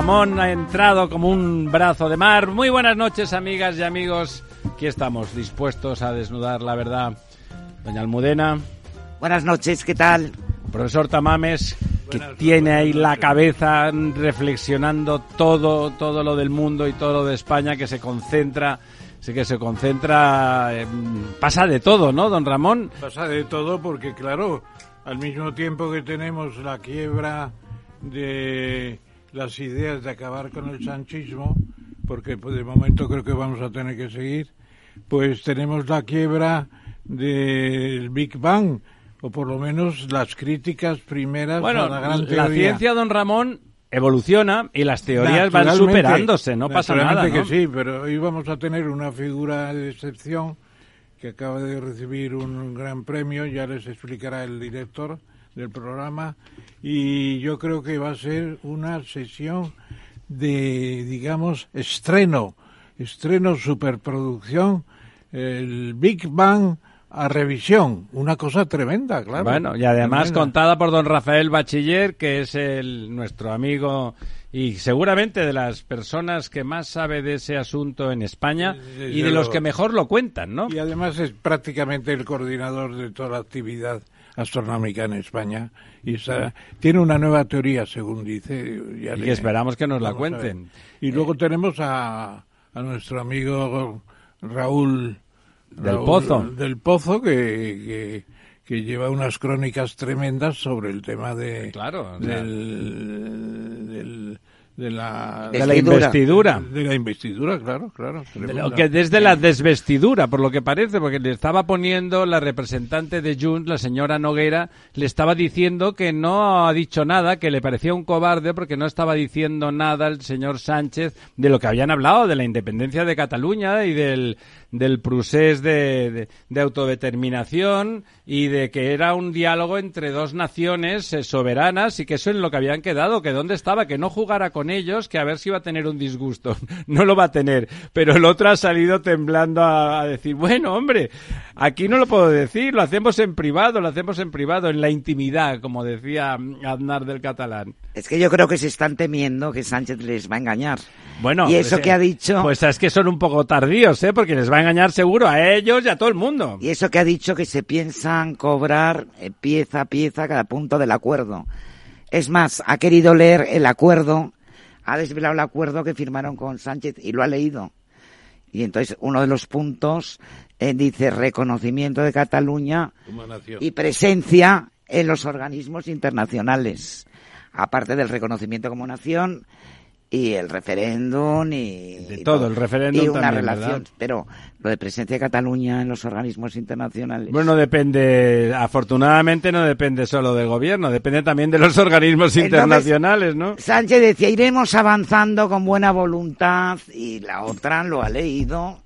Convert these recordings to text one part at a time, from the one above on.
Ramón ha entrado como un brazo de mar. Muy buenas noches, amigas y amigos. Aquí estamos, dispuestos a desnudar la verdad. Doña Almudena. Buenas noches, ¿qué tal? Profesor Tamames, que tiene ahí la cabeza reflexionando todo, todo lo del mundo y todo lo de España, que se concentra, sí que se concentra, pasa de todo, ¿no, don Ramón? Pasa de todo porque, claro, al mismo tiempo que tenemos la quiebra de las ideas de acabar con el sanchismo, porque pues, de momento creo que vamos a tener que seguir, pues tenemos la quiebra del Big Bang, o por lo menos las críticas primeras bueno, a la gran la ciencia, don Ramón, evoluciona y las teorías van superándose, no pasa nada. ¿no? que sí, pero hoy vamos a tener una figura de excepción que acaba de recibir un gran premio, ya les explicará el director del programa, y yo creo que va a ser una sesión de, digamos, estreno, estreno superproducción, el Big Bang a revisión, una cosa tremenda, claro. Bueno, y además tremenda. contada por don Rafael Bachiller, que es el, nuestro amigo y seguramente de las personas que más sabe de ese asunto en España y de los que mejor lo cuentan, ¿no? Y además es prácticamente el coordinador de toda la actividad astronómica en España y está, tiene una nueva teoría, según dice. Ya y le, esperamos que nos la cuenten. Y luego tenemos a, a nuestro amigo Raúl del Raúl, Pozo. Del Pozo, que, que, que, lleva unas crónicas tremendas sobre el tema de claro, del, del, de la, de la investidura. De la investidura, claro, claro. De lo que desde la desvestidura, por lo que parece, porque le estaba poniendo la representante de Junts, la señora Noguera, le estaba diciendo que no ha dicho nada, que le parecía un cobarde porque no estaba diciendo nada el señor Sánchez de lo que habían hablado, de la independencia de Cataluña y del, del procés de, de, de, autodeterminación y de que era un diálogo entre dos naciones eh, soberanas y que eso es lo que habían quedado, que dónde estaba, que no jugara con ellos, que a ver si iba a tener un disgusto. No lo va a tener, pero el otro ha salido temblando a, a decir, bueno, hombre, aquí no lo puedo decir, lo hacemos en privado, lo hacemos en privado, en la intimidad, como decía Aznar del catalán. Es que yo creo que se están temiendo que Sánchez les va a engañar. Bueno, y eso pues, que ha dicho. Pues es que son un poco tardíos, ¿eh? Porque les va a engañar seguro a ellos y a todo el mundo. Y eso que ha dicho que se piensan cobrar eh, pieza a pieza cada punto del acuerdo. Es más, ha querido leer el acuerdo, ha desvelado el acuerdo que firmaron con Sánchez y lo ha leído. Y entonces uno de los puntos eh, dice reconocimiento de Cataluña y presencia en los organismos internacionales. Aparte del reconocimiento como nación, y el referéndum y, de todo, el referéndum y una también, relación ¿verdad? pero lo de presencia de Cataluña en los organismos internacionales bueno depende afortunadamente no depende solo del gobierno depende también de los organismos Entonces, internacionales no Sánchez decía iremos avanzando con buena voluntad y la otra lo ha leído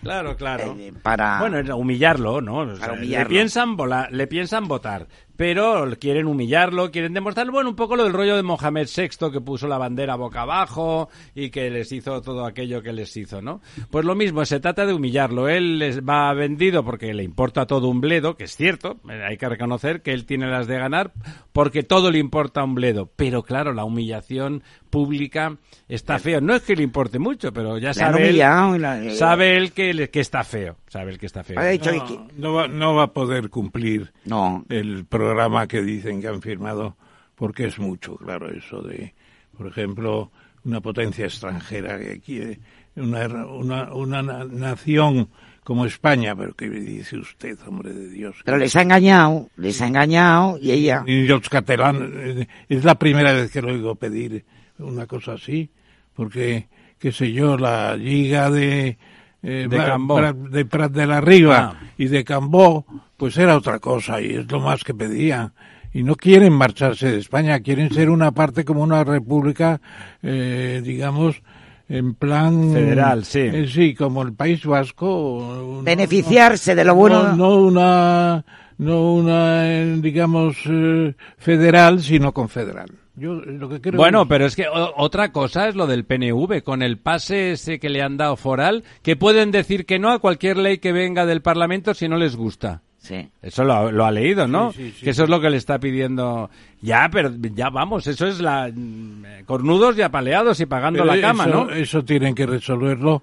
Claro, claro. Eh, para bueno, humillarlo, ¿no? O sea, humillarlo. Le piensan volar, le piensan votar, pero quieren humillarlo, quieren demostrar, bueno, un poco lo del rollo de Mohamed VI que puso la bandera boca abajo y que les hizo todo aquello que les hizo, ¿no? Pues lo mismo, se trata de humillarlo. Él les va vendido porque le importa todo un bledo, que es cierto, hay que reconocer que él tiene las de ganar porque todo le importa un bledo, pero claro, la humillación pública está feo. No es que le importe mucho, pero ya sabe él, la... sabe él que, que, está feo. Sabe él que está feo. No, que... no, va, no va a poder cumplir no. el programa que dicen que han firmado porque es mucho, claro, eso de, por ejemplo, una potencia extranjera que quiere una, una, una nación como España, pero ¿qué dice usted, hombre de Dios? Pero les ha engañado, les ha engañado y ella... Y los catalanes, es la primera vez que lo oigo pedir una cosa así, porque, qué sé yo, la liga de, eh, De Bra- Cambó. Bra- de Prat de la Riva Ah. y de Cambó, pues era otra cosa y es lo más que pedían. Y no quieren marcharse de España, quieren ser una parte como una república, eh, digamos, en plan... Federal, sí. eh, sí, como el País Vasco. no- Beneficiarse de lo no- bueno. No, una, no una, eh, digamos, eh, federal, sino confederal. Yo lo que creo Bueno, pero es que o- otra cosa es lo del PNV, con el pase ese que le han dado foral, que pueden decir que no a cualquier ley que venga del Parlamento si no les gusta. Sí. Eso lo, ha- lo ha leído, ¿no? Sí, sí, sí. Que eso es lo que le está pidiendo. Ya, pero ya vamos, eso es la. mm, Cornudos y apaleados y pagando Pero la cama, eso, ¿no? Eso tienen que resolverlo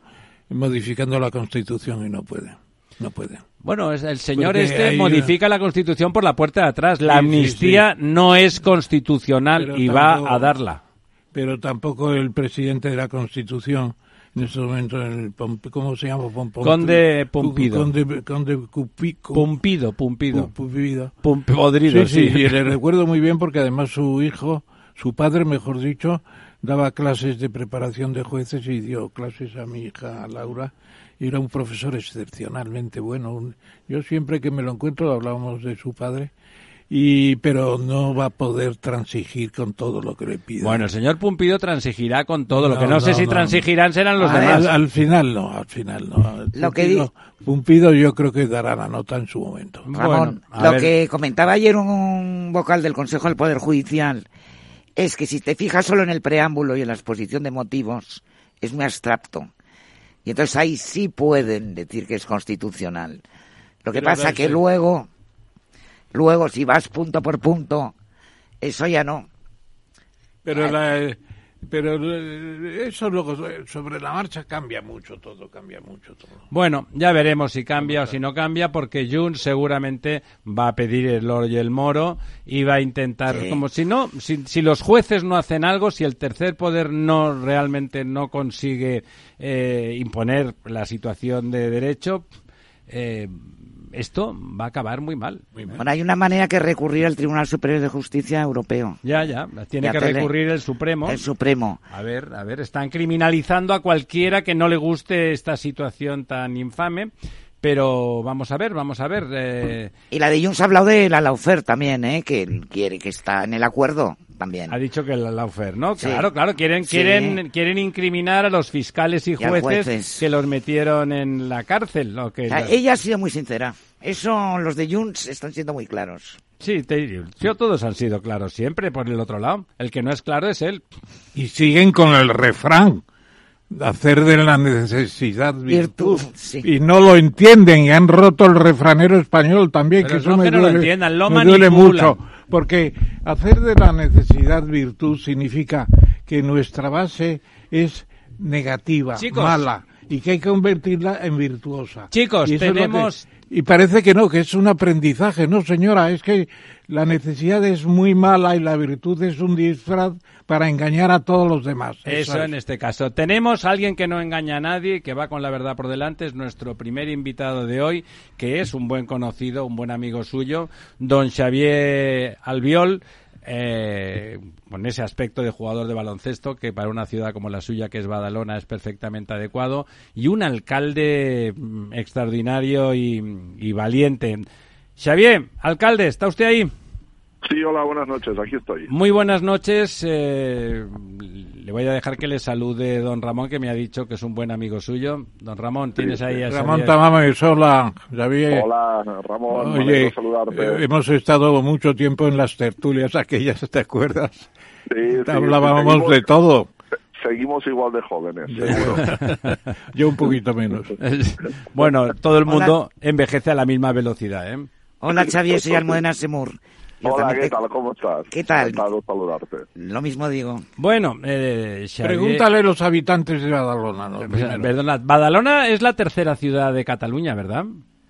modificando la Constitución y no pueden. No pueden. Bueno, el señor Porque este modifica la Constitución por la puerta de atrás. La Sí, sí, amnistía no es constitucional Pero y va a darla. Pero tampoco el presidente de la Constitución, en estos momentos, el ¿cómo se llama? Pom- Pom- Conde Pumpido. Conde, Conde. Pu- Pumpido. Pum- podrido, Sí, sí. sí, y le recuerdo muy bien porque además su hijo, su padre, mejor dicho, daba clases de preparación de jueces y dio clases a mi hija Laura. Era un profesor excepcionalmente bueno. Un- yo siempre que me lo encuentro hablábamos de su padre. Y, pero no va a poder transigir con todo lo que le pida. Bueno, el señor Pumpido transigirá con todo. Lo que no, No, sé no, si no. transigirán serán los demás. al, al final no, al final no. Lo que Pumpido, Pumpido yo creo que dará la nota en su momento. Ramón, Bueno, lo ver. que comentaba ayer un vocal del Consejo del Poder Judicial es que si te fijas solo en el preámbulo y en la exposición de motivos, es muy abstracto. Y entonces ahí sí pueden decir que es constitucional. Lo que Pero pasa que luego, luego si vas punto por punto, eso ya no. Pero, la, pero eh, eso luego eh, sobre la marcha cambia mucho todo, cambia mucho todo. Bueno, ya veremos si cambia o si no cambia, porque Junts seguramente va a pedir el oro y el moro y va a intentar, Sí. como si no, si, si los jueces no hacen algo, si el tercer poder no realmente no consigue eh, imponer la situación de derecho, eh, esto va a acabar muy mal. Bueno, hay una manera que recurrir al Tribunal Superior de Justicia Europeo, Ya, ya, tiene Ya que le- recurrir el Supremo. el Supremo. A ver, a ver, están criminalizando a cualquiera que no le guste esta situación tan infame. Pero vamos a ver, vamos a ver. eh, Y la de Junts ha hablado de la Laufer también, ¿eh? que quiere que está en el acuerdo también. ha dicho que la Laufer, ¿no? Sí. Claro, claro, quieren, Sí. quieren, quieren incriminar a los fiscales y jueces, que los metieron en la cárcel. Lo que O sea, ella ha sido muy sincera. Eso los de Junts están siendo muy claros. Sí, te, yo todos han sido claros siempre por el otro lado. El que no es claro es él. Y siguen con el refrán, hacer de la necesidad virtud. Virtud, sí. Y no lo entienden y han roto el refranero español también, Pero que eso no me que no lo duele, entiendan, lo me duele mucho. Porque hacer de la necesidad virtud significa que nuestra base es negativa, Chicos. mala, y que hay que convertirla en virtuosa. Chicos, tenemos- y parece que no, que es un aprendizaje. No, señora, es que la necesidad es muy mala y la virtud es un disfraz para engañar a todos los demás. Eso es. en este caso. Tenemos a alguien que no engaña a nadie, que va con la verdad por delante. Es nuestro primer invitado de hoy, que es un buen conocido, un buen amigo suyo, don Xavier Albiol. Eh, con ese aspecto de jugador de baloncesto que para una ciudad como la suya que es Badalona es perfectamente adecuado y un alcalde mm, extraordinario y, y valiente. Xavier, alcalde, ¿está usted ahí? Sí, hola, buenas noches, aquí estoy. Muy buenas noches. eh, le voy a dejar que le salude don Ramón, que me ha dicho que es un buen amigo suyo. Don Ramón, tienes ahí a Ramón Xavier. Tamames, hola, Xavier. Hola, Ramón, Oye, saludarte. eh, hemos estado mucho tiempo en las tertulias aquellas, ¿te acuerdas? Sí, Hablábamos seguimos- de todo. Seguimos igual de jóvenes, seguro. Yo un poquito menos. bueno, todo el mundo envejece a la misma velocidad, ¿eh? Hola Xavier, soy Almudena Semur. Yo Hola, ¿qué te- tal? ¿Cómo estás? ¿Qué tal? Encantado saludarte. Lo mismo digo. Bueno, eh, Xavier- Pregúntale a los habitantes de Badalona. ¿no? Perdona, Badalona es la tercera ciudad de Cataluña, ¿verdad?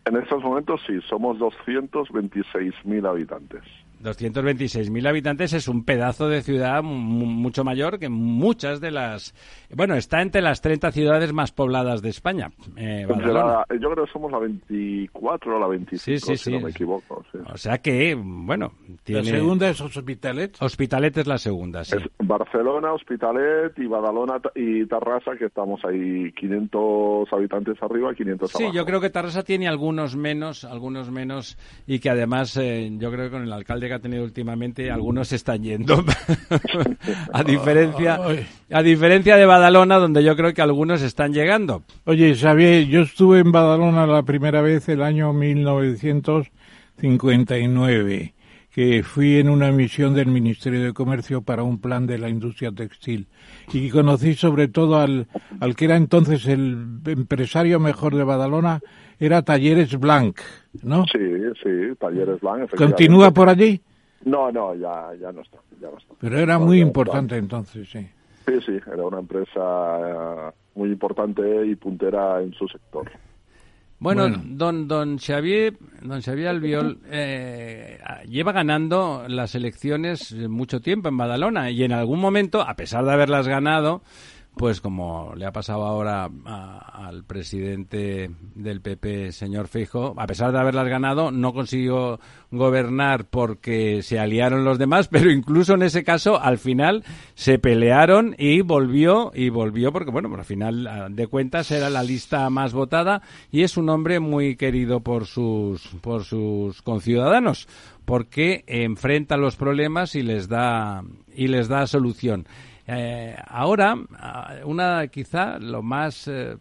En estos momentos sí, somos 226.000 habitantes. 226.000 habitantes es un pedazo de ciudad mucho mayor que muchas de las... Bueno, está entre las 30 ciudades más pobladas de España. Eh, yo creo que somos la 24 o la 25, si no me equivoco. O sea que, bueno... Tiene... ¿La segunda es Hospitalet? Hospitalet es la segunda, sí. Barcelona, Hospitalet y Badalona y Tarrasa, que estamos ahí 500 habitantes arriba y 500 abajo. Sí, yo creo que Tarrasa tiene algunos menos, algunos menos, y que además eh, yo creo que con el alcalde ha tenido últimamente, algunos están yendo. a diferencia a diferencia de Badalona, donde yo creo que algunos están llegando. Oye, Xavier, yo estuve en Badalona la primera vez el año 1959 que fui en una misión del Ministerio de Comercio para un plan de la industria textil y conocí sobre todo al, al que era entonces el empresario mejor de Badalona, era Talleres Blanc, ¿no? Sí, sí, Talleres Blanc. ¿Continúa por allí? No, no, ya, ya no está. Ya no está. Pero era muy importante entonces, sí. Sí, sí, era una empresa eh, muy importante y puntera en su sector. Bueno, don don Xavier, don Xavier Albiol eh, lleva ganando las elecciones mucho tiempo en Badalona y en algún momento, a pesar de haberlas ganado, pues como le ha pasado ahora al presidente del PP, señor Fijo, a pesar de haberlas ganado, no consiguió gobernar porque se aliaron los demás, pero incluso en ese caso, al final se pelearon y volvió, y volvió porque, bueno, al final de cuentas era la lista más votada y es un hombre muy querido por sus, por sus conciudadanos porque enfrenta los problemas y les da, y les da solución. Eh, ahora, una quizá lo más eh,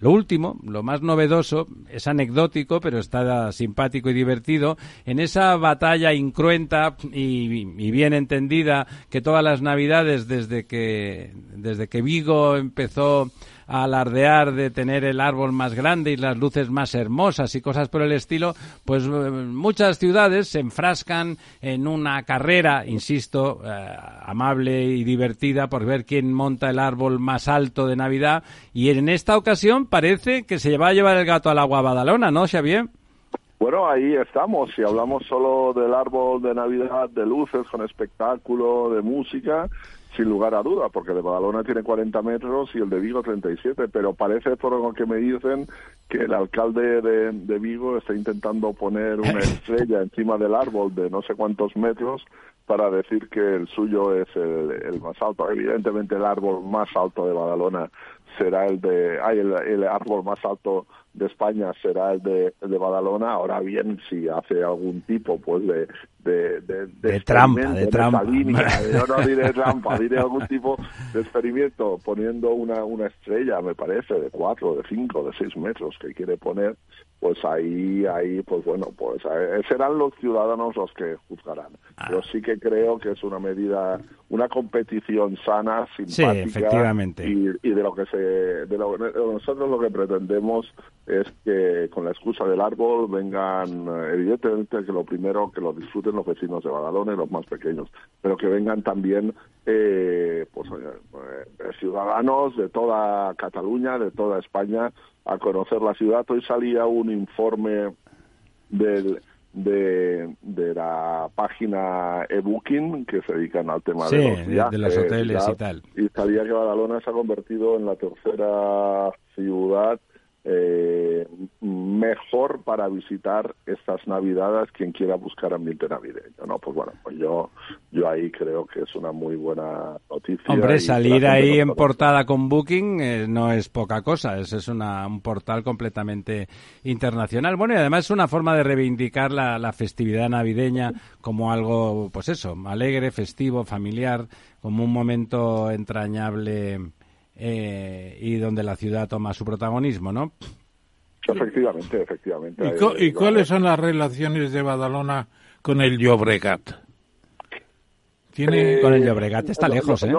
lo último, lo más novedoso, es anecdótico, pero está simpático y divertido, en esa batalla incruenta y, y, bien entendida que todas las navidades desde que, desde que Vigo empezó alardear de tener el árbol más grande y las luces más hermosas y cosas por el estilo, pues eh, muchas ciudades se enfrascan en una carrera, insisto, eh, amable y divertida por ver quién monta el árbol más alto de Navidad y en esta ocasión parece que se va a llevar el gato al agua Badalona, ¿no, Xavier? Bueno, ahí estamos. Si hablamos solo del árbol de Navidad, de luces, con espectáculo, de música, sin lugar a duda, porque de Badalona tiene 40 metros y el de Vigo 37, pero parece por lo que me dicen que el alcalde de, Vigo está intentando poner una estrella encima del árbol de no sé cuántos metros para decir que el suyo es el, más alto. Evidentemente el árbol más alto de Badalona será el de, ay, el árbol más alto de España será el de, de Badalona. Ahora bien, si hace algún tipo pues de de, de, de, trampa, de trampa. yo no diré trampa, diré algún tipo de experimento poniendo una, una estrella, me parece, de cuatro, de cinco, de seis metros que quiere poner, pues ahí, ahí, pues bueno, pues eh, serán los ciudadanos los que juzgarán. Ah. Yo sí que creo que es una medida, una competición sana, simpática. efectivamente. Y, y de lo que se, de lo, nosotros lo que pretendemos es que con la excusa del árbol vengan, eh, evidentemente que lo primero que lo disfruten los vecinos de Badalona y los más pequeños, pero que vengan también eh, pues, eh, ciudadanos de toda Cataluña, de toda España, a conocer la ciudad. Hoy salía un informe del, de, de la página eBooking que se dedican al tema de, los de los hoteles y tal. Y salía que Badalona se ha convertido en la tercera ciudad eh, mejor para visitar estas navidades quien quiera buscar ambiente navideño no pues bueno pues yo yo ahí creo que es una muy buena noticia hombre salir ahí en portada con Booking eh, no es poca cosa es, es una, un portal completamente internacional. Bueno y además es una forma de reivindicar la, la festividad navideña como algo pues eso alegre festivo familiar como un momento entrañable eh, y donde la ciudad toma su protagonismo, ¿no? Efectivamente, efectivamente. ¿Y, cuáles son las relaciones de Badalona con el Llobregat? ¿Tiene... con el Llobregat está lejos, ¿eh?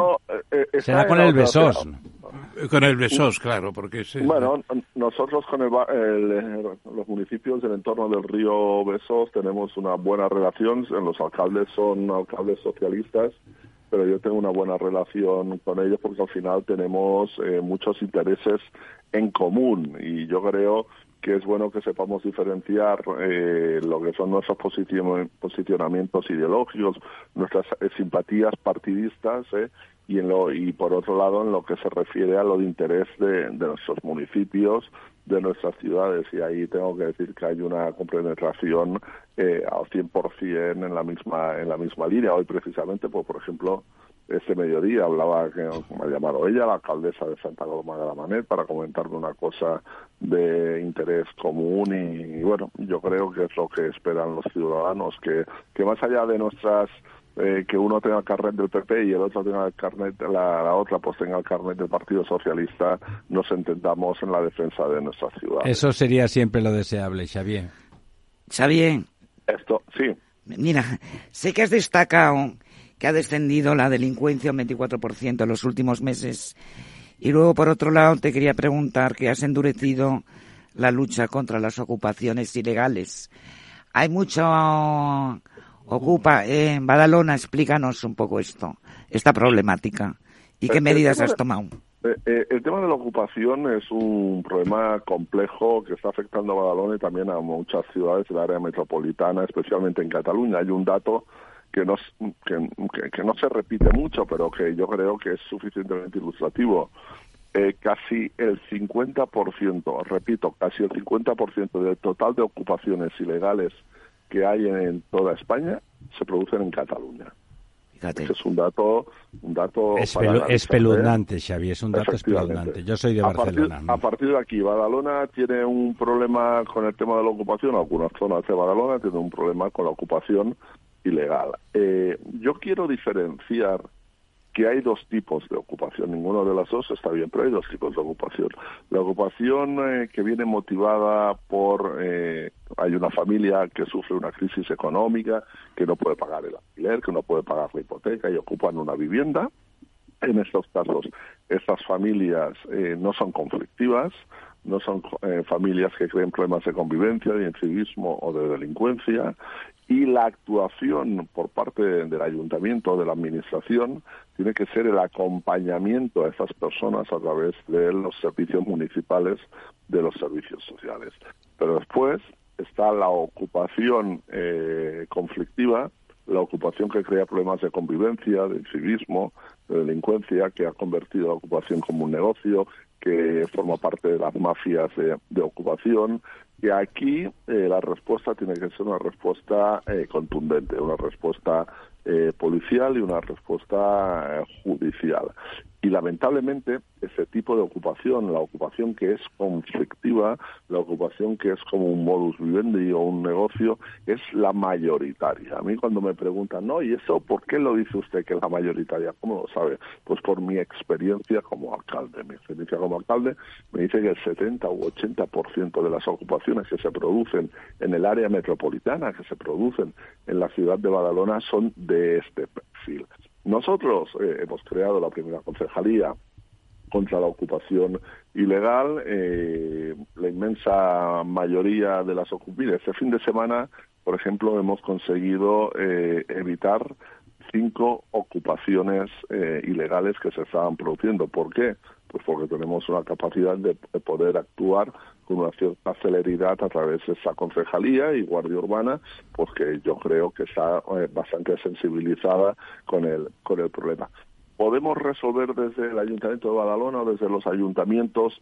eh Será con el Besós. Con el Besós, claro, porque... Bueno, nosotros con el, los municipios del entorno del río Besós tenemos una buena relación, los alcaldes son alcaldes socialistas pero yo tengo una buena relación con ellos porque al final tenemos eh, muchos intereses en común. Y yo creo que es bueno que sepamos diferenciar eh, lo que son nuestros posicionamientos ideológicos, nuestras eh, simpatías partidistas eh, y, en lo, y por otro lado en lo que se refiere a lo de interés de, nuestros municipios, de nuestras ciudades. Y ahí tengo que decir que hay una compenetración eh, al 100% en la misma en la misma línea. Hoy precisamente pues por ejemplo este mediodía hablaba que me ha llamado ella la alcaldesa de Santa Coloma de la Manet para comentarme una cosa de interés común y, bueno yo creo que es lo que esperan los ciudadanos que que más allá de nuestras eh, que uno tenga el carnet del PP y el otro tenga el carnet, la, la, otra pues tenga el carnet del Partido Socialista, nos entendamos en la defensa de nuestra ciudad. Eso sería siempre lo deseable, Xavier. Xavier. Esto, sí. Mira, sé que has destacado que ha descendido la delincuencia un 24% en los últimos meses. Y luego, por otro lado, te quería preguntar que has endurecido la lucha contra las ocupaciones ilegales. Hay mucho ocupa en Badalona. Explícanos un poco esto, esta problemática y qué medidas has tomado. Eh, eh, el tema de la ocupación es un problema complejo que está afectando a Badalona y también a muchas ciudades del área metropolitana, especialmente en Cataluña. Hay un dato que no, que, que no se repite mucho, pero que yo creo que es suficientemente ilustrativo. Eh, casi el 50%, repito, casi el 50% del total de ocupaciones ilegales que hay en toda España se producen en Cataluña. Fíjate. Ese es un dato, un dato Espelu espeluznante, ¿eh? Xavi, es un dato espeluznante. Yo soy de a Barcelona. Partir, ¿no? A partir de aquí, Badalona tiene un problema con el tema de la ocupación, algunas zonas de Badalona tienen un problema con la ocupación ilegal. Eh, yo quiero diferenciar que hay dos tipos de ocupación, ninguno de las dos está bien, pero hay dos tipos de ocupación. La ocupación eh, que viene motivada por, eh, hay una familia que sufre una crisis económica, que no puede pagar el alquiler, que no puede pagar la hipoteca y ocupan una vivienda. En estos casos, estas familias eh, no son conflictivas, no son eh, familias que creen problemas de convivencia, de incivismo o de delincuencia, y la actuación por parte del ayuntamiento, de la administración, tiene que ser el acompañamiento a esas personas a través de los servicios municipales, de los servicios sociales. Pero después está la ocupación eh, conflictiva, la ocupación que crea problemas de convivencia, de civismo, de delincuencia, que ha convertido la ocupación como un negocio, que forma parte de las mafias de ocupación, que aquí eh, la respuesta tiene que ser una respuesta eh, contundente, una respuesta eh, policial y una respuesta judicial. Y lamentablemente ese tipo de ocupación, la ocupación que es conflictiva, la ocupación que es como un modus vivendi o un negocio, es la mayoritaria. A mí cuando me preguntan, no, ¿y eso por qué lo dice usted que es la mayoritaria? ¿Cómo lo sabe? Pues por mi experiencia como alcalde. Mi experiencia como alcalde me dice que el 70 u 80% de las ocupaciones que se producen en el área metropolitana, que se producen en la ciudad de Badalona, son de este perfil. Nosotros eh, hemos creado la primera concejalía contra la ocupación ilegal. Eh, la inmensa mayoría de las ocupaciones. Este fin de semana, por ejemplo, hemos conseguido eh, evitar cinco ocupaciones eh, ilegales que se estaban produciendo. ¿Por qué? Pues porque tenemos una capacidad de, de poder actuar con una cierta celeridad a través de esa concejalía y guardia urbana, pues que yo creo que está eh, bastante sensibilizada con el con el problema. Podemos resolver desde el Ayuntamiento de Badalona o desde los ayuntamientos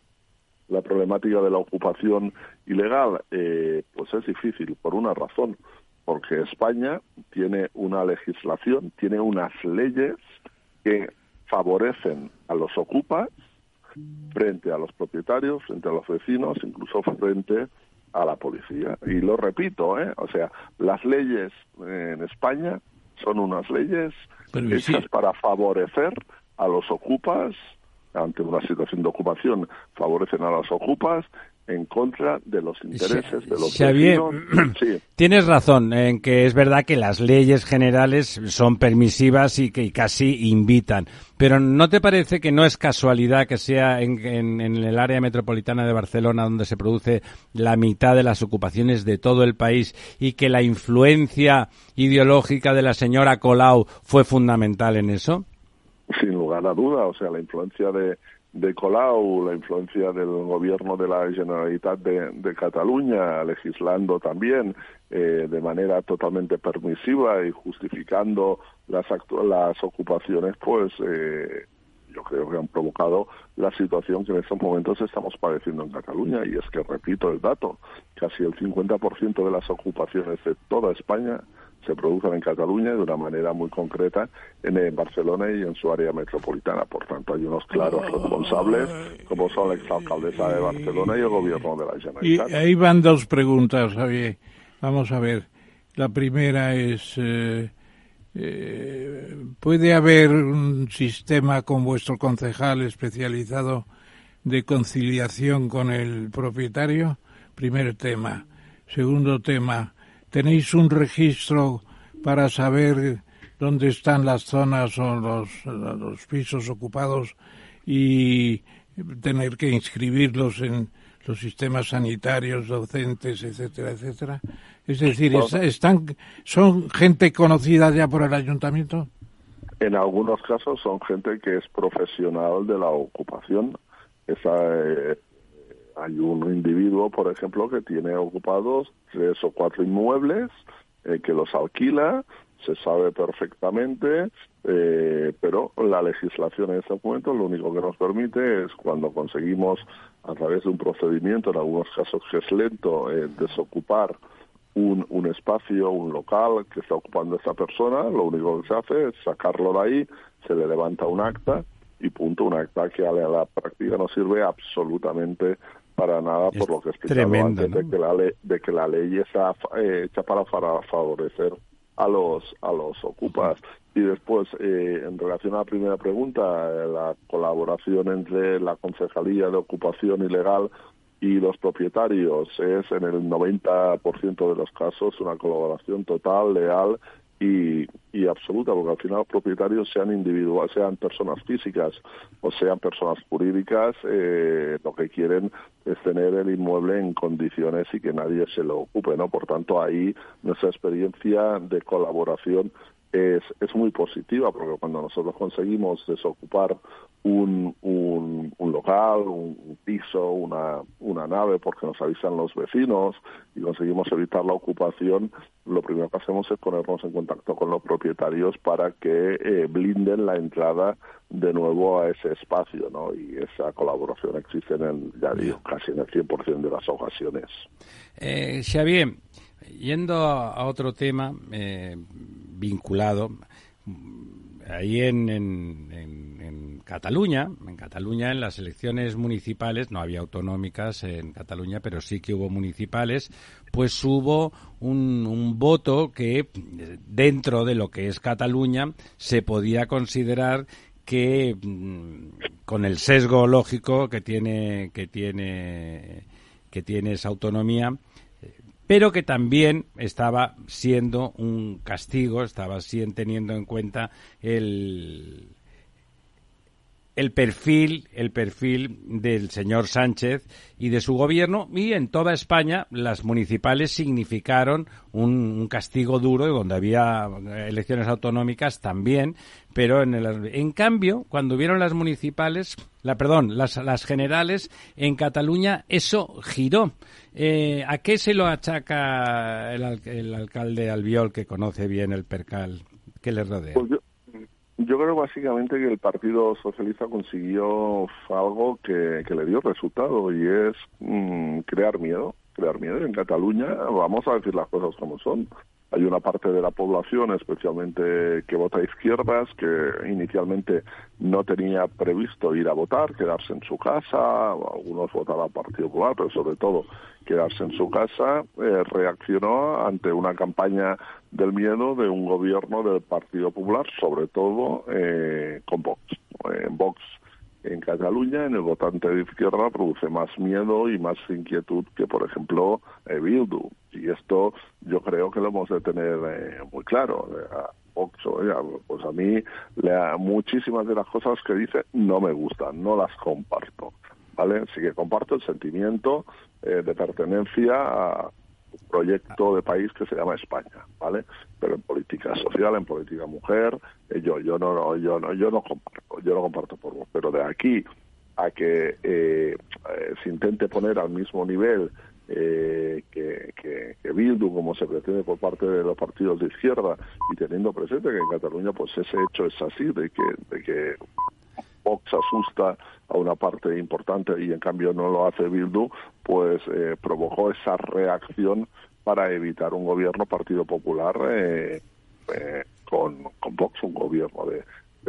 la problemática de la ocupación ilegal, eh, pues es difícil por una razón, porque España tiene una legislación, tiene unas leyes que favorecen a los ocupas frente a los propietarios, frente a los vecinos, incluso frente a la policía. Y lo repito, ¿eh? o sea, las leyes en España son unas leyes Pero hechas sí. para favorecer a los ocupas ante una situación de ocupación favorecen a los ocupas en contra de los intereses de los Xavier, Sí. Tienes razón en que es verdad que las leyes generales son permisivas y que casi invitan. Pero ¿no te parece que no es casualidad que sea en, en- en el área metropolitana de Barcelona donde se produce la mitad de las ocupaciones de todo el país y que la influencia ideológica de la señora Colau fue fundamental en eso? Sin lugar a duda, o sea, la influencia de, de Colau, la influencia del gobierno de la Generalitat de, Cataluña, legislando también eh, de manera totalmente permisiva y justificando las, las ocupaciones, pues eh, yo creo que han provocado la situación que en estos momentos estamos padeciendo en Cataluña. Y es que, repito el dato, casi el 50% de las ocupaciones de toda España se producen en Cataluña de una manera muy concreta en eh, Barcelona y en su área metropolitana. Por tanto, hay unos claros responsables, como son la exalcaldesa de Barcelona y el gobierno de la Y Generalitat. ahí van dos preguntas, Javier. Vamos a ver. La primera es, eh, eh, ¿puede haber un sistema con vuestro concejal especializado de conciliación con el propietario? Primer tema. Segundo tema, ¿tenéis un registro para saber dónde están las zonas o los, los pisos ocupados y tener que inscribirlos en los sistemas sanitarios, docentes, etcétera, etcétera? Es decir, es- están, ¿son gente conocida ya por el ayuntamiento? En algunos casos son gente que es profesional de la ocupación. Esa, eh, hay un individuo, por ejemplo, que tiene ocupados tres o cuatro inmuebles, eh, que los alquila, se sabe perfectamente, eh, pero la legislación en este momento lo único que nos permite es cuando conseguimos, a través de un procedimiento, en algunos casos que es lento, eh, desocupar un, un espacio, un local que está ocupando esta persona, lo único que se hace es sacarlo de ahí, se le levanta un acta y punto, un acta que a la práctica no sirve absolutamente para nada Es por lo que he explicado tremendo, antes ¿no? de que la ley de que la ley está eh, hecha para, para favorecer a los a los ocupas y después eh, en relación a la primera pregunta eh, la colaboración entre la concejalía de ocupación ilegal y los propietarios es en el 90% de los casos una colaboración total, leal y, y absoluta, porque al final los propietarios sean individuales, sean personas físicas o sean personas jurídicas, eh, lo que quieren es tener el inmueble en condiciones y que nadie se lo ocupe, ¿no? Por tanto, ahí nuestra experiencia de colaboración es, es muy positiva, porque cuando nosotros conseguimos desocupar un, un, un local, un, un piso, una, una nave, porque nos avisan los vecinos y conseguimos evitar la ocupación, lo primero que hacemos es ponernos en contacto con los propietarios para que eh, blinden la entrada de nuevo a ese espacio, ¿no? Y esa colaboración existe en, el, ya digo, casi en el 100% de las ocasiones. Eh, Xavier, yendo a, otro tema eh, vinculado, ahí en, en, en, en Cataluña, en Cataluña en las elecciones municipales, no había autonómicas en Cataluña, pero sí que hubo municipales, pues hubo un, un voto que dentro de lo que es Cataluña se podía considerar que mm, con el sesgo lógico que tiene que tiene que tiene esa autonomía pero que también estaba siendo un castigo, estaba sien- teniendo en cuenta el el perfil, el perfil del señor Sánchez y de su gobierno y en toda España las municipales significaron un, un castigo duro y donde había elecciones autonómicas también, pero en, el- en cambio cuando hubieron las municipales, la perdón, las, las generales en Cataluña eso giró. Eh, ¿A qué se lo achaca el, el alcalde Albiol que conoce bien el percal que le rodea? Pues yo creo básicamente que el Partido Socialista consiguió algo que, le dio resultado y es mm, crear miedo, crear miedo. En Cataluña, vamos a decir las cosas como son. Hay una parte de la población, especialmente que vota a izquierdas, que inicialmente no tenía previsto ir a votar, quedarse en su casa, algunos votaban Partido Popular, pero sobre todo quedarse en su casa, eh, reaccionó ante una campaña del miedo de un gobierno del Partido Popular, sobre todo eh, con Vox. Eh, Vox en Cataluña en el votante de izquierda produce más miedo y más inquietud que, por ejemplo, eh, Bildu. Y esto yo creo que lo hemos de tener eh, muy claro. pues a mí muchísimas de las cosas que dice no me gustan, no las comparto. ¿vale? Sí que comparto el sentimiento de pertenencia a, proyecto de país que se llama España, ¿vale? Pero en política social, en política mujer, eh, yo yo no, yo no yo no comparto, yo no comparto por vos, pero de aquí a que eh, eh, se intente poner al mismo nivel que, que, que, Bildu, como se pretende por parte de los partidos de izquierda, y teniendo presente que en Cataluña pues ese hecho es así, de que, de que Vox asusta a una parte importante y en cambio no lo hace Bildu, pues eh, provocó esa reacción para evitar un gobierno Partido Popular eh, eh, con, con Vox, un gobierno de,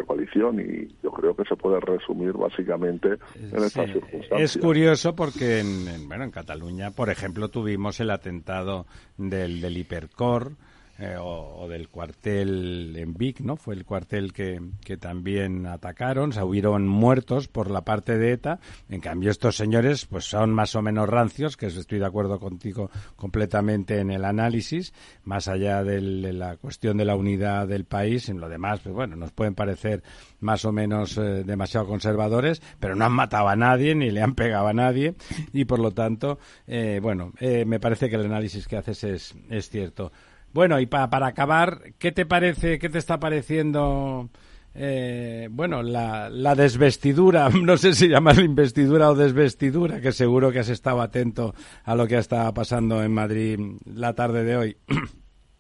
coalición y yo creo que se puede resumir básicamente en estas circunstancias. Es curioso porque en, bueno, en Cataluña, por ejemplo, tuvimos el atentado del, del Hipercor, eh, o, del cuartel en Vic, ¿no? Fue el cuartel que, que también atacaron, se hubieron muertos por la parte de ETA. En cambio, estos señores, pues son más o menos rancios, que estoy de acuerdo contigo completamente en el análisis, más allá de la cuestión de la unidad del país, en lo demás, pues bueno, nos pueden parecer más o menos eh, demasiado conservadores, pero no han matado a nadie ni le han pegado a nadie y por lo tanto, eh, bueno, me parece que el análisis que haces es, es cierto. Bueno, y para acabar, ¿qué te parece, qué te está pareciendo, eh, bueno, la, la, desvestidura, no sé si llamarla investidura o desvestidura, que seguro que has estado atento a lo que está pasando en Madrid la tarde de hoy?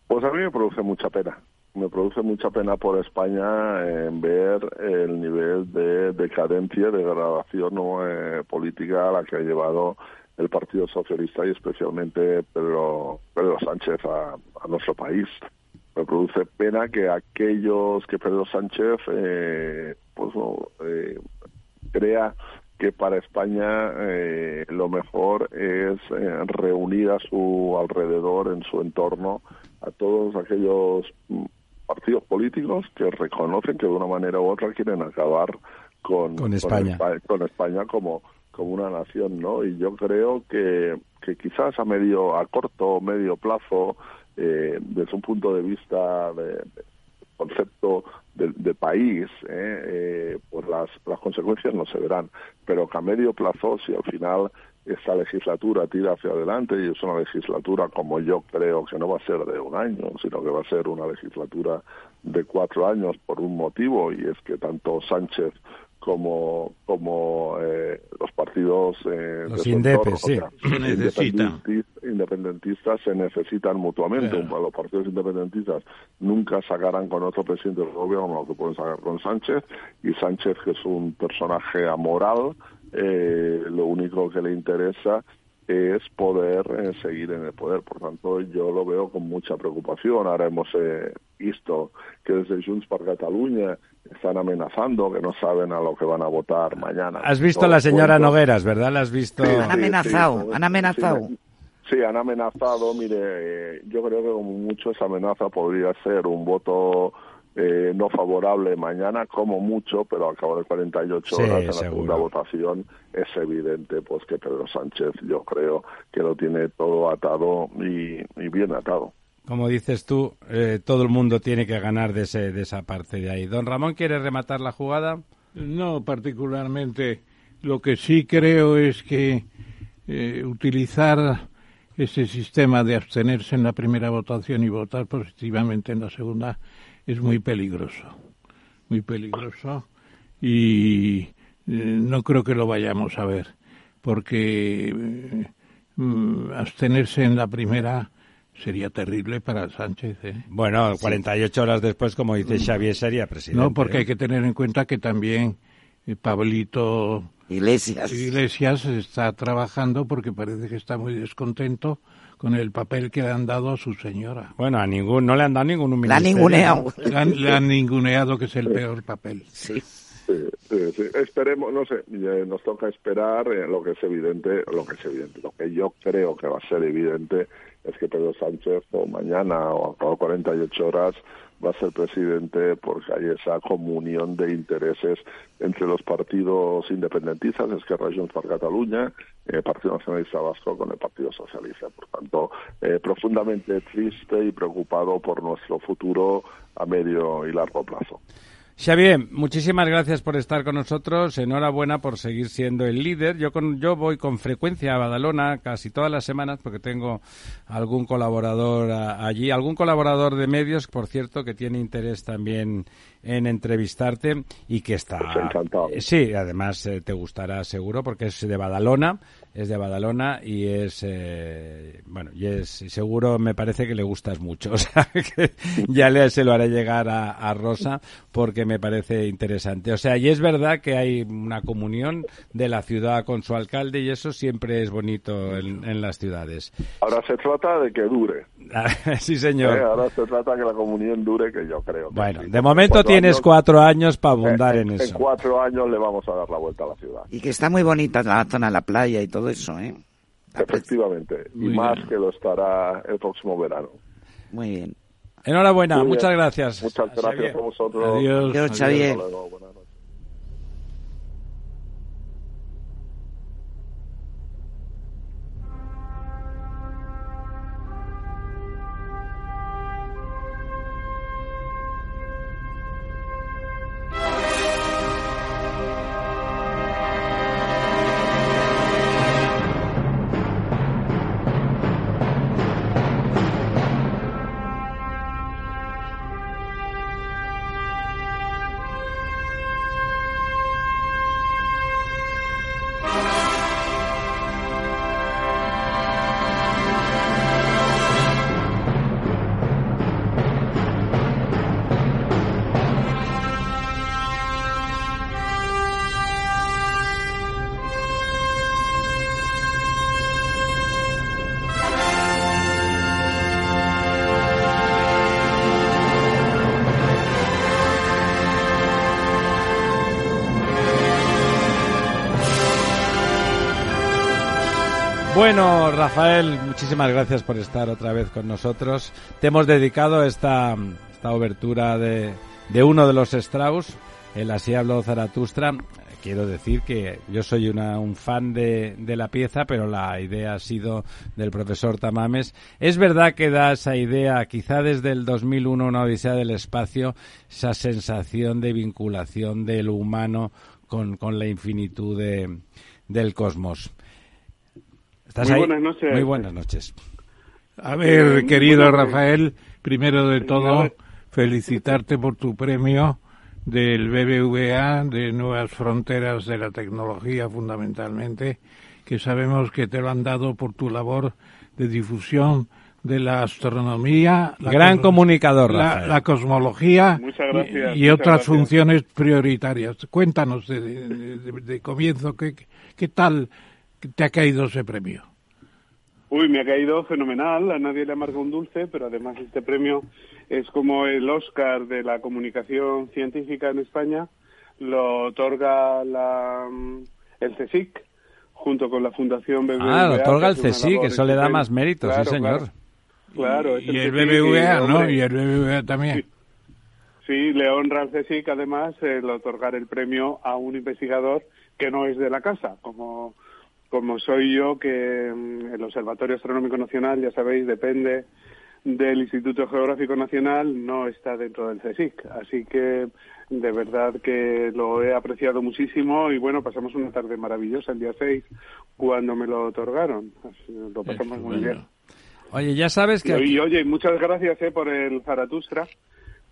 Pues a mí me produce mucha pena. Me produce mucha pena por España en ver el nivel de decadencia, de degradación eh, política a la que ha llevado el Partido Socialista y especialmente Pedro, Pedro Sánchez a, nuestro país. Me produce pena que aquellos que Pedro Sánchez eh, pues, eh, crea que para España eh, lo mejor es reunir a su alrededor, en su entorno, a todos aquellos mm, partidos políticos que reconocen que de una manera u otra quieren acabar con, con España. con España como como una nación, ¿no? Y yo creo que, que quizás a medio, a corto o medio plazo, eh, desde un punto de vista de, concepto de, país, ¿eh? eh, pues las, las consecuencias no se verán, pero que a medio plazo, si al final esta legislatura tira hacia adelante y es una legislatura como yo creo que no va a ser de un año, sino que va a ser una legislatura de cuatro años por un motivo y es que tanto Sánchez como como eh, los partidos eh, los indepes, sí. independentistas se necesitan mutuamente. Los partidos independentistas nunca sacarán con otro presidente del gobierno como lo que pueden sacar con Sánchez y Sánchez que es un personaje amoral eh, lo único que le interesa es poder eh, seguir en el poder. Por tanto, yo lo veo con mucha preocupación. Ahora hemos eh, visto que desde Junts per Cataluña están amenazando, que no saben a lo que van a votar mañana. Has visto a la señora Nogueras, ¿verdad? ¿La has visto? han amenazado, han amenazado. Sí, han amenazado. Mire, eh, yo creo que como mucho esa amenaza podría ser un voto eh, no favorable mañana, como mucho, pero al cabo de 48 horas en la segunda votación es evidente pues que Pedro Sánchez yo creo que lo tiene todo atado y, bien atado. Como dices tú, eh, todo el mundo tiene que ganar de, ese, de esa parte de ahí. Don Ramón, ¿quiere rematar la jugada? No, particularmente. Lo que sí creo es que eh, utilizar ese sistema de abstenerse en la primera votación y votar positivamente en la segunda es muy peligroso, muy peligroso y eh, no creo que lo vayamos a ver, porque eh, mm, abstenerse en la primera sería terrible para Sánchez. ¿eh? Bueno, 48 horas después, como dice Xavier, sería presidente. No, porque hay que tener en cuenta que también Pablito Iglesias. Iglesias está trabajando porque parece que está muy descontento con el papel que le han dado a su señora. Bueno, a ningún, no le han dado ningún ministerio. La han ninguneado. Le han, ninguneado, que es el peor papel. Sí. Sí, Esperemos, no sé, eh, nos toca esperar eh, lo que es evidente, lo que es evidente, lo que yo creo que va a ser evidente es que Pedro Sánchez o mañana o a 48 horas va a ser presidente porque hay esa comunión de intereses entre los partidos independentistas, es que Junts per Cataluña, el Partido Nacionalista Vasco con el Partido Socialista. Por tanto, eh, profundamente triste y preocupado por nuestro futuro a medio y largo plazo. Xavier, muchísimas gracias por estar con nosotros. Enhorabuena por seguir siendo el líder. Yo, con, yo voy con frecuencia a Badalona casi todas las semanas porque tengo algún colaborador allí, algún colaborador de medios, por cierto, que tiene interés también en entrevistarte y que está. Pues encantado. Sí, además eh, te gustará seguro porque es de Badalona es de Badalona y es eh, bueno y es seguro me parece que le gustas mucho. O sea que ya le, se lo haré llegar a, Rosa porque me parece interesante. O sea y es verdad que hay una comunión de la ciudad con su alcalde y eso siempre es bonito en, las ciudades. Ahora se trata de que dure sí señor eh, ahora se trata de que la comunión dure que yo creo bueno de momento tienes cuatro años para abundar eh, en, eso en cuatro años le vamos a dar la vuelta a la ciudad y que está muy bonita la zona de la playa y todo eso, ¿eh? Efectivamente, y más que lo estará el próximo verano. Muy bien. Enhorabuena, muchas gracias. Muchas gracias a vosotros. Adiós. Adiós, Xavier. Bueno, Rafael, muchísimas gracias por estar otra vez con nosotros. Te hemos dedicado esta, esta obertura de, de uno de los Strauss, el Así habló Zaratustra. Quiero decir que yo soy una, un fan de, de, la pieza, pero la idea ha sido del profesor Tamames. Es verdad que da esa idea, quizá desde el 2001, una odisea del espacio, esa sensación de vinculación de lo humano con, con la infinitud de, del cosmos. Muy buenas noches. Muy buenas noches. A ver, querido Rafael, primero de todo, felicitarte por tu premio del BBVA de Nuevas Fronteras de la Tecnología, fundamentalmente, que sabemos que te lo han dado por tu labor de difusión de la astronomía, la gran comunicador, la, cosmología y, otras funciones prioritarias. Cuéntanos de, comienzo, ¿qué, ¿qué tal te ha caído ese premio? Uy, me ha caído fenomenal, a nadie le amarga un dulce, pero además este premio es como el Oscar de la comunicación científica en España, lo otorga la, mm, el CSIC junto con la Fundación BBVA. Ah, lo otorga el CSIC, eso le da más mérito, sí señor. Claro, y, el BBVA, ¿no? Y el BBVA también. Sí. le honra al CSIC además el otorgar el premio a un investigador que no es de la casa, como como soy yo, que mm, el Observatorio Astronómico Nacional, ya sabéis, depende del Instituto Geográfico Nacional, no está dentro del CSIC. Así que de verdad que lo he apreciado muchísimo y bueno, pasamos una tarde maravillosa el día 6 cuando me lo otorgaron. lo pasamos muy bien. Oye, ya sabes que... Y, oye, muchas gracias eh, por el Zaratustra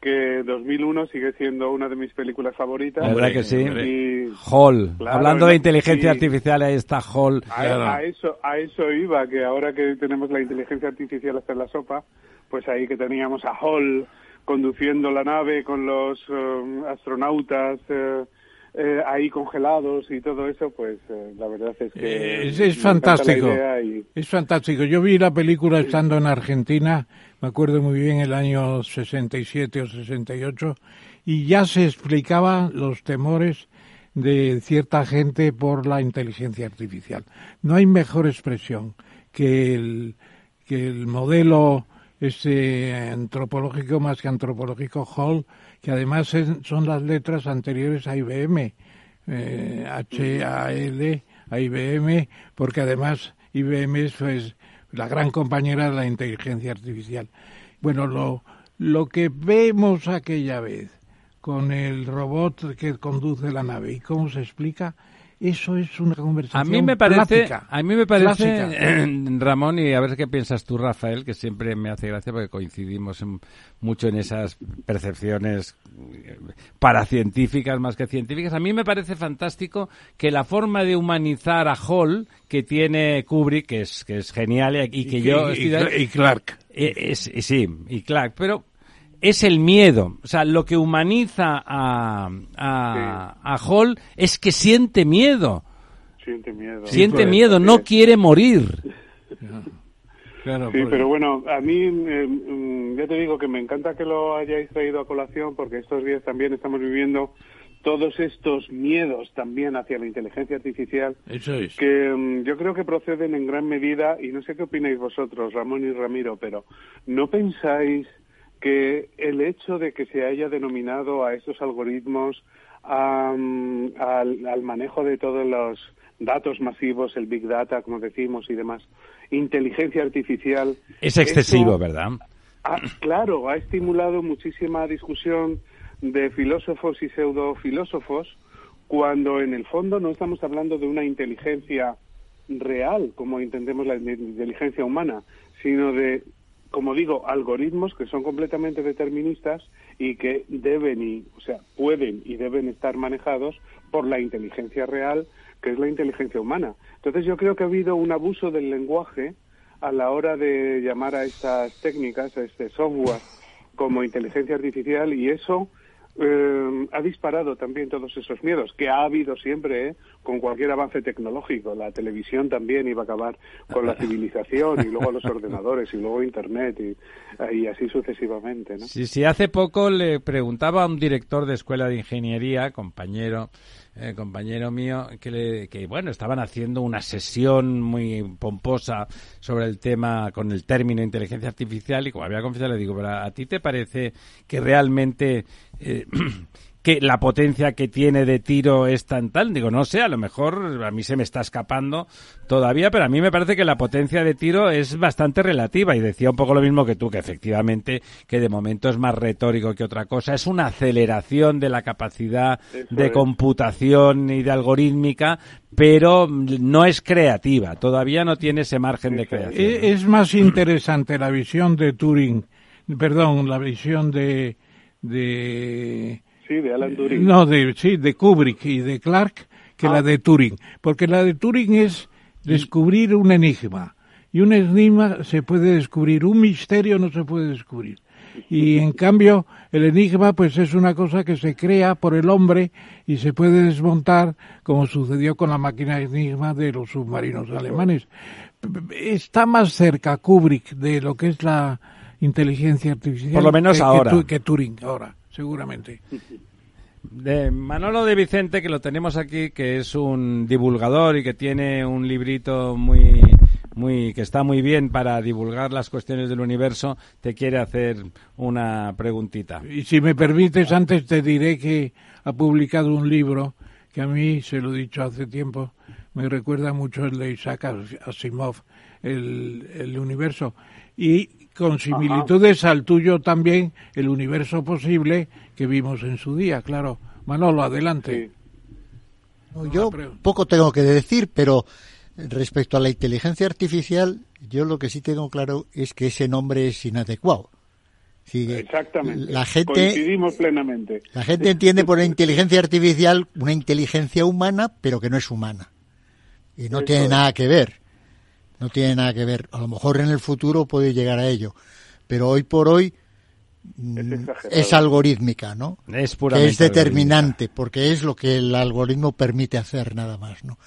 que 2001 sigue siendo una de mis películas favoritas. ¿Verdad que sí? Hall. Hablando de inteligencia artificial, ahí está Hall. A, eso, a eso iba, que ahora que tenemos la inteligencia artificial hasta en la sopa, pues ahí que teníamos a Hall conduciendo la nave con los um, astronautas eh, eh, ahí congelados y todo eso, pues eh, la verdad es que... es, fantástico. Es fantástico. Yo vi la película estando en Argentina me acuerdo muy bien el año 67 o 68, y ya se explicaban los temores de cierta gente por la inteligencia artificial. No hay mejor expresión que el, que el modelo ese antropológico más que antropológico Hall, que además son las letras anteriores a IBM, eh, H-A-L, a IBM, porque además IBM es pues, la gran compañera de la inteligencia artificial. Bueno, lo, lo que vemos aquella vez con el robot que conduce la nave y cómo se explica, eso es una conversación a mí me parece a mí me parece Ramón y a ver qué piensas tú Rafael que siempre me hace gracia porque coincidimos mucho en esas percepciones eh, paracientíficas más que científicas. A mí me parece fantástico que la forma de humanizar a Hall que tiene Kubrick que es que es genial y, que yo y, Clark. eh, sí y Clark pero es el miedo. O sea, lo que humaniza a, a, Hall es que siente miedo. Siente miedo. Siente miedo, no quiere morir. Claro, sí, pero bueno, a mí eh, ya te digo que me encanta que lo hayáis traído a colación porque estos días también estamos viviendo todos estos miedos también hacia la inteligencia artificial Eso es. que mm, yo creo que proceden en gran medida y no sé qué opináis vosotros, Ramón y Ramiro, pero ¿no pensáis que el hecho de que se haya denominado a estos algoritmos al, manejo de todos los datos masivos, el Big Data, como decimos, y demás, inteligencia artificial. Es excesivo, ¿verdad? claro, ha estimulado muchísima discusión de filósofos y pseudofilósofos cuando en el fondo no estamos hablando de una inteligencia real, como entendemos la inteligencia humana, sino de como digo, algoritmos que son completamente deterministas y que deben y, o sea, pueden y deben estar manejados por la inteligencia real, que es la inteligencia humana. Entonces yo creo que ha habido un abuso del lenguaje a la hora de llamar a estas técnicas, a este software como inteligencia artificial y eso eh, ha disparado también todos esos miedos que ha habido siempre ¿eh? con cualquier avance tecnológico. La televisión también iba a acabar con la civilización y luego los ordenadores y luego Internet y, así sucesivamente. ¿no? Sí, sí, hace poco le preguntaba a un director de escuela de ingeniería, compañero, eh, compañero mío, que, que, bueno, estaban haciendo una sesión muy pomposa sobre el tema con el término inteligencia artificial y como había confesado le digo, pero ¿a ti te parece que realmente eh, que la potencia que tiene de tiro es tan tal. Digo, no sé, a lo mejor a mí se me está escapando todavía, pero a mí me parece que la potencia de tiro es bastante relativa y decía un poco lo mismo que tú, que efectivamente que de momento es más retórico que otra cosa. Es una aceleración de la capacidad de computación y de algorítmica, pero no es creativa, todavía no tiene ese margen de creación. Es más interesante la visión de Turing, perdón, la visión de de Sí, de Alan Turing. No, de, sí, de Kubrick y de Clark, que la ah. de Turing. Porque la de Turing es descubrir un enigma. Y un enigma se puede descubrir, un misterio no se puede descubrir. Y en cambio, el enigma pues es una cosa que se crea por el hombre y se puede desmontar, como sucedió con la máquina enigma de los submarinos alemanes. Está más cerca Kubrick de lo que es la inteligencia artificial. Por lo menos ahora. que Turing, ahora seguramente. De Manolo de Vicente, que lo tenemos aquí, que es un divulgador y que tiene un librito muy, muy, que está muy bien para divulgar las cuestiones del universo, te quiere hacer una preguntita. Y si me permites, antes te diré que ha publicado un libro que a mí, se lo he dicho hace tiempo, me recuerda mucho el de Isaac Asimov, el, el universo. Y con similitudes al tuyo también el universo posible que vimos en su día, claro. Manolo, adelante. Yo poco tengo que decir, pero respecto a la inteligencia artificial, yo lo que sí tengo claro es que ese nombre es inadecuado. Exactamente. La gente, Coincidimos plenamente. La gente entiende por inteligencia artificial una inteligencia humana, pero que no es humana. Y no tiene nada que ver no tiene nada que ver. A lo mejor en el futuro puede llegar a ello, pero hoy por hoy es, mm, algorítmica, ¿no? Es que es determinante, porque es lo que el algoritmo permite hacer nada más, ¿no?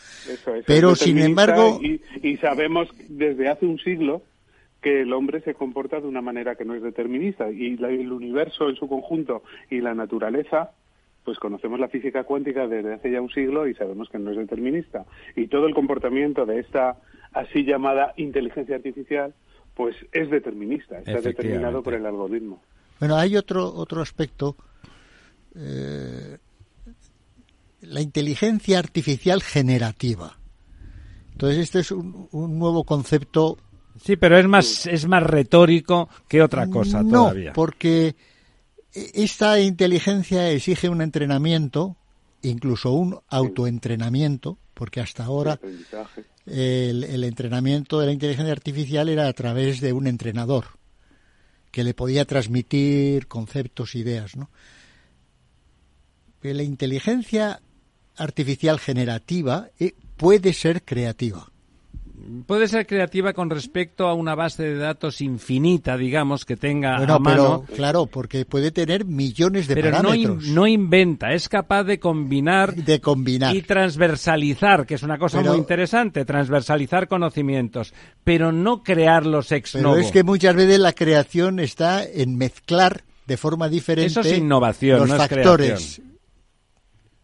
pero sin embargo y, sabemos desde hace un siglo que el hombre se comporta de una manera que no es determinista y el universo en su conjunto y la naturaleza pues conocemos la física cuántica desde hace ya un siglo y sabemos que no es determinista. Y todo el comportamiento de esta así llamada inteligencia artificial, pues es determinista, está determinado por el algoritmo. Bueno, hay otro, otro aspecto. Eh, la inteligencia artificial generativa. Entonces, este es un, nuevo concepto. Sí, pero es más, es más retórico que otra cosa no, todavía. porque esta inteligencia exige un entrenamiento, incluso un autoentrenamiento, porque hasta ahora el, entrenamiento de la inteligencia artificial era a través de un entrenador que le podía transmitir conceptos, ideas, ¿no? la inteligencia artificial generativa eh, puede ser creativa puede ser creativa con respecto a una base de datos infinita, digamos, que tenga a mano. Pero, claro, porque puede tener millones de pero parámetros. No, no inventa, es capaz de combinar, de combinar y transversalizar, que es una cosa muy interesante, transversalizar conocimientos, pero no crearlos ex Pero es que muchas veces la creación está en mezclar de forma diferente Eso es innovación, los no factores.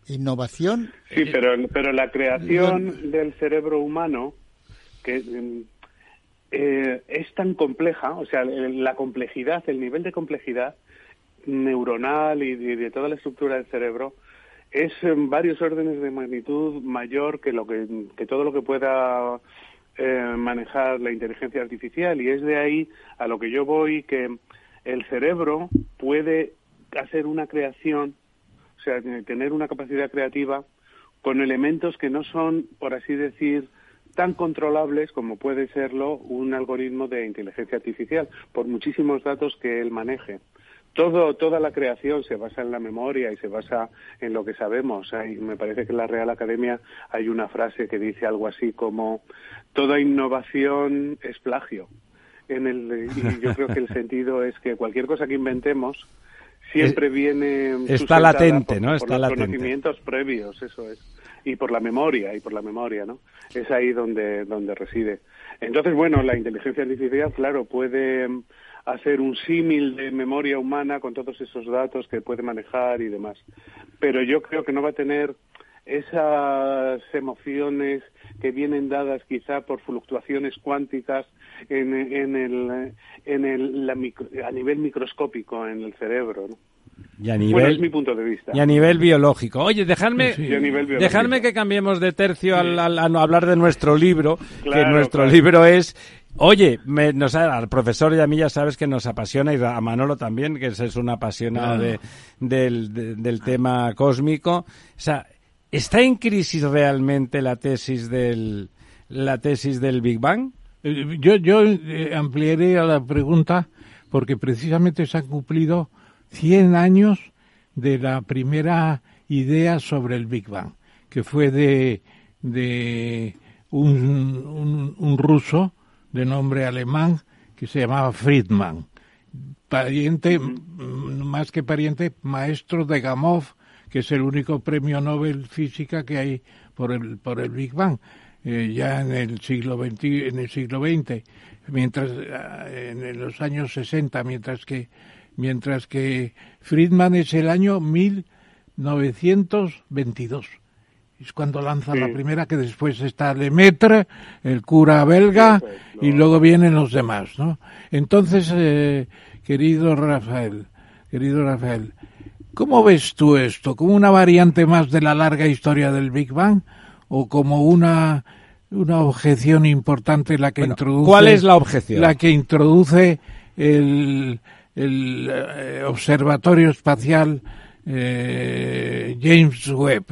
Innovación. Sí, pero, pero la creación del cerebro humano que mm, eh, es tan compleja, o sea, la complejidad, el nivel de complejidad neuronal y de, toda la estructura del cerebro es en varios órdenes de magnitud mayor que lo que, todo lo que pueda eh, manejar la inteligencia artificial. Y es de ahí a lo que yo voy que el cerebro puede hacer una creación, o sea, tener una capacidad creativa con elementos que no son, por así decir, tan controlables como puede serlo un algoritmo de inteligencia artificial, por muchísimos datos que él maneje. Todo, toda la creación se basa en la memoria y se basa en lo que sabemos. me parece que en la Real Academia hay una frase que dice algo así como toda innovación es plagio. En el, y yo creo que el sentido es que cualquier cosa que inventemos siempre viene está latente, ¿no? Está los conocimientos previos, eso es y por la memoria y por la memoria, ¿no? Es ahí donde donde reside. Entonces, bueno, la inteligencia artificial, claro, puede mm, hacer un símil de memoria humana con todos esos datos que puede manejar y demás. Pero yo creo que no va a tener esas emociones que vienen dadas quizá por fluctuaciones cuánticas en, en el, en el, a nivel microscópico en el cerebro. ¿no? Y a nivel, es mi punto de vista. Y a nivel biológico. Oye, dejadme, dejadme que cambiemos de tercio al, a hablar de nuestro libro, que nuestro libro es Oye, me, nos, al profesor y a mí ya sabes que nos apasiona y a Manolo también, que es un apasionado de, del, del tema cósmico. O sea, ¿está en crisis realmente la tesis del, la tesis del Big Bang? Eh, yo, yo eh, ampliaré a la pregunta porque precisamente se han cumplido 100 años de la primera idea sobre el Big Bang, que fue de, de un, un, ruso de nombre alemán que se llamaba Friedman, pariente, más que pariente, maestro de Gamov, que es el único premio Nobel física que hay por el, por el Big Bang, eh, ya en el siglo XX, en el siglo XX, mientras, eh, en los años 60, mientras que mientras que Friedman es el año 1922. Es cuando lanza la primera, que después está Lemaitre, el cura belga, y luego vienen los demás, ¿no? Entonces, eh, querido Rafael, querido Rafael, ¿cómo ves tú esto? ¿Como una variante más de la larga historia del Big Bang? ¿O como una, una objeción importante la que introduce... ¿Cuál es la objeción? La que introduce el, el eh, Observatorio Espacial eh, James Webb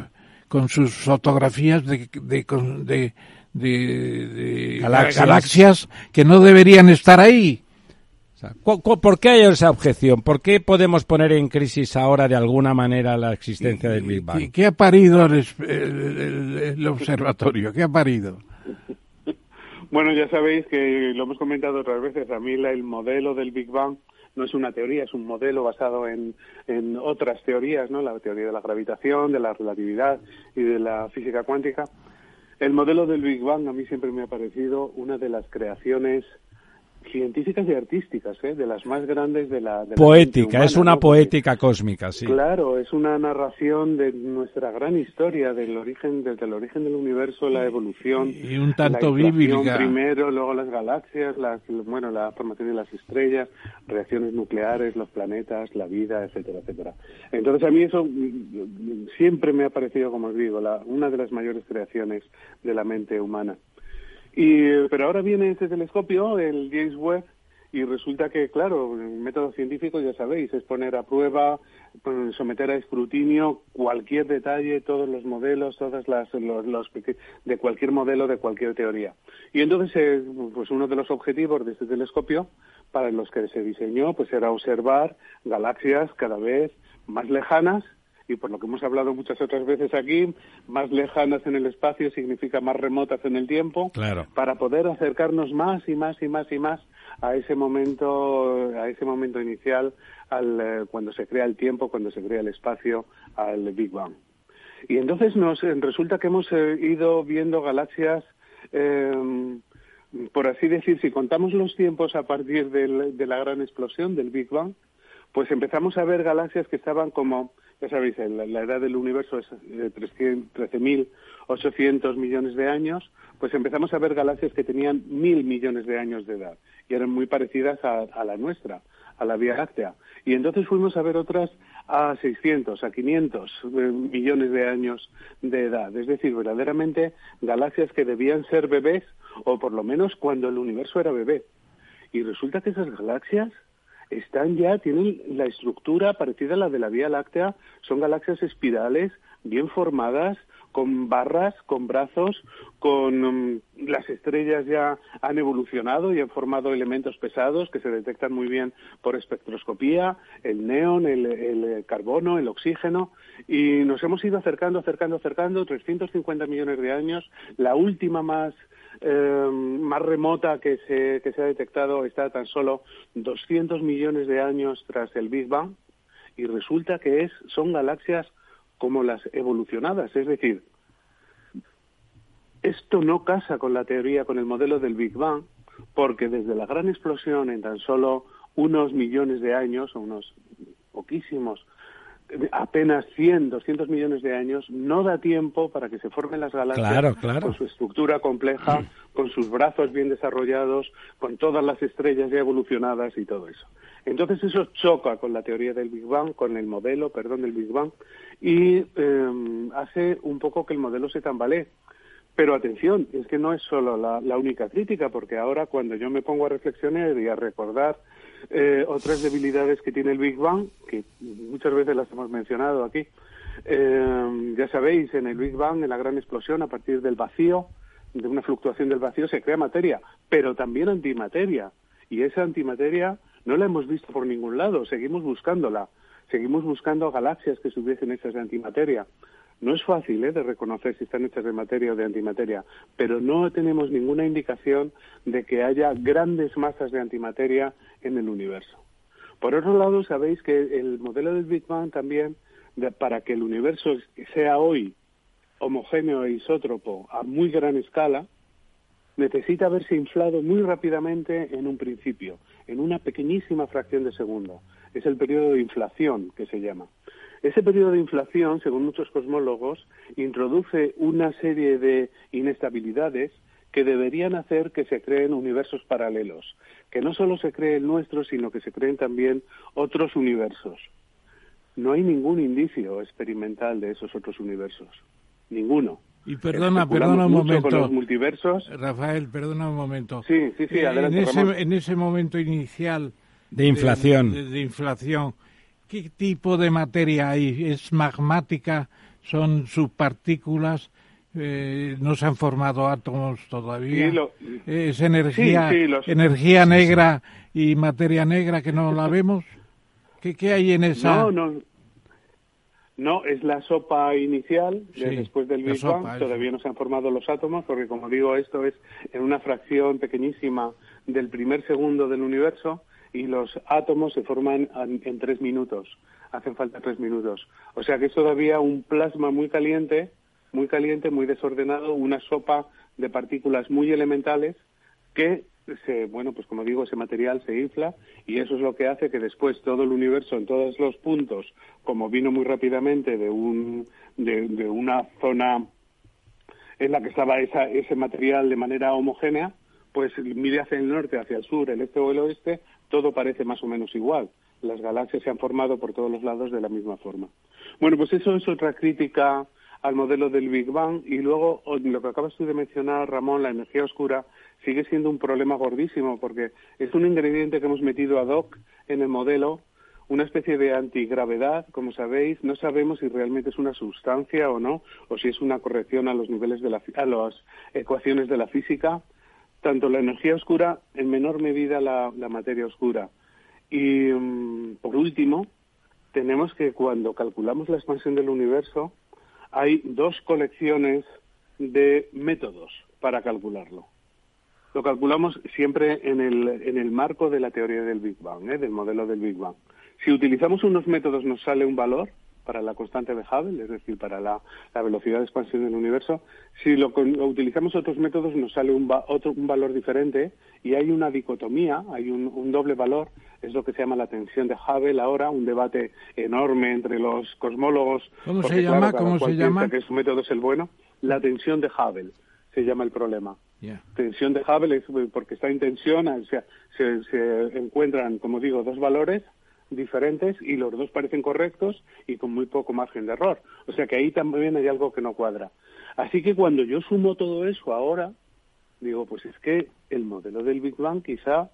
con sus fotografías de, de, de, galaxias. que no deberían estar ahí. ¿Por qué hay esa objeción? ¿Por qué podemos poner en crisis ahora de alguna manera la existencia del Big Bang? ¿Qué ha parido el, el observatorio? ¿Qué ha parido? Bueno, ya sabéis que lo hemos comentado otras veces. A mí el modelo del Big Bang no es una teoría, es un modelo basado en, en otras teorías, ¿no? La teoría de la gravitación, de la relatividad y de la física cuántica. El modelo del Big Bang a mí siempre me ha parecido una de las creaciones científicas y artísticas, ¿eh? de las más grandes de la... De poética, es una poética cósmica, sí. Claro, es una narración de nuestra gran historia, del origen, desde el origen del universo, la evolución... Y un tanto bíblica. Primero, luego las galaxias, las, bueno, la formación de las estrellas, reacciones nucleares, los planetas, la vida, etcétera, etcétera. Entonces a mí eso siempre me ha parecido, como os digo, la, una de las mayores creaciones de la mente humana. Y, pero ahora viene ese telescopio, el James Webb, y resulta que, claro, el método científico, ya sabéis, es poner a prueba, pues, someter a escrutinio cualquier detalle, todos los modelos, todas las, los, los de cualquier modelo, de cualquier teoría. Y entonces, eh, pues uno de los objetivos de este telescopio, para los que se diseñó, pues era observar galaxias cada vez más lejanas y por lo que hemos hablado muchas otras veces aquí, más lejanas en el espacio significa más remotas en el tiempo, para poder acercarnos más y más y más y más a ese momento, a ese momento inicial, al, eh, cuando se crea el tiempo, cuando se crea el espacio, al Big Bang. Y entonces nos eh, resulta que hemos eh, ido viendo galaxias, em, por así decir, si contamos los tiempos a partir de la gran explosión del Big Bang, pues empezamos a ver galaxias que estaban como ya sabéis, la, edad del universo es de 13.800 millones de años, pues empezamos a ver galaxias que tenían mil millones de años de edad y eran muy parecidas a, la nuestra, a la Vía Láctea. Y entonces fuimos a ver otras a 600, a 500 eh, millones de años de edad. Es decir, verdaderamente galaxias que debían ser bebés, o por lo menos cuando el universo era bebé. Y resulta que esas galaxias están ya, tienen la estructura parecida a la de la Vía Láctea, son galaxias espirales bien formadas, con barras, con brazos, con um, las estrellas ya han evolucionado y han formado elementos pesados que se detectan muy bien por espectroscopía, el neón, el, el carbono, el oxígeno, y nos hemos ido acercando, acercando, acercando, 350 millones de años, la última más eh, más remota que se, que se ha detectado está tan solo 200 millones de años tras el Big Bang y resulta que es, son galaxias como las evolucionadas, es decir, esto no casa con la teoría, con el modelo del Big Bang, porque desde la gran explosión en tan solo unos millones de años, o unos poquísimos apenas 100, 200 millones de años, no da tiempo para que se formen las galaxias con su estructura compleja, con sus brazos bien desarrollados, con todas las estrellas ya evolucionadas y todo eso. Entonces eso choca con la teoría del Big Bang, con el modelo, perdón, del Big Bang, y em, hace un poco que el modelo se tambalee. Pero atención, es que no es solo la única crítica, porque ahora cuando yo me pongo a reflexionar y a recordar eh, otras debilidades que tiene el Big Bang, que muchas veces las hemos mencionado aquí. Eh, ya sabéis, en el Big Bang, en la gran explosión, a partir del vacío, de una fluctuación del vacío, se crea materia, pero también antimateria. Y esa antimateria no la hemos visto por ningún lado, seguimos buscándola. Seguimos buscando galaxias que estuviesen hechas de antimateria. No es fácil ¿eh? de reconocer si están hechas de materia o de antimateria, pero no tenemos ninguna indicación de que haya grandes masas de antimateria en el universo. Por otro lado, sabéis que el modelo del Big Bang también, para que el universo sea hoy homogéneo e isótropo a muy gran escala, necesita haberse inflado muy rápidamente en un principio, en una pequeñísima fracción de segundo. Es el periodo de inflación que se llama. Ese periodo de inflación, según muchos cosmólogos, introduce una serie de inestabilidades que deberían hacer que se creen universos paralelos, que no solo se cree el nuestro, sino que se creen también otros universos. No hay ningún indicio experimental de esos otros universos, ninguno. Y perdona, perdona un momento. Con los multiversos. Rafael, perdona un momento. Sí, sí, sí, adelante. En ese, en ese momento inicial de inflación, de inflación, ¿Qué tipo de materia hay? ¿Es magmática? ¿Son subpartículas? Eh, no se han formado átomos todavía. ¿Es energía, energía negra y materia negra que no la vemos? ¿Qué, qué hay en esa? No, no. No, es la sopa inicial después del Big Bang. Todavía no se han formado los átomos porque, como digo, esto es en una fracción pequeñísima del primer segundo del universo y los átomos se forman en tres minutos. Hacen falta tres minutos. O sea que es todavía un plasma muy caliente, muy caliente, muy desordenado, una sopa de partículas muy elementales que se, bueno, pues como digo, ese material se infla y eso es lo que hace que después todo el universo en todos los puntos, como vino muy rápidamente de, un, de, una zona en la que estaba esa, ese material de manera homogénea, pues mire hacia el norte, hacia el sur, el este o el oeste, todo parece más o menos igual. Las galaxias se han formado por todos los lados de la misma forma. Bueno, pues eso es otra crítica al modelo del Big Bang y luego lo que acabas tú de mencionar, Ramón, la energía oscura sigue siendo un problema gordísimo porque es un ingrediente que hemos metido ad hoc en el modelo, una especie de antigravedad, como sabéis, no sabemos si realmente es una sustancia o no, o si es una corrección a los niveles de la, a las ecuaciones de la física, tanto la energía oscura, en menor medida la, materia oscura. Y mm, por último, tenemos que cuando calculamos la expansión del universo, hay dos colecciones de métodos para calcularlo. Lo calculamos siempre en el, en el marco de la teoría del Big Bang, ¿eh? del modelo del Big Bang. Si utilizamos unos métodos nos sale un valor para la constante de Hubble, es decir, para la, velocidad de expansión del universo. Si lo, utilizamos otros métodos nos sale un, otro, un valor diferente y hay una dicotomía, hay un, doble valor, es lo que se llama la tensión de Hubble ahora, un debate enorme entre los cosmólogos. ¿Cómo se llama? ¿Cómo se llama? Que su método es el bueno. La tensión de Hubble se llama el problema. Tensión de Hubble es porque está en tensión, o sea, se encuentran, como digo, dos valores diferentes y los dos parecen correctos y con muy poco margen de error. O sea que ahí también hay algo que no cuadra. Así que cuando yo sumo todo eso ahora, digo, pues es que el modelo del Big Bang quizá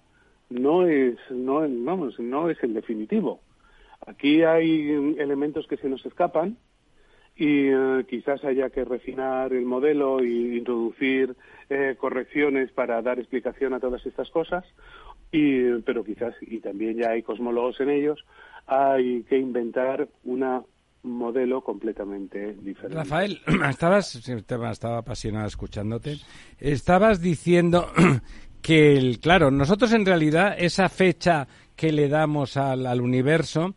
no es, no, vamos, no es el definitivo. Aquí hay elementos que se nos escapan y eh, quizás haya que refinar el modelo e introducir eh, correcciones para dar explicación a todas estas cosas y, pero quizás, y también ya hay cosmólogos en ellos, hay que inventar un modelo completamente diferente. Rafael, estabas, estaba apasionado escuchándote, estabas diciendo que, claro, nosotros en realidad esa fecha que le damos al, al universo,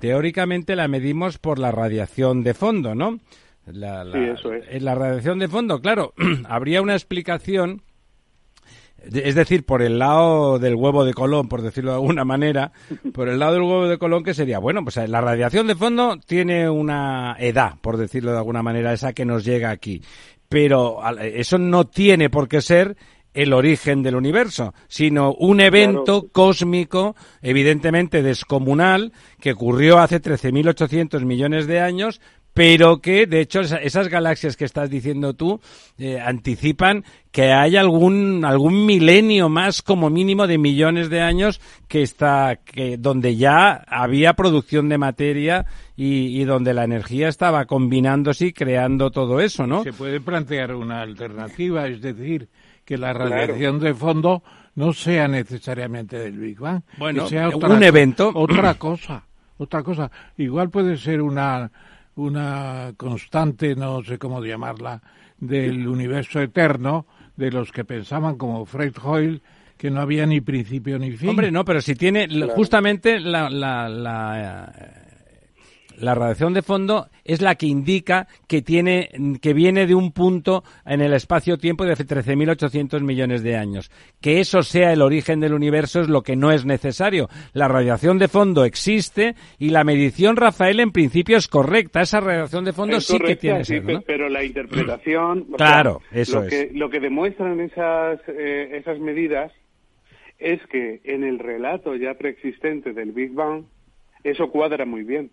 teóricamente la medimos por la radiación de fondo, ¿no? La, sí, eso es. En la radiación de fondo, claro, habría una explicación es decir, por el lado del huevo de Colón, por decirlo de alguna manera, por el lado del huevo de Colón, que sería, bueno, pues la radiación de fondo tiene una edad, por decirlo de alguna manera, esa que nos llega aquí. Pero eso no tiene por qué ser el origen del universo, sino un evento cósmico, evidentemente descomunal, que ocurrió hace 13.800 millones de años, pero que de hecho esas galaxias que estás diciendo tú eh, anticipan que hay algún algún milenio más como mínimo de millones de años que está que donde ya había producción de materia y, donde la energía estaba combinándose y creando todo eso, ¿no? Se puede plantear una alternativa, es decir, que la radiación de fondo no sea necesariamente del Big Bang, bueno, sea un evento, otra cosa, otra cosa. Igual puede ser una una constante, no sé cómo llamarla, del universo eterno, de los que pensaban como Fred Hoyle, que no había ni principio ni fin. Hombre, no, pero si tiene justamente la, la, la la radiación de fondo es la que indica que tiene que viene de un punto en el espacio-tiempo de hace 13.800 millones de años. Que eso sea el origen del universo es lo que no es necesario. La radiación de fondo existe y la medición, Rafael, en principio es correcta. Esa radiación de fondo sí que tiene sí, Pero la interpretación... claro, eso lo es. Que, lo que demuestran esas, eh, esas medidas es que en el relato ya preexistente del Big Bang eso cuadra muy bien.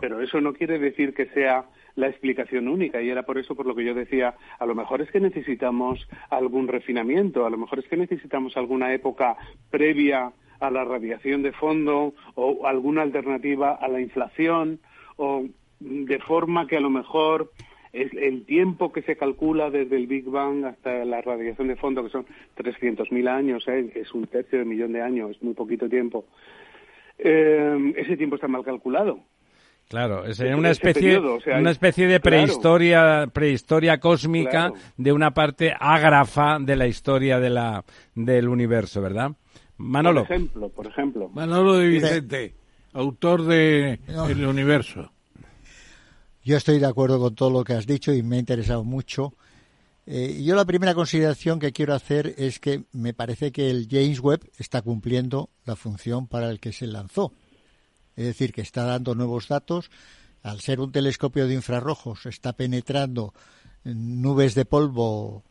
Pero eso no quiere decir que sea la explicación única y era por eso por lo que yo decía, a lo mejor es que necesitamos algún refinamiento, a lo mejor es que necesitamos alguna época previa a la radiación de fondo o alguna alternativa a la inflación o de forma que a lo mejor el tiempo que se calcula desde el Big Bang hasta la radiación de fondo, que son 300.000 años, ¿eh? es un tercio de millón de años, es muy poquito tiempo, eh, ese tiempo está mal calculado. Claro, es una especie, una especie de prehistoria, prehistoria cósmica de una parte ágrafa de la historia de la, del universo, ¿verdad? Manolo. Por ejemplo, por ejemplo. Manolo de Vicente, autor de El Universo. Yo estoy de acuerdo con todo lo que has dicho y me ha interesado mucho. Eh, yo la primera consideración que quiero hacer es que me parece que el James Webb está cumpliendo la función para el que se lanzó. Es decir, que está dando nuevos datos. Al ser un telescopio de infrarrojos, está penetrando nubes de polvo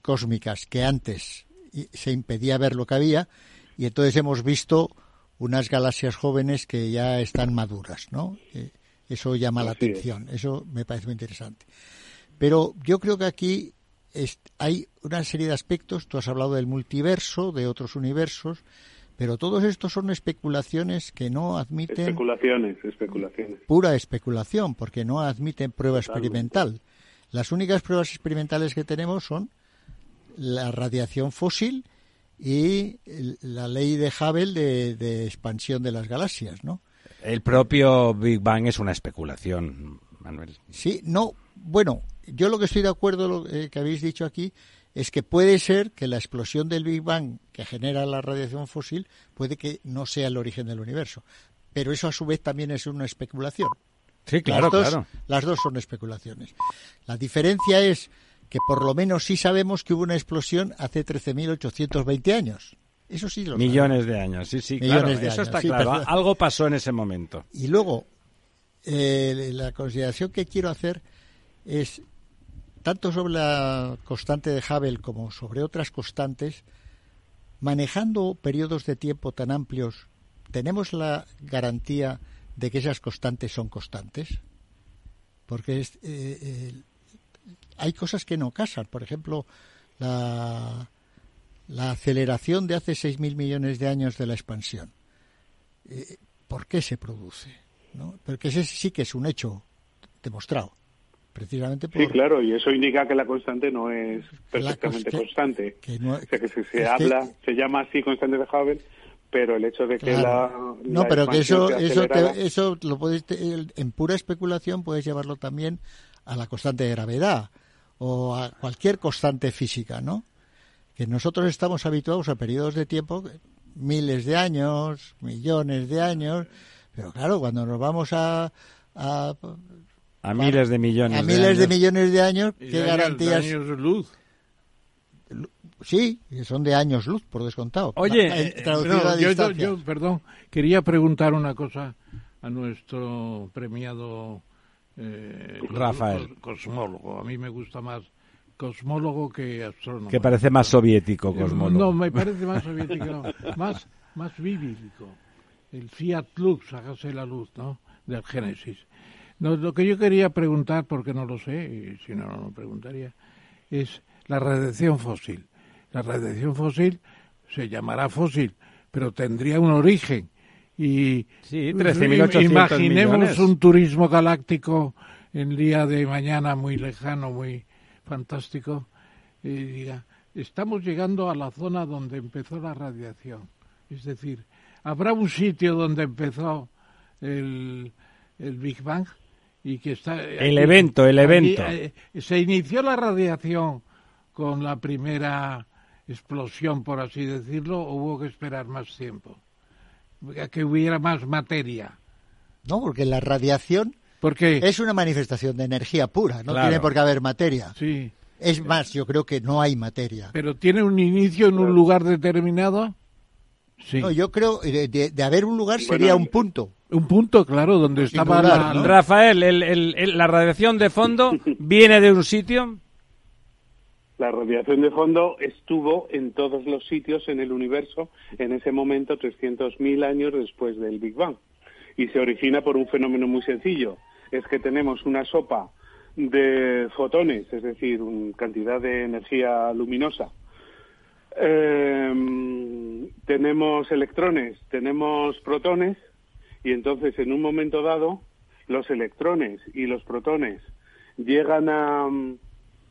cósmicas que antes se impedía ver lo que había y entonces hemos visto unas galaxias jóvenes que ya están maduras, ¿no? Eh, eso llama la atención, eso me parece muy interesante. Pero yo creo que aquí hay una serie de aspectos. Tú has hablado del multiverso, de otros universos, pero todos estos son especulaciones que no admiten. Especulaciones, especulaciones. Pura especulación, porque no admiten prueba experimental. Las únicas pruebas experimentales que tenemos son la radiación fósil y la ley de Hubble de, de expansión de las galaxias, ¿no? El propio Big Bang es una especulación, Manuel. Sí, no, bueno, yo lo que estoy de acuerdo lo eh, que habéis dicho aquí es que puede ser que la explosión del Big Bang que genera la radiación fósil puede que no sea el origen del universo, pero eso a su vez también es una especulación. Sí, claro, las dos, claro. Las dos son especulaciones. La diferencia es que por lo menos sí sabemos que hubo una explosión hace 13.820 años. Eso sí lo Millones sabemos. de años, sí, sí, Millones claro. de Eso años, está sí, claro. pero- Algo pasó en ese momento. Y luego, eh, la consideración que quiero hacer es, tanto sobre la constante de Hubble como sobre otras constantes, manejando periodos de tiempo tan amplios, ¿tenemos la garantía de que esas constantes son constantes? Porque es, eh, eh, hay cosas que no casan. Por ejemplo, la, la aceleración de hace 6.000 millones de años de la expansión. Eh, ¿Por qué se produce? ¿no? Porque ese sí que es un hecho demostrado. Precisamente por Sí, claro, y eso indica que la constante no es perfectamente consta- constante. que no- o sea, que se, se es que- habla, se llama así constante de Hubble, pero el hecho de que Claro. la. no, pero que eso, eso, te- eso lo puedes, en pura especulación puedes llevarlo también a la constante de gravedad o a cualquier constante física, ¿no? Que nosotros estamos habituados a periodos de tiempo, miles de años, millones de años, pero claro, cuando nos vamos a, a, A miles de millones a de miles de años. millones de años, ¿qué de años- de garantías? años luz. Sí, que son de años luz, por descontado. Oye, eh, No, a yo, yo- distancia. yo, perdón, quería preguntar una cosa a nuestro premiado eh, Rafael. cos- cosmólogo. A mí me gusta más cosmólogo que astrónomo. Que parece más soviético, Eh, Cosmólogo. No, me parece más soviético, no, más, más bíblico. El fiat lux, hágase la luz, ¿no? Del Génesis. No, lo que yo quería preguntar, porque no lo sé, y si no, no lo preguntaría, es la radiación fósil. La radiación fósil se llamará fósil, pero tendría un origen. Y Sí, 13.800 imaginemos millones. un turismo galáctico el día de mañana muy lejano, muy fantástico, y diga, estamos llegando a la zona donde empezó la radiación. Es decir, ¿habrá un sitio donde empezó el, el Big Bang? Y que está, El evento, el evento. eh, se inició la radiación con la primera explosión, por así decirlo, o hubo que esperar más tiempo, a que hubiera más materia. No, porque la radiación Porque es una manifestación de energía pura, no Claro. tiene por qué haber materia. sí, Es más, yo creo que no hay materia. pero tiene un inicio en un lugar determinado. Sí. No, yo creo de, de- de haber un lugar sería un punto. Un punto, claro, donde estaba la, ¿no? Rafael, el- el- el- la radiación de fondo viene de un sitio. La radiación de fondo estuvo en todos los sitios en el universo en ese momento 300.000 años después del Big Bang. Y se origina por un fenómeno muy sencillo. Es que tenemos una sopa de fotones, es decir, una cantidad de energía luminosa. Eh, tenemos electrones, tenemos protones y entonces en un momento dado los electrones y los protones llegan a, mm,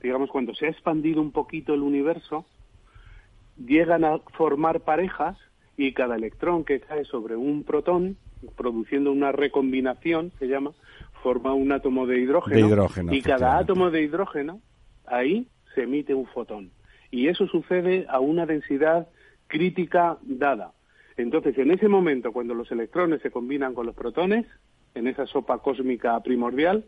digamos, cuando se ha expandido un poquito el universo, llegan a formar parejas y cada electrón que cae sobre un protón, produciendo una recombinación, se llama, forma un átomo de hidrógeno. De hidrógeno, y cada átomo de hidrógeno, ahí se emite un fotón. Y eso sucede a una densidad crítica dada. Entonces, en ese momento, cuando los electrones se combinan con los protones, en esa sopa cósmica primordial,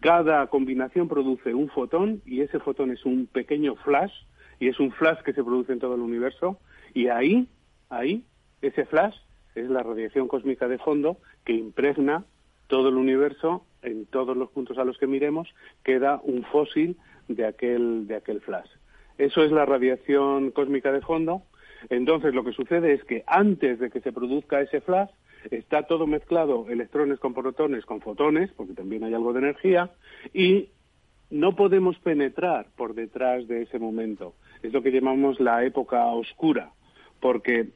Cada combinación produce un fotón y ese fotón es un pequeño flash y es un flash que se produce en todo el universo y ahí, ahí, ese flash es la radiación cósmica de fondo que impregna todo el universo en todos los puntos a los que miremos queda un fósil de aquel de aquel flash. Eso es la radiación cósmica de fondo. Entonces lo que sucede es que antes de que se produzca ese flash está todo mezclado electrones con protones con fotones, porque también hay algo de energía, y no podemos penetrar por detrás de ese momento. Es lo que llamamos la época oscura, porque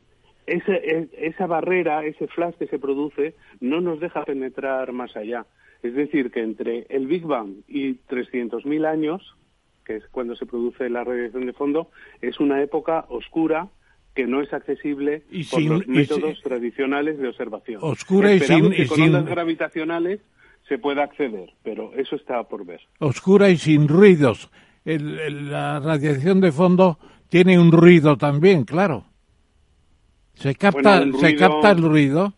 ese, esa barrera, ese flash que se produce, no nos deja penetrar más allá. Es decir, que entre el Big Bang y 300.000 años, que es cuando se produce la radiación de fondo, es una época oscura que no es accesible por los métodos tradicionales de observación. Oscura y sin, que con ondas gravitacionales se pueda acceder, pero eso está por ver. Oscura y sin ruidos. la radiación de fondo tiene un ruido también, claro. Se capta, se capta el ruido.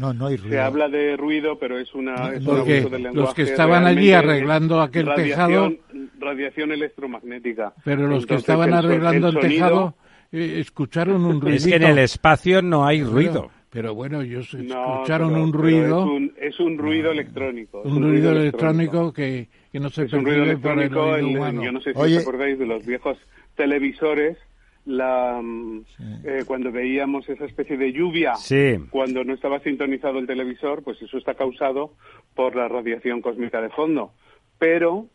No, no hay ruido. Se habla de ruido, pero es una. es los que estaban allí arreglando aquel tejado. Radiación electromagnética. Pero los que estaban arreglando el, tejado eh, escucharon un ruido. Es que en el espacio no hay ruido. Pero, bueno, ellos escucharon un ruido. Es un, es un, ruido electrónico. Un, ruido, electrónico, que, que, no se es un ruido electrónico, Yo no sé si os acordáis de los viejos televisores la mm, eh, cuando veíamos esa especie de lluvia cuando no estaba sintonizado el televisor pues eso está causado por la radiación cósmica de fondo pero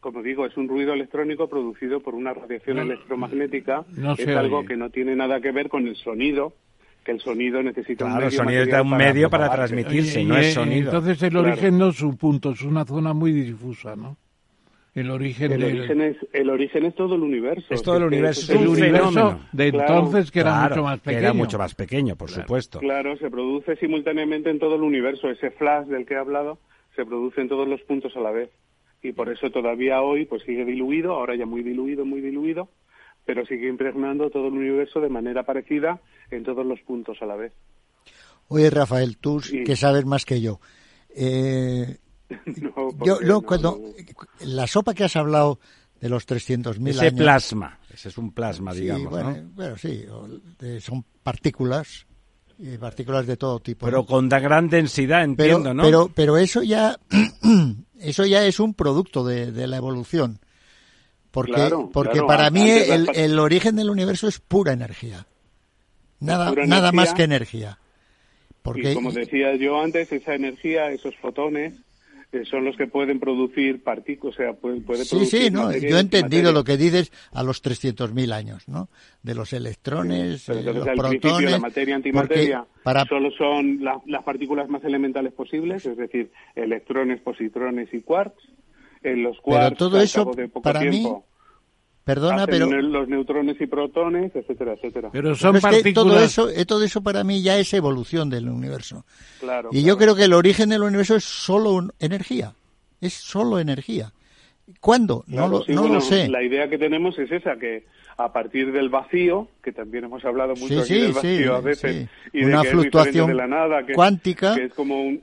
como digo es un ruido electrónico producido por una radiación electromagnética es algo que no tiene nada que ver con el sonido que el sonido necesita un medio el sonido es un medio para, transmitirse no es sonido entonces el origen no es un punto es una zona muy difusa no el origen, el, origen es, el origen es todo el universo. Es todo el universo. Es el universo de entonces que era mucho más pequeño. era mucho más pequeño, por supuesto. Claro, se produce simultáneamente en todo el universo. Ese flash del que he hablado se produce en todos los puntos a la vez. Y por eso todavía hoy pues sigue diluido, ahora ya muy diluido, muy diluido, pero sigue impregnando todo el universo de manera parecida en todos los puntos a la vez. Oye, Rafael, tú que sabes más que yo. Eh, yo, cuando la sopa que has hablado de los 300.000 Ese plasma, ese es un plasma, digamos, bueno, sí, son partículas, y partículas de todo tipo. Pero con gran densidad, entiendo, pero, ¿no? Pero, pero eso ya, eso ya es un producto de, la evolución. Porque, porque para mí el, origen del universo es pura energía. Nada, nada más que energía. Porque, y como decía yo antes, esa energía, esos fotones, son los que pueden producir partículas, o sea, puede, puede sí, Sí, no, yo he entendido lo que dices a los 300.000 años, ¿no? De los electrones, eh, los protones... la materia antimateria solo son las partículas más elementales posibles, es decir, electrones, positrones y quarks. En los quarks, Pero todo eso, para mí Perdona, pero los neutrones y protones, etcétera, etcétera. Pero son partículas... todo eso, eh, todo eso para mí ya es evolución del universo. Claro. Y yo creo que el origen del universo es solo energía, es solo energía. ¿Cuándo? no, lo, no lo sé. La idea que tenemos es esa, que a partir del vacío, que también hemos hablado mucho aquí del vacío a veces, y una de fluctuación de la nada, cuántica, que es como un,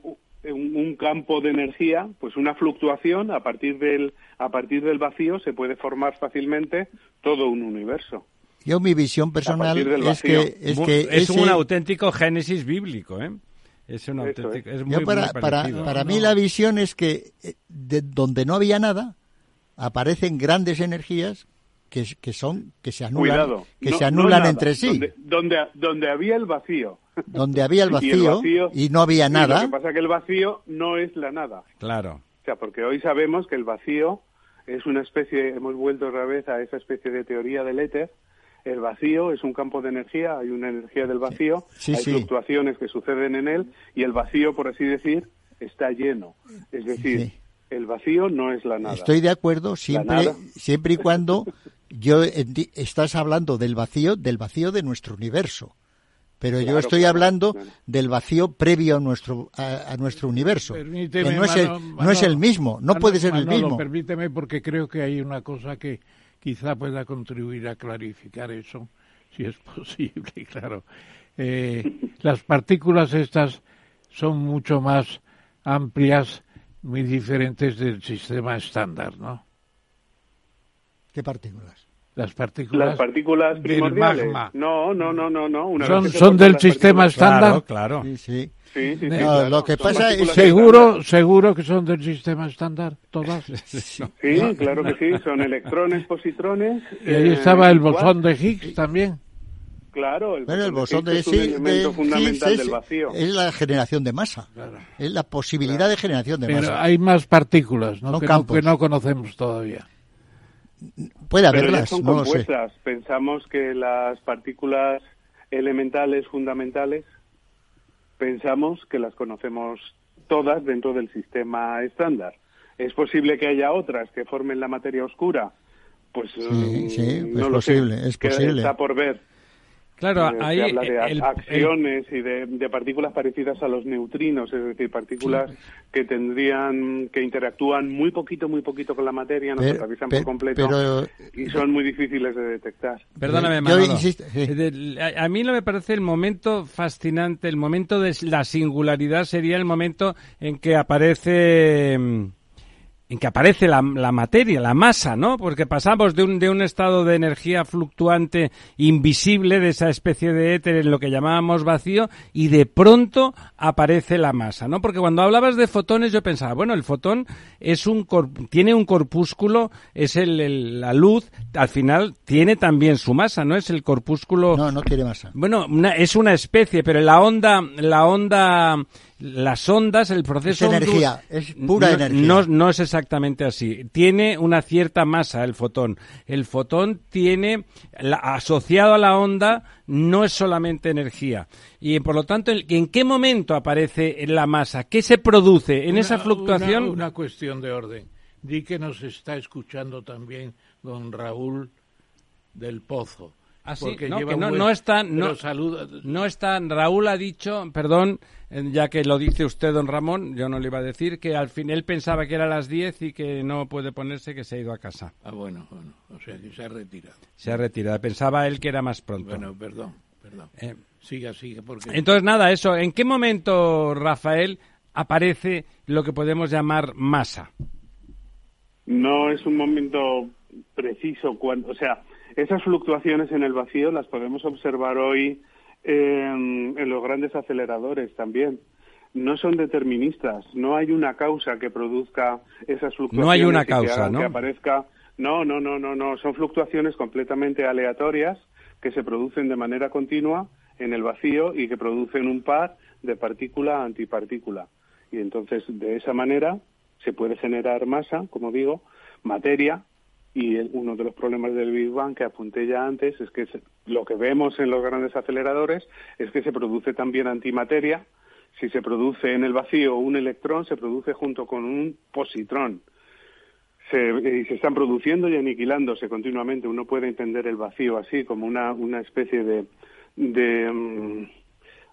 un, campo de energía, pues una fluctuación a partir del a partir del vacío se puede formar fácilmente todo un universo. Yo mi visión personal es que es que es un auténtico génesis bíblico, ¿eh? Es un auténtico, es muy, para, para, para mí la visión es que eh, de donde no había nada aparecen grandes energías que, que son que se anulan que se anulan entre sí. Donde, donde, donde había el vacío donde había el vacío, y, no había nada. lo que pasa es que el vacío no es la nada. Claro. O sea, porque hoy sabemos que el vacío es una especie, hemos vuelto otra vez a esa especie de teoría del éter. El vacío es un campo de energía, hay una energía del vacío, hay fluctuaciones que suceden en él y el vacío, por así decir, está lleno. Es decir, el vacío no es la nada. Estoy de acuerdo siempre, siempre y cuando yo estás hablando del vacío, del vacío de nuestro universo. Pero yo estoy hablando del vacío previo a nuestro a, nuestro universo. que no, es el, no es el mismo, no puede ser el mismo. Permíteme porque creo que hay una cosa que quizá pueda contribuir a clarificar eso, si es posible, claro. Eh, las partículas estas son mucho más amplias muy diferentes del sistema estándar, ¿no? ¿Qué partículas? Las partículas, Las partículas del primordiales. magma. No, no, no, no, no. Una Son- del sistema estándar. Claro, claro. Sí, sí. Sí, sí, sí, No, claro. lo que pasa es- ¿Seguro, seguro que son del sistema estándar todas? Sí, claro que sí. Son electrones, positrones. Y ahí eh, estaba el igual. bosón de Higgs también. Claro, el Bueno, el bosón de Higgs es un elemento de fundamental Higgs del es, vacío. es la generación de masa. Es la posibilidad de generación de Pero masa. hay más partículas, ¿no? Que no conocemos todavía. Puede Pero haberlas, son no lo sé. compuestas. Pensamos que las partículas elementales fundamentales, pensamos que las conocemos todas dentro del sistema estándar. ¿Es posible que haya otras que formen la materia oscura? Pues mm, sí, es no lo sé. posible, es posible. Está por ver. Claro, Eh, se ahí habla de el- el- acciones y de, de partículas parecidas a los neutrinos, es decir, partículas que tendrían, que interactúan muy poquito, muy poquito con la materia, nos Pero- atraviesan pero- por completo pero- y son muy difíciles de detectar. Perdóname, Yo Manolo. insisto, sí. A, a mí lo me parece el momento fascinante, el momento de la singularidad sería el momento en que aparece mm, en que aparece la, la materia, la masa, ¿no? Porque pasamos de un, de un estado de energía fluctuante invisible, de esa especie de éter en lo que llamábamos vacío, y de pronto aparece la masa, ¿no? Porque cuando hablabas de fotones yo pensaba, bueno, el fotón es un tiene un corpúsculo, es el, el- la luz, al final tiene también su masa, ¿no? Es el corpúsculo No, no tiene masa. bueno, una- es una especie, pero la onda, la onda, las ondas, el proceso Es energía, es pura no, energía. No, no es exactamente así. Tiene una cierta masa el fotón. El fotón tiene, la- asociado a la onda, no es solamente energía. Y por lo tanto, ¿en en qué momento aparece la masa? ¿Qué se produce en Una- esa fluctuación? Una, una cuestión de orden. Di que nos está escuchando también don Raúl del Pozo. Ah, sí, porque no, lleva que no, buen- no está, pero no, saluda- no está, Raúl ha dicho, perdón, eh, ya que lo dice usted, don Ramón, yo no le iba a decir, que al fin él pensaba que era las 10 y que no puede ponerse, que se ha ido a casa. Ah, bueno, bueno, o sea que se ha retirado. Se ha retirado, pensaba él que era más pronto. Bueno, perdón, perdón. Eh, Siga, siga, porque... entonces, nada, eso, ¿en qué momento, Rafael, aparece lo que podemos llamar masa? No es un momento preciso cuando, o sea, esas fluctuaciones en el vacío las podemos observar hoy en, en los grandes aceleradores también. No son deterministas, no hay una causa que produzca esas fluctuaciones. No hay una que causa. Que aparezca. No, no, no, no, no. Son fluctuaciones completamente aleatorias que se producen de manera continua en el vacío y que producen un par de partícula-antipartícula. Y entonces, de esa manera, se puede generar masa, como digo, materia, y uno de los problemas del Big Bang que apunté ya antes es que se- lo que vemos en los grandes aceleradores es que se produce también antimateria. Si se produce en el vacío un electrón, se produce junto con un positrón. Se, y se están produciendo y aniquilándose continuamente. Uno puede entender el vacío así, como una, una especie de, de, mm,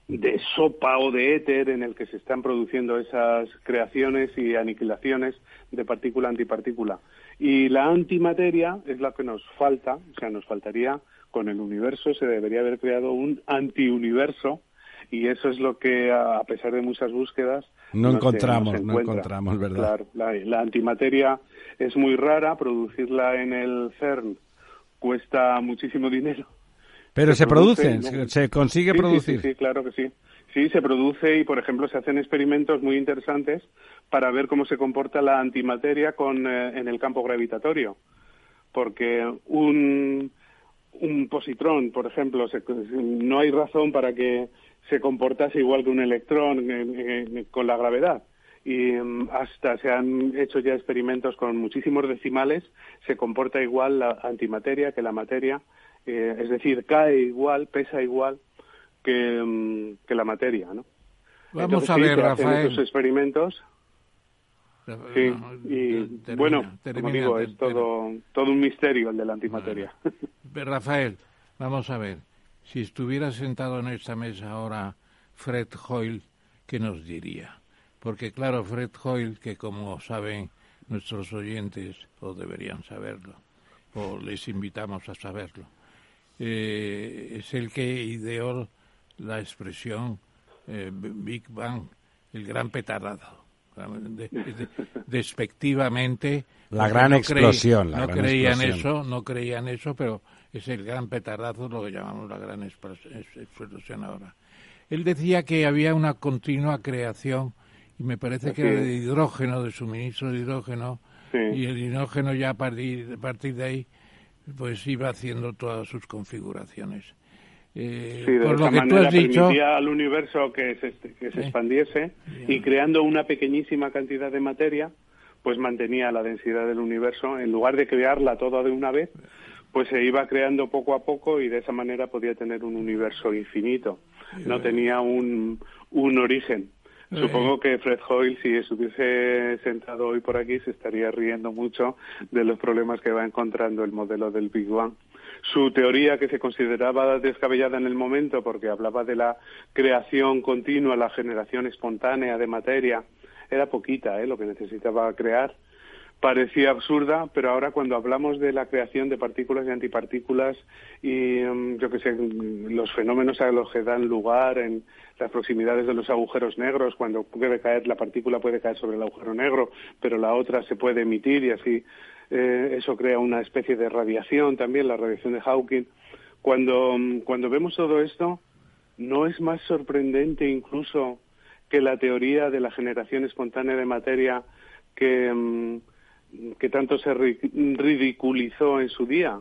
de sopa o de éter en el que se están produciendo esas creaciones y aniquilaciones de partícula antipartícula. Y la antimateria es la que nos falta, o sea, nos faltaría con el universo, se debería haber creado un antiuniverso y eso es lo que, a pesar de muchas búsquedas, No encontramos, se no encontramos, ¿verdad? Claro, la, la antimateria es muy rara, producirla en el CERN cuesta muchísimo dinero. Pero se, produce, produce, ¿no? se consigue Sí, sí, producir. Sí, sí, claro que sí. Sí, se produce y, por ejemplo, se hacen experimentos muy interesantes para ver cómo se comporta la antimateria con, eh, en el campo gravitatorio. Porque un, un positrón, por ejemplo, se- no hay razón para que se comportase igual que un electrón eh, eh, con la gravedad. Y mm, hasta se han hecho ya experimentos con muchísimos decimales, se comporta igual la antimateria que la materia, eh, es decir, cae igual, pesa igual que, mm, que la materia, ¿no? Vamos Entonces, a sí, ver, hacen Rafael. esos experimentos Sí, No, y termina, bueno, como termina, digo, ter- es todo, todo un misterio el de la antimateria. ter- Rafael, vamos a ver. Si estuviera sentado en esta mesa ahora Fred Hoyle, ¿qué nos diría? Porque claro, Fred Hoyle, que como saben nuestros oyentes, o deberían saberlo, o les invitamos a saberlo, eh, es el que ideó la expresión eh, Big Bang, el gran petardazo. despectivamente. La gran explosión. no creían eso, no creían eso, pero es el gran petardazo, lo que llamamos la gran explosión ahora. Él decía que había una continua creación, y me parece que era de hidrógeno, de suministro de hidrógeno, y el hidrógeno ya a partir, a partir de ahí pues iba haciendo todas sus configuraciones. Eh, sí, de por lo que manera tú has dicho, permitía al universo que se, que se expandiese y creando una pequeñísima cantidad de materia, pues mantenía la densidad del universo. En lugar de crearla toda de una vez, pues se iba creando poco a poco y de esa manera podía tener un universo infinito. No tenía un, un origen. Supongo que Fred Hoyle, si estuviese sentado hoy por aquí, se estaría riendo mucho de los problemas que va encontrando el modelo del Big Bang. Su teoría, que se consideraba descabellada en el momento porque hablaba de la creación continua, la generación espontánea de materia, era poquita ¿eh? lo que necesitaba crear parecía absurda, pero ahora cuando hablamos de la creación de partículas y antipartículas y mm, yo que sé, los fenómenos a los que dan lugar en las proximidades de los agujeros negros, cuando puede caer la partícula puede caer sobre el agujero negro, pero la otra se puede emitir y así eh, eso crea una especie de radiación también, la radiación de Hawking. Cuando, mm, cuando vemos todo esto, ¿no es más sorprendente incluso que la teoría de la generación espontánea de materia que, mm, que tanto se ridiculizó en su día,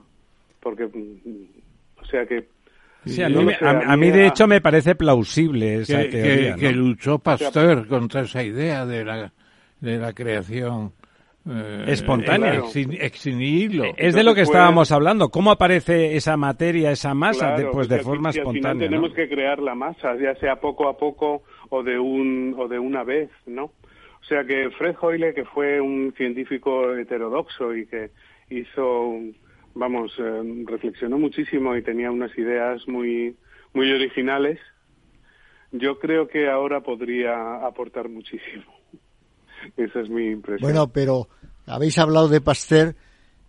porque, o sea que... a, mí, de hecho me parece plausible esa que, teoría. Que, luchó Pasteur contra esa idea de la, de la creación eh, espontánea. Ex, Es de lo que estábamos hablando. ¿Cómo aparece esa materia, esa masa, pues de forma espontánea? tenemos que crear la masa, ya sea poco a poco o de, un, o de una vez, ¿no? O sea que Fred Hoyle, que fue un científico heterodoxo y que hizo, vamos, eh, reflexionó muchísimo y tenía unas ideas muy, muy originales, yo creo que ahora podría aportar muchísimo. Esa es mi impresión. Bueno, pero habéis hablado de Pasteur.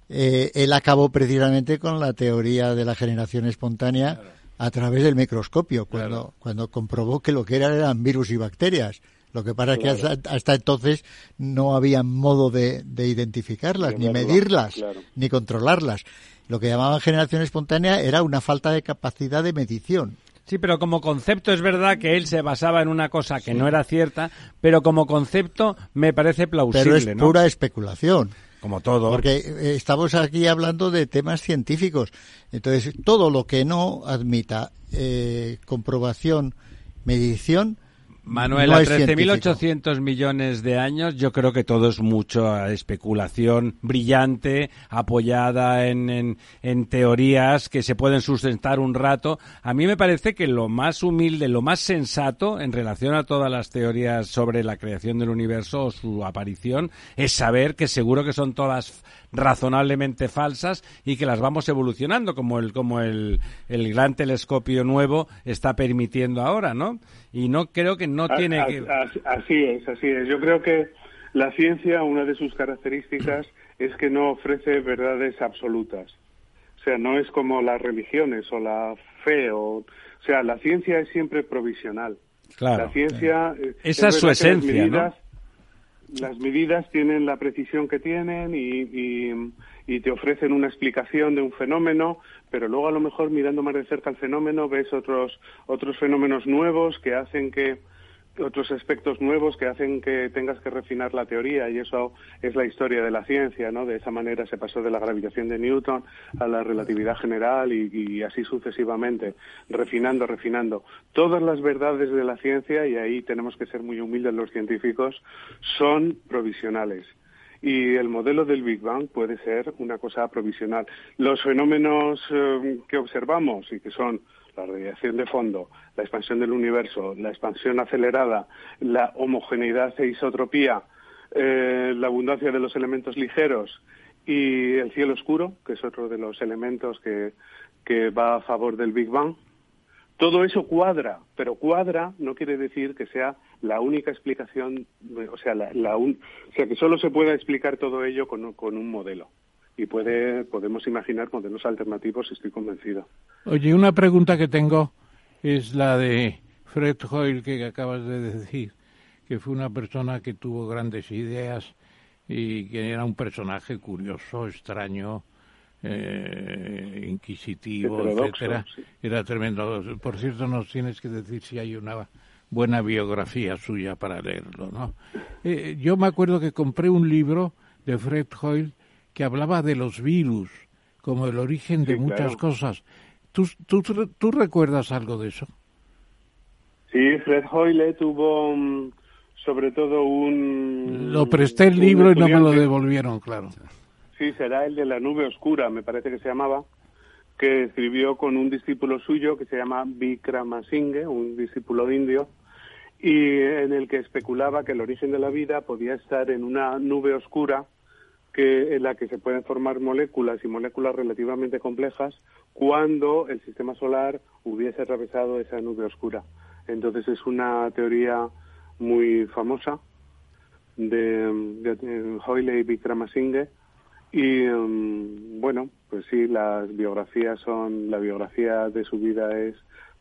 Eh, él acabó precisamente con la teoría de la generación espontánea a través del microscopio, cuando, cuando comprobó que lo que eran eran virus y bacterias. Lo que pasa es que hasta, entonces no había modo de, identificarlas, ni medirlas, ni controlarlas. Lo que llamaban generación espontánea era una falta de capacidad de medición. Sí, pero como concepto es verdad que él se basaba en una cosa que no era cierta, pero como concepto me parece plausible. Pero es pura especulación. Como todo. Porque eh, estamos aquí hablando de temas científicos. Entonces, todo lo que no admita eh, comprobación, medición, Manuel, a 13.800 millones de años, yo creo que todo es mucho especulación brillante, apoyada en, en, teorías que se pueden sustentar un rato. A mí me parece que lo más humilde, lo más sensato en relación a todas las teorías sobre la creación del universo o su aparición es saber que seguro que son todas razonablemente falsas y que las vamos evolucionando como el como el, el gran telescopio nuevo está permitiendo ahora, ¿no? Y no creo que no tiene que así es, así es. Yo creo que la ciencia una de sus características es que no ofrece verdades absolutas. O sea, no es como las religiones o la fe o o sea, la ciencia es siempre provisional. Claro. La ciencia esa es, su esencia, ¿no? las medidas tienen la precisión que tienen y, te ofrecen una explicación de un fenómeno, pero luego a lo mejor mirando más de cerca el fenómeno ves otros otros fenómenos nuevos que hacen que otros aspectos nuevos que hacen que tengas que refinar la teoría y eso es la historia de la ciencia, ¿no? De esa manera se pasó de la gravitación de Newton a la relatividad general y, así sucesivamente, refinando, refinando. Todas las verdades de la ciencia, y ahí tenemos que ser muy humildes los científicos, son provisionales y el modelo del Big Bang puede ser una cosa provisional. Los fenómenos eh, que observamos y que son la radiación de fondo, la expansión del universo, la expansión acelerada, la homogeneidad e isotropía, eh, la abundancia de los elementos ligeros y el cielo oscuro, que es otro de los elementos que, que va a favor del Big Bang. Todo eso cuadra, pero cuadra no quiere decir que sea la única explicación, o sea, la, o sea que solo se pueda explicar todo ello con, con un modelo y puede, podemos imaginar modelos alternativos, estoy convencido. Oye, una pregunta que tengo es la de Fred Hoyle que acabas de decir, que fue una persona que tuvo grandes ideas y que era un personaje curioso, extraño, eh, inquisitivo, etcétera. Era tremendo. Por cierto, nos tienes que decir si hay una buena biografía suya para leerlo, ¿no? Eh, yo me acuerdo que compré un libro de Fred Hoyle que hablaba de los virus como el origen de muchas cosas. ¿Tú, tú, ¿Tú recuerdas algo de eso? Sí, Fred Hoyle tuvo mm, sobre todo un... Lo presté el libro y no me lo devolvieron, claro. Sí, será el de la nube oscura, me parece que se llamaba, que escribió con un discípulo suyo que se llama Vikramasinghe, un discípulo indio, y en el que especulaba que el origen de la vida podía estar en una nube oscura que, en la que se pueden formar moléculas y moléculas relativamente complejas cuando el sistema solar hubiese atravesado esa nube oscura. Entonces es una teoría muy famosa de, Hoyle y Vikramasinghe y um, bueno, pues sí, las biografías son, la biografía de su vida es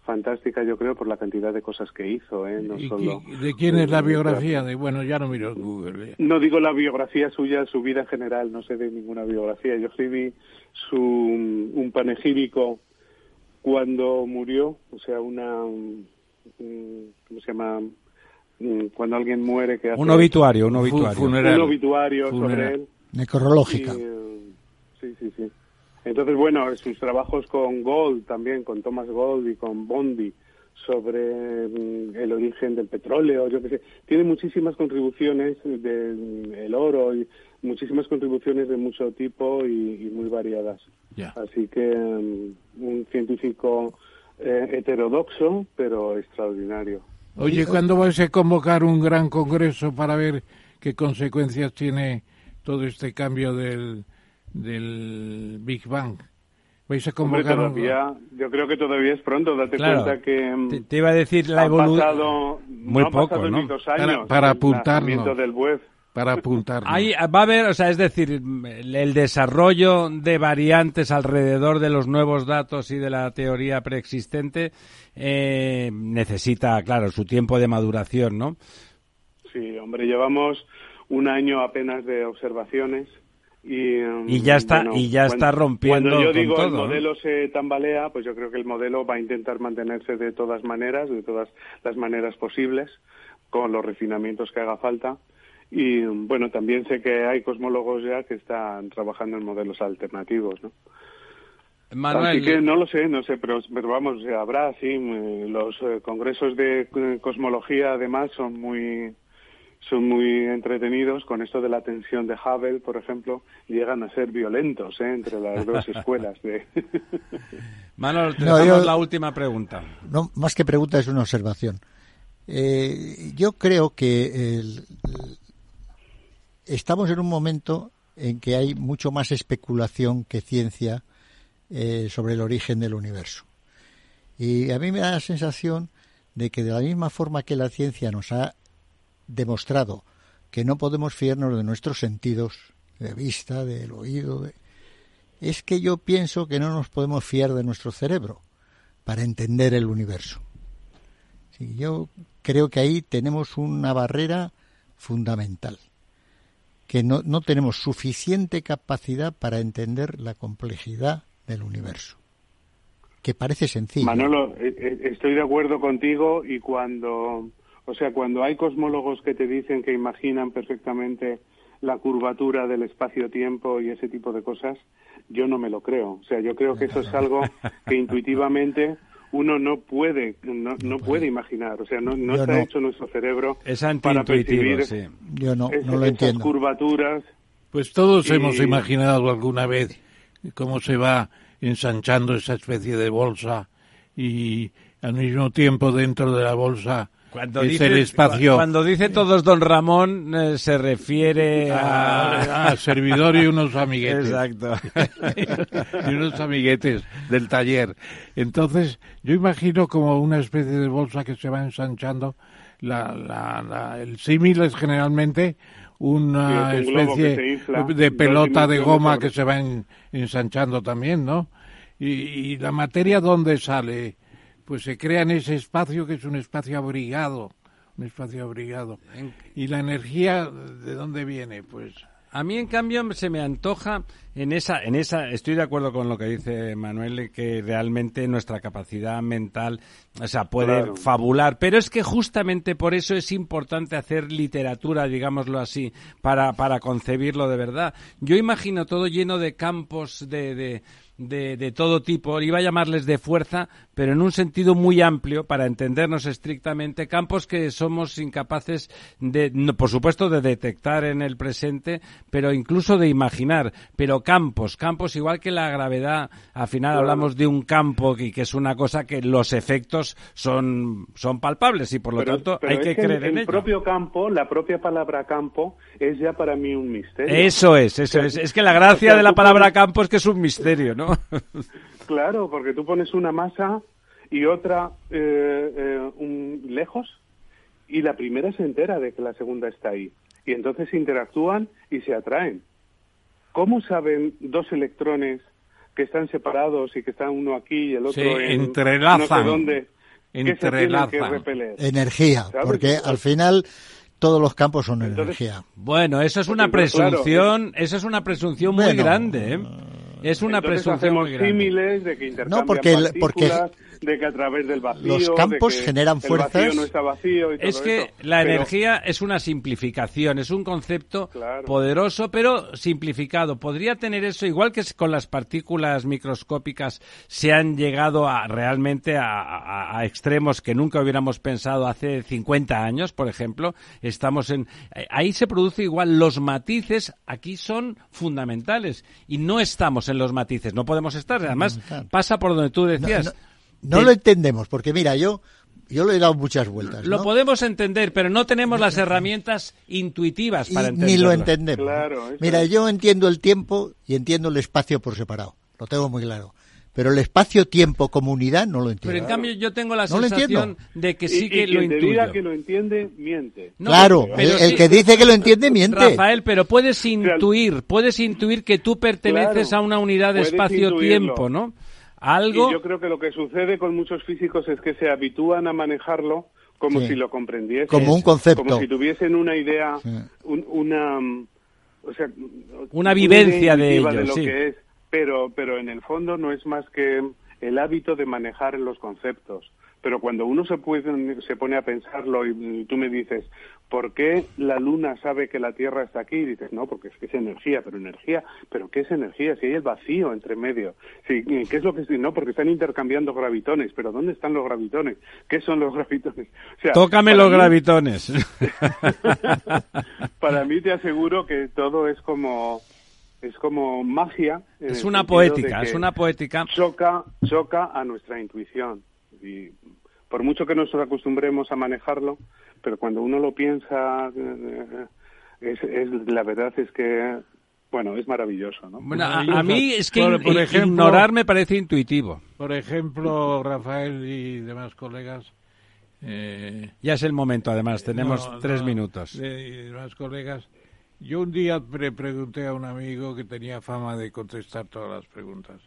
fantástica, yo creo, por la cantidad de cosas que hizo, ¿eh? No solo, ¿De quién es la biografía? De, bueno, ya no miro Google. No digo la biografía suya, su vida en general, no sé de ninguna biografía. Yo escribí su, un panegírico cuando murió, o sea, una, ¿cómo se llama? Cuando alguien muere que Un obituario, un obituario. Un obituario sobre él necrológica. sí, sí, sí. Entonces, bueno, sus trabajos con Gold también, con Thomas Gold y con Bondi sobre mm, el origen del petróleo, yo qué sé, tiene muchísimas contribuciones del oro y muchísimas contribuciones de mucho tipo y, muy variadas. Así que mm, un científico eh, heterodoxo, pero extraordinario. Oye, ¿cuándo vais a convocar un gran congreso para ver qué consecuencias tiene todo este cambio del, del Big Bang. ¿Vais a convocar todavía, Yo creo que todavía es pronto, date cuenta que... Mm, te, iba a decir la evolución... Muy poco, ¿no? Años, para, apuntarlo. Del web. Para apuntarlo. va a haber, o sea, es decir, el desarrollo de variantes alrededor de los nuevos datos y de la teoría preexistente eh, necesita, claro, su tiempo de maduración, ¿no? Sí, hombre, llevamos un año apenas de observaciones y, um, y ya está y ya está rompiendo cuando yo digo el modelo se tambalea pues yo creo que el modelo va a intentar mantenerse de todas maneras de todas las maneras posibles con los refinamientos que haga falta. Y bueno también sé que hay cosmólogos ya que están trabajando en modelos alternativos no Manuel, Así que no lo sé, no sé, pero, pero vamos, habrá, sí, los eh, congresos de eh, cosmología además son muy son muy entretenidos con esto de la tensión de Hubble, por ejemplo, llegan a ser violentos ¿eh? entre las dos escuelas. De... Manuel, te la última pregunta. No, más que pregunta es una observación. Eh, yo creo que estamos en un momento en que hay mucho más especulación que ciencia eh, sobre el origen del universo. Y a mí me da la sensación de que de la misma forma que la ciencia nos ha demostrado que no podemos fiarnos de nuestros sentidos, de vista, del oído, es que yo pienso que no nos podemos fiar de nuestro cerebro para entender el universo. Sí, yo creo que ahí tenemos una barrera fundamental, que no, no tenemos suficiente capacidad para entender la complejidad del universo, que parece sencillo. Manolo, eh, eh, estoy de acuerdo contigo y cuando o sea, cuando hay cosmólogos que te dicen que imaginan perfectamente la curvatura del espacio-tiempo y ese tipo de cosas, yo no me lo creo. O sea, yo creo que eso es algo que intuitivamente uno no puede no, no puede imaginar. O sea, no, no está hecho nuestro cerebro para percibir sí. yo no, no lo esas curvaturas. Pues todos hemos imaginado alguna vez cómo se va ensanchando esa especie de bolsa y al mismo tiempo dentro de la bolsa cuando dice, el espacio. Cuando dice todos don Ramón, eh, se refiere a... servidor y unos amiguetes. Exacto. y unos amiguetes del taller. Entonces, yo imagino como una especie de bolsa que se va ensanchando. La, la, el símil es generalmente una especie de pelota de goma que se va ensanchando también, ¿no? Y, y la materia, ¿dónde sale? Pues se crea en ese espacio que es un espacio abrigado, un espacio abrigado. ¿Y la energía de dónde viene? Pues a mí, en cambio, se me antoja en esa, en esa, estoy de acuerdo con lo que dice Manuel, que realmente nuestra capacidad mental, o sea, puede fabular, pero es que justamente por eso es importante hacer literatura, digámoslo así, para, para concebirlo de verdad. Yo imagino todo lleno de campos de, de de, de, todo tipo, iba a llamarles de fuerza, pero en un sentido muy amplio, para entendernos estrictamente, campos que somos incapaces de, por supuesto, de detectar en el presente, pero incluso de imaginar. Pero campos, campos igual que la gravedad, al final hablamos de un campo y que es una cosa que los efectos son, son palpables y por lo tanto hay que creer en el propio campo, la propia palabra campo, es ya para mí un misterio. Eso es, eso es. Es que la gracia de la palabra campo es que es un misterio, ¿no? claro, porque tú pones una masa y otra eh, eh, un, lejos y la primera se entera de que la segunda está ahí. Y entonces interactúan y se atraen. ¿Cómo saben dos electrones que están separados y que están uno aquí y el otro en entrelazan, no sé dónde? entrelazan. Energía, porque al final todos los campos son energía. Bueno, eso es una presunción, eso es una presunción muy grande, ¿eh? Es una presunción muy símiles de que intercambian no, porque, porque de que a través del vacío los campos generan fuerzas el vacío no está vacío y todo es que la energía es una simplificación es un concepto poderoso pero simplificado. Podría tener eso igual que con las partículas microscópicas se han llegado a realmente a, a, extremos que nunca hubiéramos pensado hace 50 años por ejemplo estamos en ahí se produce igual los matices aquí son fundamentales y no estamos en los matices no podemos estar. Además pasa por donde tú decías no lo entendemos, porque mira, yo, yo lo he dado muchas vueltas. Lo podemos entender, pero no tenemos las herramientas intuitivas para entenderlo. Ni lo entendemos. mira, yo entiendo el tiempo y entiendo el espacio por separado. Lo tengo muy claro. Pero el espacio-tiempo comunidad no lo entiendo. Pero en cambio yo tengo la sensación de que sí que lo entiende. diga que lo entiende, miente. claro, el, que dice que lo entiende, miente. Rafael, pero puedes intuir, puedes intuir que tú perteneces a una unidad de espacio-tiempo, ¿no? Algo. Y yo creo que lo que sucede con muchos físicos es que se habitúan a manejarlo como si lo comprendiesen. Como un concepto. Como si tuviesen una idea, una. O sea, una vivencia de ello, de lo que es. Pero, pero en el fondo no es más que el hábito de manejar los conceptos. Pero cuando uno se, puede, se pone a pensarlo y tú me dices, ¿por qué la luna sabe que la Tierra está aquí? Y dices, no, porque es que es energía, pero energía, ¿pero qué es energía? Si hay el vacío entre medio. Si, ¿Qué es lo que No, porque están intercambiando gravitones, pero ¿dónde están los gravitones? ¿Qué son los gravitones? Tócame los gravitones. para mí te aseguro que todo es como es como magia. Es una poética, es una poética. Choca, choca a nuestra intuición. Y por mucho que nos acostumbremos a manejarlo, pero cuando uno lo piensa, eh, es, la verdad es que, bueno, es maravilloso, ¿no? Bueno, a, mí es que por, ejemplo, ignorar me parece intuitivo. Por ejemplo, Rafael y demás colegas... Eh, ya es el momento, además, tenemos tres minutos. De, demás colegas, yo un día le pregunté a un amigo que tenía fama de contestar todas las preguntas.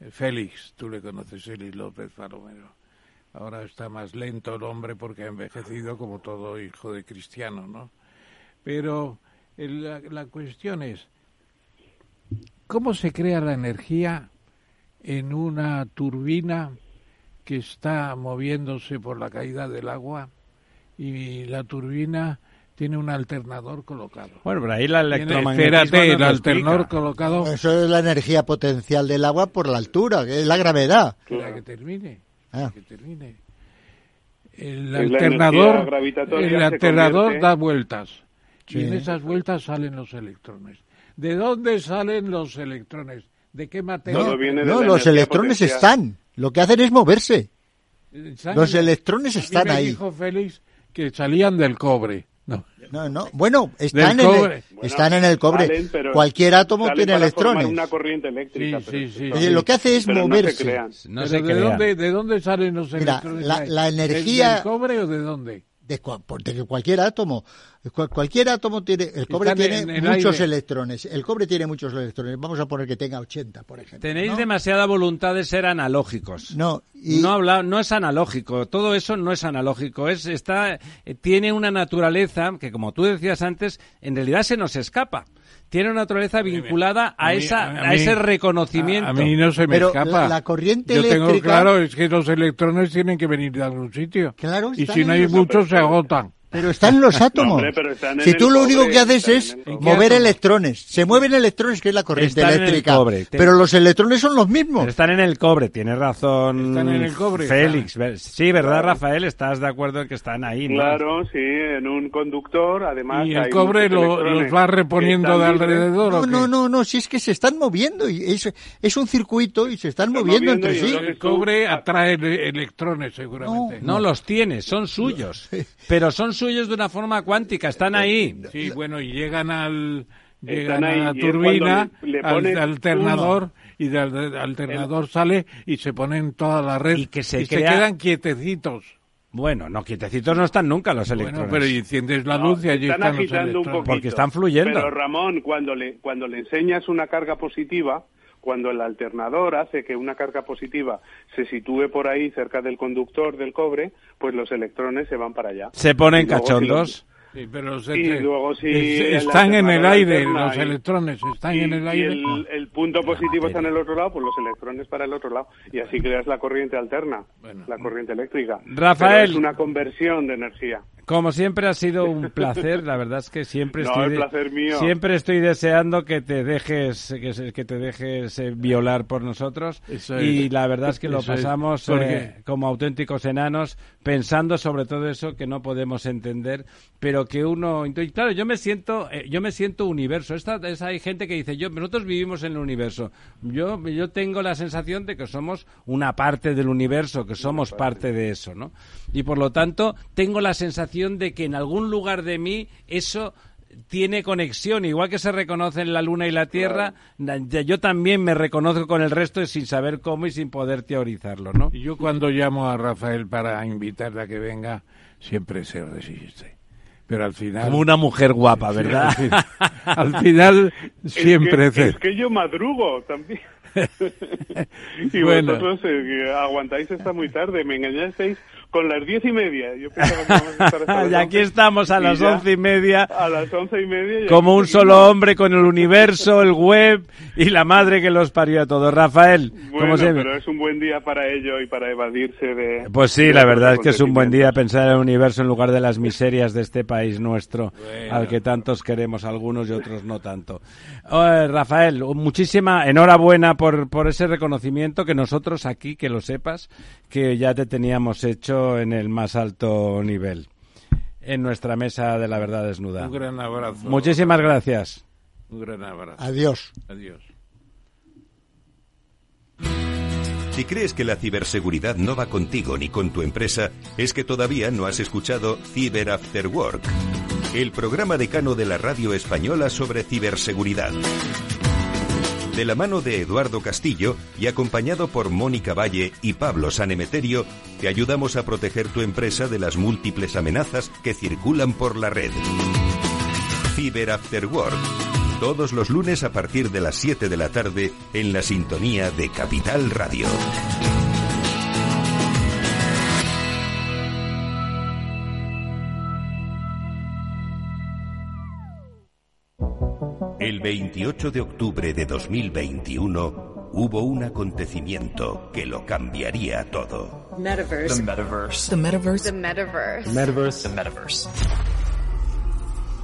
Eh, Félix, tú le conoces, Félix López Palomero. Ahora está más lento el hombre porque ha envejecido como todo hijo de cristiano, ¿no? Pero la, la cuestión es, ¿cómo se crea la energía en una turbina que está moviéndose por la caída del agua y la turbina tiene un alternador colocado. Bueno, pero ahí la electromagnetismo el alternador colocado. Eso es la energía potencial del agua por la altura, que es la gravedad. que termine. Ah. que termine. El alternador, el alternador da vueltas. Y en esas vueltas salen los electrones. ¿De dónde salen los electrones? ¿De qué materia? No, los electrones están. Lo que hacen es moverse. Los electrones están me ahí. dijo Félix que salían del cobre. No. No, no. Bueno, están, en el, están en el cobre. Cualquier átomo tiene electrones. Una corriente eléctrica. Sí, sí, sí, lo que hace es moverse. No se ¿de, dónde, ¿De dónde salen los electrones? La, la energía. ¿Del cobre o de dónde? De, cualquier átomo. cualquier átomo tiene, el cobre tiene muchos electrones. El cobre tiene muchos electrones. Vamos a poner que tenga 80, por ejemplo. Tenéis demasiada voluntad de ser analógicos. No, no habla, no es analógico. Todo eso no es analógico. Es está eh, tiene una naturaleza que, como tú decías antes, en realidad se nos escapa tiene una naturaleza vinculada a, esa, a, ese reconocimiento. A, mí no se me escapa. La, corriente Yo eléctrica... tengo claro, es que los electrones tienen que venir de algún sitio. Claro, y si no hay muchos, se agotan. Pero están los átomos. si tú lo único que haces es mover electrones. Se mueven electrones, que es la corriente eléctrica. Pero los electrones son los mismos. están en el cobre, tienes razón. Están en el cobre. Félix. Sí, ¿verdad, Rafael? ¿Estás de acuerdo en que están ahí? Claro, sí, en un conductor, además. Y el cobre lo, los va reponiendo de alrededor. No, no, no, no, si es que se están moviendo. y Es, es un circuito y se están, moviendo, entre sí. El cobre atrae electrones, seguramente. No, los tiene, son suyos. Pero son suyos de una forma cuántica, están ahí. Sí, bueno, y llegan al llegan a la turbina, al alternador, y del alternador sale y se ponen toda la red y, que se, quedan quietecitos. Bueno, no, quietecitos no están nunca los electrones. Bueno, pero enciendes la luz y allí están, están los Un porque están fluyendo. Pero Ramón, cuando le, cuando le enseñas una carga positiva, cuando el alternador hace que una carga positiva se sitúe por ahí cerca del conductor del cobre, pues los electrones se van para allá. Se ponen cachondos. Sí, pero luego si están en el aire, los electrones están en el aire. Y el, punto positivo está en el otro lado, pues los electrones para el otro lado. Y así creas la corriente alterna, la corriente eléctrica. Rafael. es una conversión de energía. Como siempre ha sido un placer, la verdad es que siempre estoy mío. siempre estoy deseando que te dejes que, te dejes eh, violar por nosotros y la verdad es que lo pasamos eh, como auténticos enanos pensando sobre todo eso que no podemos entender, pero que uno y claro, yo me siento eh, yo me siento universo. Esta, hay gente que dice, "Yo nosotros vivimos en el universo." Yo yo tengo la sensación de que somos una parte del universo, que somos parte de eso, ¿no? Y por lo tanto, tengo la sensación de que en algún lugar de mí eso tiene conexión, igual que se reconocen la Luna y la Tierra, yo también me reconozco con el resto sin saber cómo y sin poder teorizarlo, ¿no? Yo cuando llamo a Rafael para invitarle a que venga, siempre se resiste. Pero al final... Como una mujer guapa, ¿verdad? al, final, siempre... Es que, es que yo madrugo también. y bueno. vosotros eh, aguantáis hasta muy tarde, me engañasteis con las diez y media. Yo pensaba que a estar y aquí estamos a las once y media. A las once y media. Como un solo hombre con el universo, el web y la madre que los parió a todos. Rafael, bueno, pero es un buen día para ello y para evadirse de... Pues sí, la verdad es que es un buen día pensar en el universo en lugar de las miserias de este país nuestro, al que tantos queremos, algunos y otros no tanto. Rafael, muchísima enhorabuena por, por ese reconocimiento que nosotros aquí, que lo sepas, que ya te teníamos hecho en el más alto nivel en nuestra mesa de la verdad desnuda. Un gran abrazo. Muchísimas gracias. Un gran abrazo. Adiós. Adiós. Si crees que la ciberseguridad no va contigo ni con tu empresa, es que todavía no has escuchado Cyber After Work, el programa decano de la radio española sobre ciberseguridad. De la mano de Eduardo Castillo y acompañado por Mónica Valle y Pablo Sanemeterio, te ayudamos a proteger tu empresa de las múltiples amenazas que circulan por la red. Cyber After Work. Todos los lunes a partir de las 7 de la tarde en la sintonía de Capital Radio. El 28 de octubre de 2021 hubo un acontecimiento que lo cambiaría todo. Metaverse. The metaverse. The metaverse. The metaverse. The metaverse. The metaverse.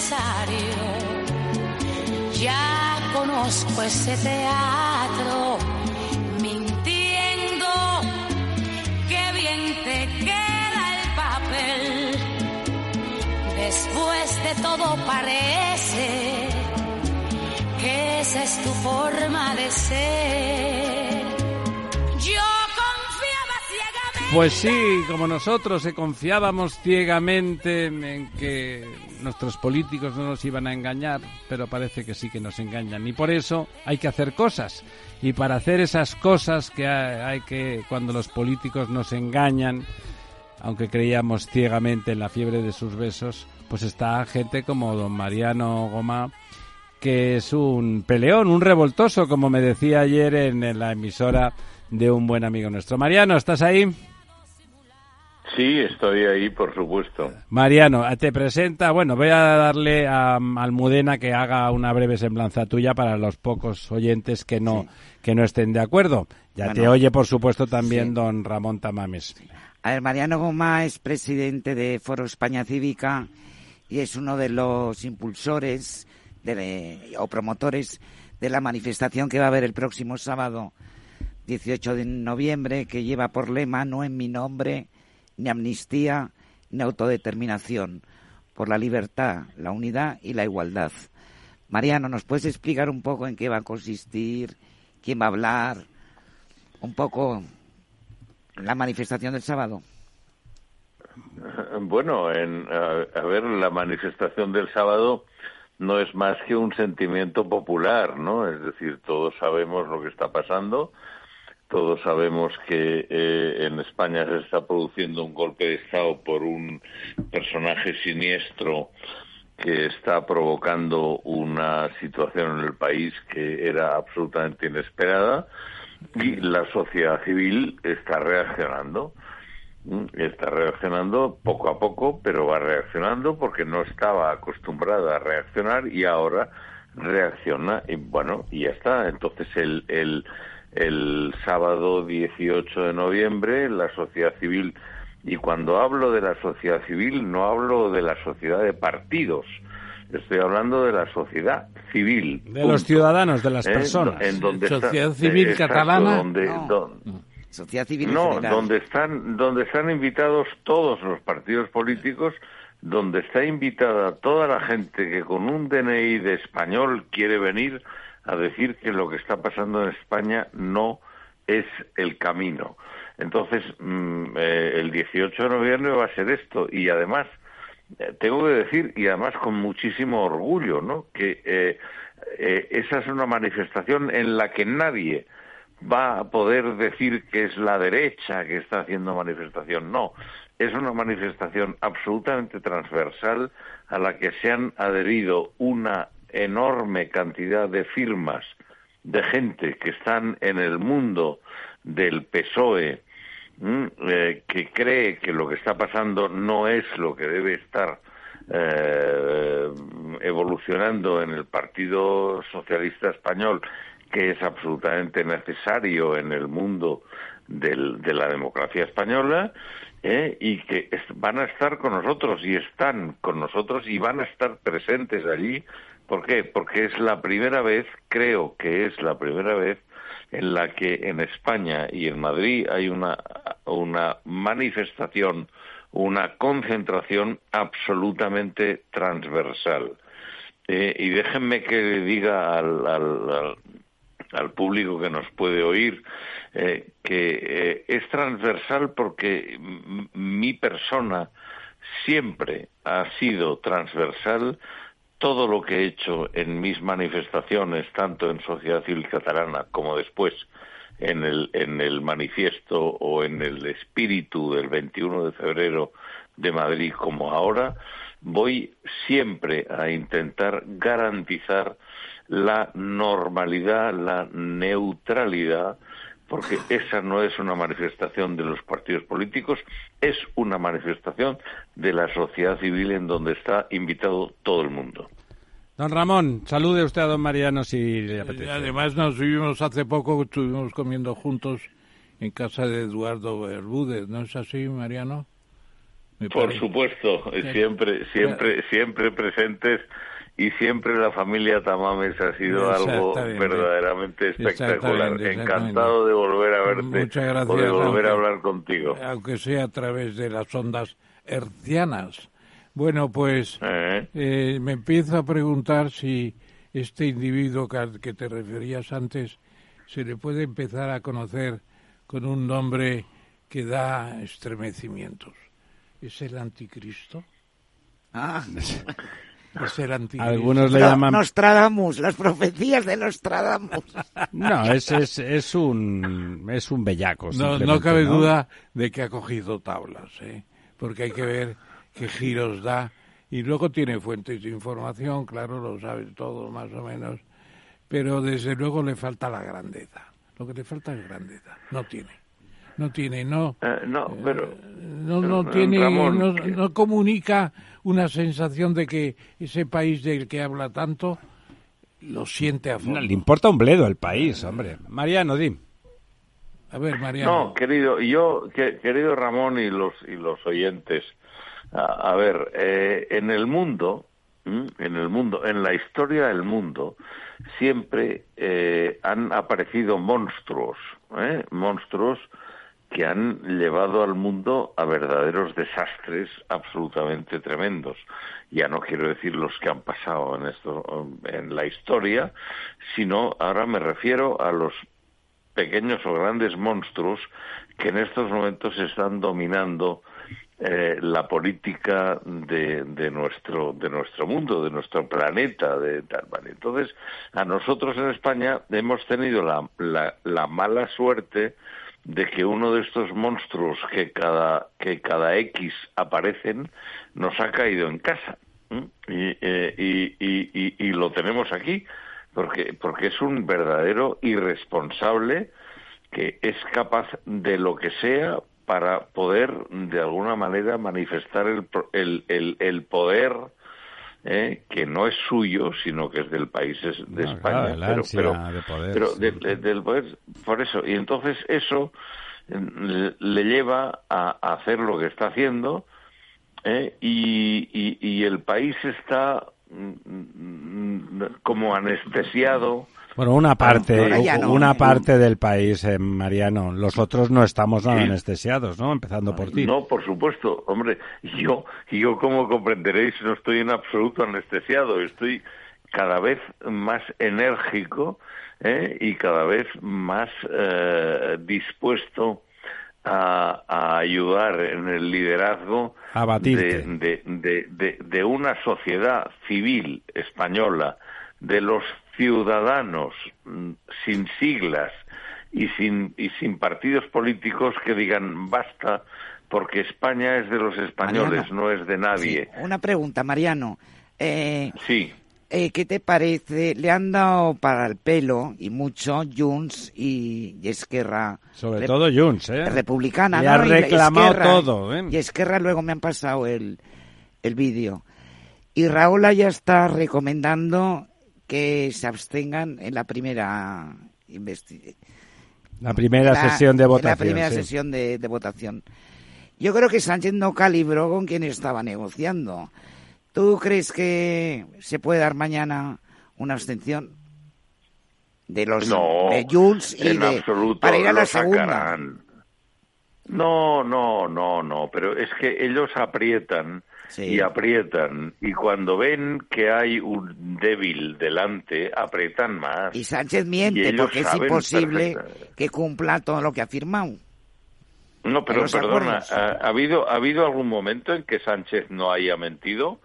Necesario. Ya conozco ese teatro, mintiendo, qué bien te queda el papel. Después de todo parece que esa es tu forma de ser. Yo confiaba ciegamente. Pues sí, como nosotros se confiábamos ciegamente en que nuestros políticos no nos iban a engañar, pero parece que sí que nos engañan. Y por eso hay que hacer cosas. Y para hacer esas cosas que hay, que, cuando los políticos nos engañan, aunque creíamos ciegamente en la fiebre de sus besos, pues está gente como don Mariano Goma, que es un peleón, un revoltoso, como me decía ayer en la emisora de un buen amigo nuestro. Mariano, ¿estás ahí? Sí, estoy ahí, por supuesto. Mariano, te presenta, bueno, voy a darle a Almudena que haga una breve semblanza tuya para los pocos oyentes que no, que no estén de acuerdo. Ya Bueno, te oye, por supuesto, también sí. don Ramón Tamames. A ver, Mariano Goma es presidente de Foro España Cívica y es uno de los impulsores de- o promotores de la manifestación que va a haber el próximo sábado 18 de noviembre que lleva por lema no en mi nombre ni amnistía ni autodeterminación por la libertad, la unidad y la igualdad. Mariano, ¿nos puedes explicar un poco en qué va a consistir, quién va a hablar, un poco la manifestación del sábado? Bueno, en, a, a ver, la manifestación del sábado no es más que un sentimiento popular, ¿no? Es decir, todos sabemos lo que está pasando, todos sabemos que eh, en España se está produciendo un golpe de Estado por un personaje siniestro que está provocando una situación en el país que era absolutamente inesperada y la sociedad civil está reaccionando. Mm, Está reaccionando poco a poco, pero va reaccionando porque no estaba acostumbrada a reaccionar y ahora reacciona y bueno, y ya está. Entonces el, el, el sábado 18 de noviembre la sociedad civil, y cuando hablo de la sociedad civil no hablo de la sociedad de partidos, estoy hablando de la sociedad civil. De los ciudadanos, de las ¿Eh? personas. En donde está- Sociedad civil eh, exacto, catalana. donde- No. Sociedad civil no, general. donde están, donde están invitados todos los partidos políticos, donde está invitada toda la gente que con un DNI de español quiere venir a decir que lo que está pasando en España no es el camino. Entonces, mm, eh, el 18 de noviembre va a ser esto y además eh, tengo que decir y además con muchísimo orgullo, ¿no? Que eh, esa es una manifestación en la que nadie va a poder decir que es la derecha que está haciendo manifestación. No, es una manifestación absolutamente transversal a la que se han adherido una enorme cantidad de firmas de gente que están en el mundo del PSOE, eh, que cree que lo que está pasando no es lo que debe estar eh, evolucionando en el Partido Socialista Español, que es absolutamente necesario en el mundo del- de la democracia española, ¿eh? y que van a estar con nosotros y están con nosotros y van a estar presentes allí. ¿Por qué? Porque es la primera vez, creo que es la primera vez, en la que en España y en Madrid hay una, manifestación, una concentración absolutamente transversal. Eh, y déjenme que le diga al, al- al- público que nos puede oír eh, que eh, es transversal porque mi persona siempre ha sido transversal todo lo que he hecho en mis manifestaciones, tanto en Sociedad Civil Catalana como después en el, en el manifiesto o en el espíritu del 21 de febrero de Madrid como ahora, voy siempre a intentar garantizar la normalidad, la neutralidad, porque esa no es una manifestación de los partidos políticos, es una manifestación de la sociedad civil en donde está invitado todo el mundo. Don Ramón, salude usted a don Mariano si le apetece. Además nos vivimos hace poco, estuvimos comiendo juntos en casa de Eduardo Bermúdez, ¿no es así, Mariano? Por supuesto, siempre, siempre, siempre presentes y siempre la familia Tamames ha sido algo verdaderamente espectacular. Encantado de volver a verte Muchas gracias, o de volver a aunque- hablar contigo. Aunque sea a través de las ondas hercianas. Bueno, pues Eh, eh, me empiezo a preguntar si este individuo que, al que te referías antes se le puede empezar a conocer con un nombre que da estremecimientos. ¿Es el anticristo? Ah. Es el anticristo. Algunos le No- llaman... Nostradamus, las profecías de Nostradamus. No, es, es, es un es un bellaco. No, no cabe ¿no? duda de que ha cogido tablas, ¿eh? porque hay que ver qué giros da. Y luego tiene fuentes de información, claro, lo sabe todo más o menos, pero desde luego le falta la grandeza. Lo que le falta es grandeza. No tiene. No tiene, no. eh, no, pero No, no Eh, tiene, Ramón, no, que- no comunica una sensación de que ese país del que habla tanto lo siente a No, fondo. le importa un bledo al país, hombre. Mariano, di. A ver, Mariano. No, querido, yo, que- querido Ramón y los y los oyentes, a, a ver, eh, en el mundo, en el mundo, en la historia del mundo, siempre eh, han aparecido monstruos, ¿eh? monstruos que han llevado al mundo a verdaderos desastres absolutamente tremendos. Ya no quiero decir los que han pasado en esto en la historia, sino ahora me refiero a los pequeños o grandes monstruos que en estos momentos están dominando eh, la política de, de nuestro de nuestro mundo, de nuestro planeta, de tal vale. Entonces, a nosotros en España hemos tenido la, la, la mala suerte de que uno de estos monstruos que cada que cada X aparecen nos ha caído en casa ¿m? y, eh, y, y, y, y lo tenemos aquí porque porque es un verdadero irresponsable que es capaz de lo que sea para poder de alguna manera manifestar el, el, el, el poder ¿eh? que no es suyo sino que es del país es de No, España claro, la pero pero, de poder, pero sí. de- de- del poder por eso y entonces eso eh, le, le lleva a, a hacer lo que está haciendo ¿eh? y, y, y el país está mm, mm, como anestesiado Bueno, una parte, no. una parte del país, eh, Mariano. Los otros no estamos nada anestesiados, ¿no? Empezando por ti. No, por supuesto, hombre, yo, yo como comprenderéis no estoy en absoluto anestesiado, estoy cada vez más enérgico ¿eh? y cada vez más eh, dispuesto a, a ayudar en el liderazgo A batirte. de, de, de, de- de una sociedad civil española, de los ciudadanos mm, sin siglas y sin, y sin partidos políticos que digan basta porque España es de los españoles, Mariano. no es de nadie. Sí, Una pregunta, Mariano. Eh, Sí. eh, ¿Qué te parece? Le han dado para el pelo y mucho Junts y, y Esquerra. Sobre todo Junts, ¿eh? Republicana, Le ¿no? ha Y reclamado Esquerra. todo, ¿eh? Y Esquerra luego me han pasado el, el vídeo. Y Raúl ya está recomendando que se abstengan en la primera La primera la- sesión de votación. La primera sí. sesión de, de votación. Yo creo que Sánchez no calibró con quien estaba negociando. ¿Tú crees que se puede dar mañana una abstención de los No, de Jules y en de absoluto para ir a la lo segunda? sacarán. No, no, no, no, pero es que ellos aprietan Sí. y aprietan y cuando ven que hay un débil delante, aprietan más. Y Sánchez miente porque es imposible que cumpla todo lo que ha firmado. No, pero perdona. ¿ha, ha habido ha habido algún momento en que Sánchez no haya mentido?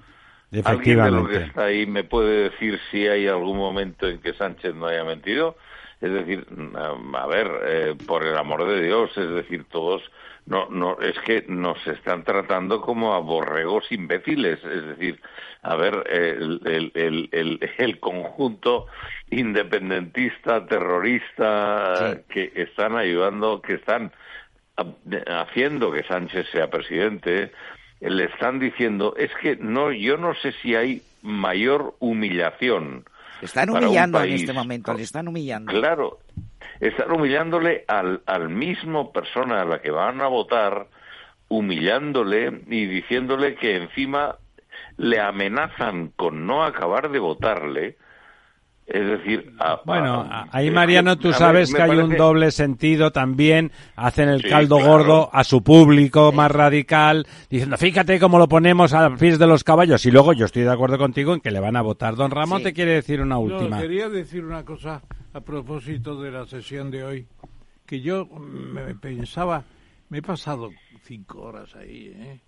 ¿Alguien de los que está ahí me puede decir si hay algún momento en que Sánchez no haya mentido? Es decir, mm, a ver, eh, por el amor de Dios, es decir, todos no no es que nos están tratando como a borregos imbéciles, es decir, a ver, el, el, el, el, el conjunto independentista, terrorista, que están ayudando, que están ha- haciendo que Sánchez sea presidente, le están diciendo, es que no, yo no sé si hay mayor humillación. Están para un humillando en este momento, le están humillando. Claro, están humillándole al, al mismo persona a la que van a votar humillándole y diciéndole que encima le amenazan con no acabar de votarle, es decir, bueno, ahí Mariano, tú sabes que hay un doble sentido también. Hacen el caldo gordo a su público más radical, diciendo, fíjate cómo lo ponemos a pies de los caballos. Y luego yo estoy de acuerdo contigo en que le van a votar. Don Ramón te quiere decir una última. quería decir una cosa a propósito de la sesión de hoy, que yo me pensaba, me he pasado cinco horas ahí, ¿eh?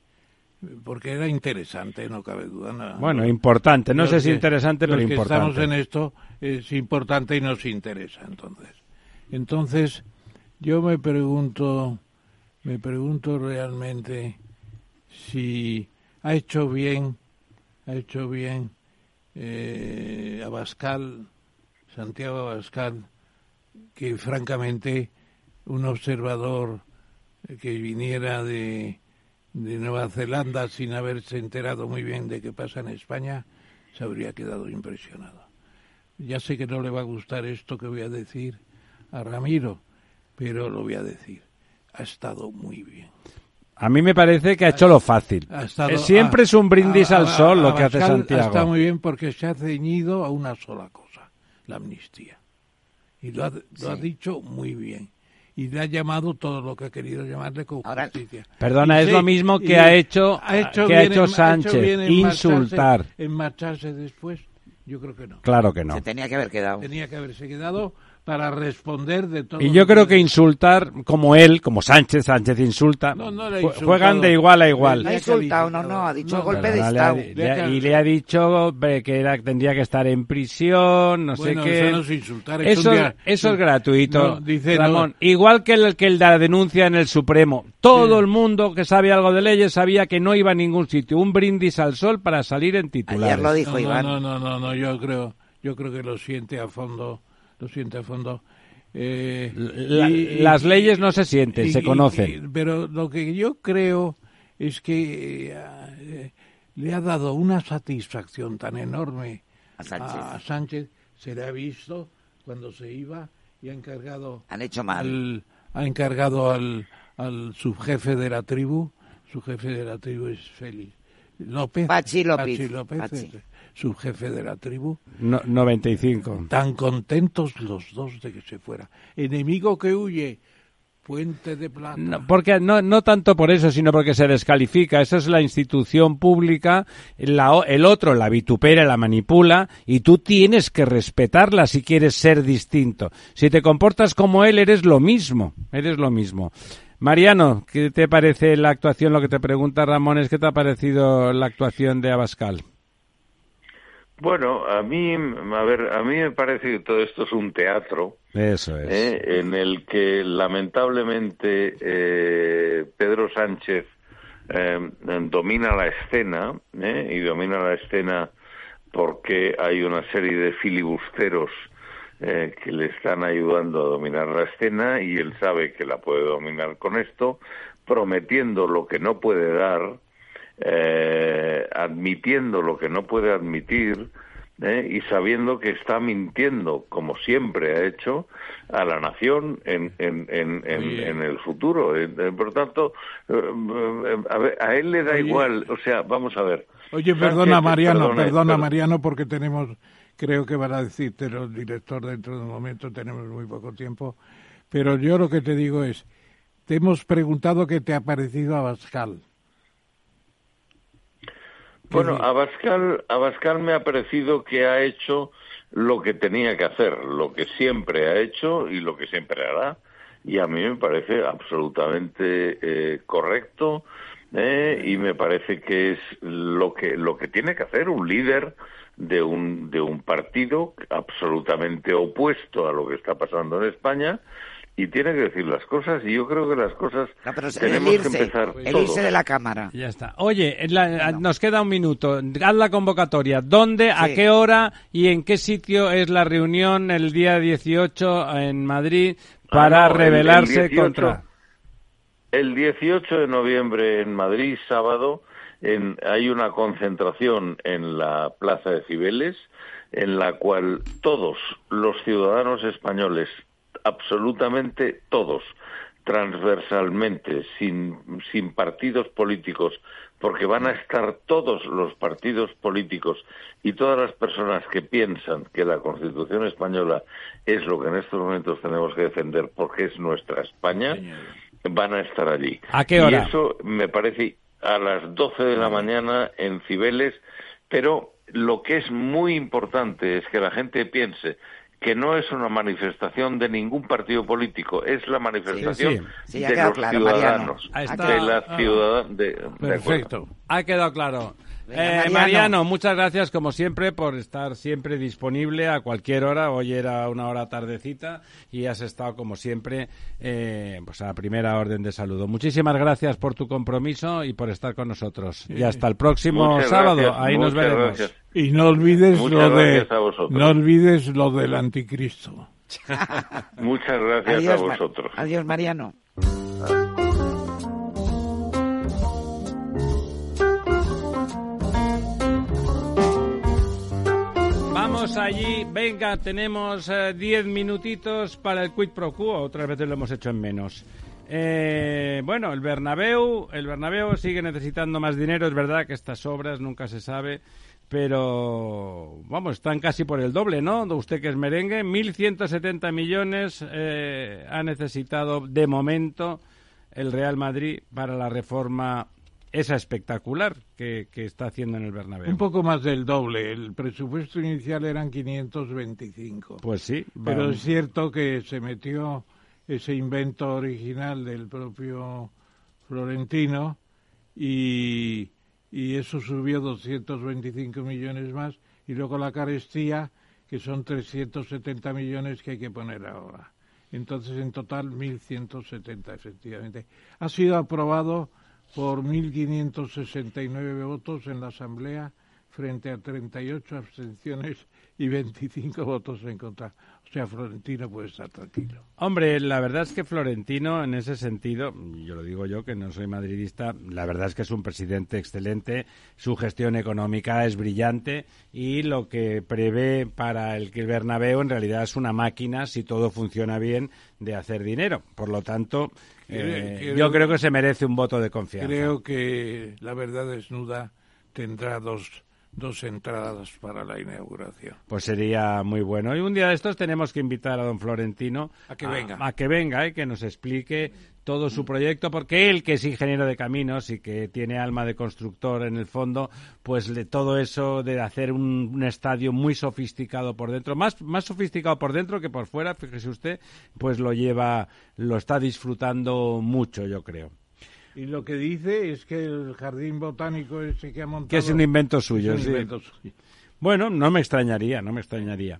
Porque era interesante, no cabe duda. Nada. Bueno, importante, no sé si interesante, pero importante. estamos en esto es importante y nos interesa, entonces. Entonces, yo me pregunto, me pregunto realmente si ha hecho bien, ha hecho bien eh, Abascal, Santiago Abascal, que francamente un observador que viniera de de Nueva Zelanda sin haberse enterado muy bien de qué pasa en España, se habría quedado impresionado. Ya sé que no le va a gustar esto que voy a decir a Ramiro, pero lo voy a decir. Ha estado muy bien. A mí me parece que ha hecho lo fácil. Eh, siempre es un brindis al sol lo que hace Santiago. Está muy bien porque se ha ceñido a una sola cosa, la amnistía. Y lo ha dicho muy bien y le ha llamado todo lo que ha querido llamarle con justicia. Perdona, es lo mismo que ha hecho, que ha hecho Sánchez, insultar. en marcharse después, yo creo que no. Claro que no. Se tenía que haber quedado. Tenía que haberse quedado para responder de todo. Y yo creo que insultar, como él, como Sánchez, Sánchez insulta, juegan de igual a igual. No ha insultado, no, no, ha dicho golpe de Estado. y le ha dicho que era, tendría que estar en prisión, no sé qué. Eso, no es, insultar, eso, eso es gratuito, dice, Ramón. Igual que el, que el de la denuncia en el Supremo. Todo el mundo que sabe algo de leyes sabía que no iba a ningún sitio. Un brindis al sol para salir en titulares. Ayer lo dijo Iván. No, no, no, no, yo creo, yo creo que lo siente a fondo lo siente a fondo. Eh, las leyes no se sienten, se conocen. pero lo que yo creo es que eh, le ha dado una satisfacción tan enorme a Sánchez. Se le ha visto cuando se iba y ha encargado. Han hecho mal. ha encargado al, al subjefe de la tribu. Su jefe de la tribu es Félix López. Pachi López. Pachi su jefe de la tribu. No, 95. Tan contentos los dos de que se fuera. Enemigo que huye, puente de plata. No, porque no, no tanto por eso, sino porque se descalifica. Esa es la institución pública. La, el otro la vitupera, la manipula y tú tienes que respetarla si quieres ser distinto. Si te comportas como él, eres lo mismo. Eres lo mismo. Mariano, ¿qué te parece la actuación? Lo que te pregunta Ramón es qué te ha parecido la actuación de Abascal. Bueno, a mí, a ver, a mí me parece que todo esto es un teatro. Eso es. ¿eh? En el que lamentablemente eh, Pedro Sánchez eh, domina la escena y domina la escena porque hay una serie de filibusteros que le están ayudando a dominar la escena y él sabe que la puede dominar con esto, prometiendo lo que no puede dar eh, admitiendo lo que no puede admitir eh, y sabiendo que está mintiendo, como siempre ha hecho, a la nación en, en, en, en, el futuro. Eh, por tanto, a, él le da igual, o sea, vamos a ver. Oye, perdona Mariano, perdona Mariano, porque tenemos, creo que van a decirte el director dentro de un momento, tenemos muy poco tiempo, pero yo lo que te digo es, te hemos preguntado qué te ha parecido a Bascal. Bueno, Abascal, Abascal me ha parecido que ha hecho lo que tenía que hacer, lo que siempre ha hecho y lo que siempre hará. Y a mí me parece absolutamente eh, correcto eh, y me parece que es lo que, lo que tiene que hacer un líder de un, de un partido absolutamente opuesto a lo que está pasando en España y tiene que decir las cosas y yo creo que las cosas tenemos que empezar el irse de la cámara. Ya está. Oye nos queda un minuto. Haz la convocatoria. Dónde a qué hora y en qué sitio es la reunión el día 18 en Madrid para ah, rebelarse contra el 18 de noviembre en Madrid sábado en, hay una concentración en la Plaza de Cibeles en la cual todos los ciudadanos españoles absolutamente todos, transversalmente, sin, sin partidos políticos, porque van a estar todos los partidos políticos y todas las personas que piensan que la Constitución española es lo que en estos momentos tenemos que defender porque es nuestra España, van a estar allí. ¿A qué hora? Y eso me parece a las 12 de la mañana en Cibeles, pero lo que es muy importante es que la gente piense que no es una manifestación de ningún partido político, es la manifestación de los ciudadanos, de la Ah. ciudad de, de acuerdo. Perfecto. Ha quedado claro. Venga, Eh, Mariano. Mariano, muchas gracias como siempre por estar siempre disponible a cualquier hora. Hoy era una hora tardecita y has estado como siempre eh, pues a primera orden de saludo. Muchísimas gracias por tu compromiso y por estar con nosotros. Y hasta el próximo Muchas sábado. gracias, Ahí nos veremos. gracias. Y no olvides Muchas lo de no olvides lo del anticristo. Muchas gracias Adiós, a vosotros. Adiós, Mariano. Allí, venga, tenemos eh, diez minutitos para el quid pro quo, otras veces lo hemos hecho en menos. Eh, bueno, el Bernabéu, el Bernabéu sigue necesitando más dinero, es verdad que estas obras nunca se sabe, pero vamos, están casi por el doble, ¿no? Usted que es merengue, 1.170 millones eh, ha necesitado de momento el Real Madrid para la reforma esa espectacular que, que está haciendo en el Bernabéu. Un poco más del doble. El presupuesto inicial eran 525. Pues sí, Pero es cierto que se metió ese invento original del propio Florentino y, y eso subió 225 millones más y luego la carestía que son 370 millones que hay que poner ahora. Entonces en total 1.170 efectivamente. Ha sido aprobado por 1.569 votos en la Asamblea frente a 38 abstenciones y 25 votos en contra. O sea, Florentino puede estar tranquilo. Hombre, la verdad es que Florentino, en ese sentido, yo lo digo yo que no soy madridista, la verdad es que es un presidente excelente, su gestión económica es brillante y lo que prevé para el Bernabéu en realidad es una máquina, si todo funciona bien, de hacer dinero. Por lo tanto, eh, Creo- yo creo que se merece un voto de confianza. Creo que la verdad desnuda tendrá dos, dos entradas para la inauguración. Pues sería muy bueno. Y un día de estos tenemos que invitar a don Florentino A que venga. a que venga y que nos explique todo su proyecto, porque él, que es ingeniero de caminos y que tiene alma de constructor en el fondo, pues le, todo eso de hacer un, un estadio muy sofisticado por dentro, más, más sofisticado por dentro que por fuera, fíjese usted, pues lo lleva, lo está disfrutando mucho, yo creo. Y lo que dice es que el jardín botánico ese que ha montado... Que es un invento suyo, es un sí. invento suyo. Bueno, no me extrañaría, no me extrañaría.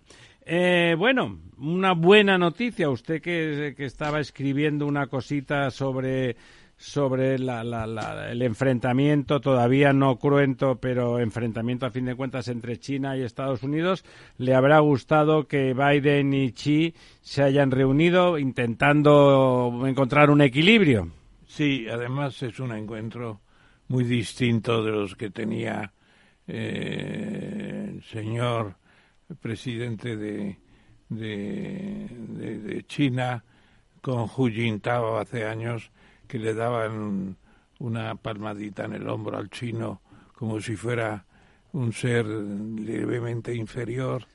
Eh, bueno, una buena noticia. Usted que, que estaba escribiendo una cosita sobre sobre la- la- la- el enfrentamiento, todavía no cruento, pero enfrentamiento a fin de cuentas entre China y Estados Unidos, le habrá gustado que Biden y Xi se hayan reunido intentando encontrar un equilibrio. Sí, además es un encuentro muy distinto de los que tenía eh, el señor presidente de, de, de- de China con Hu Jintao hace años, que le daban una palmadita en el hombro al chino como si fuera un ser levemente inferior.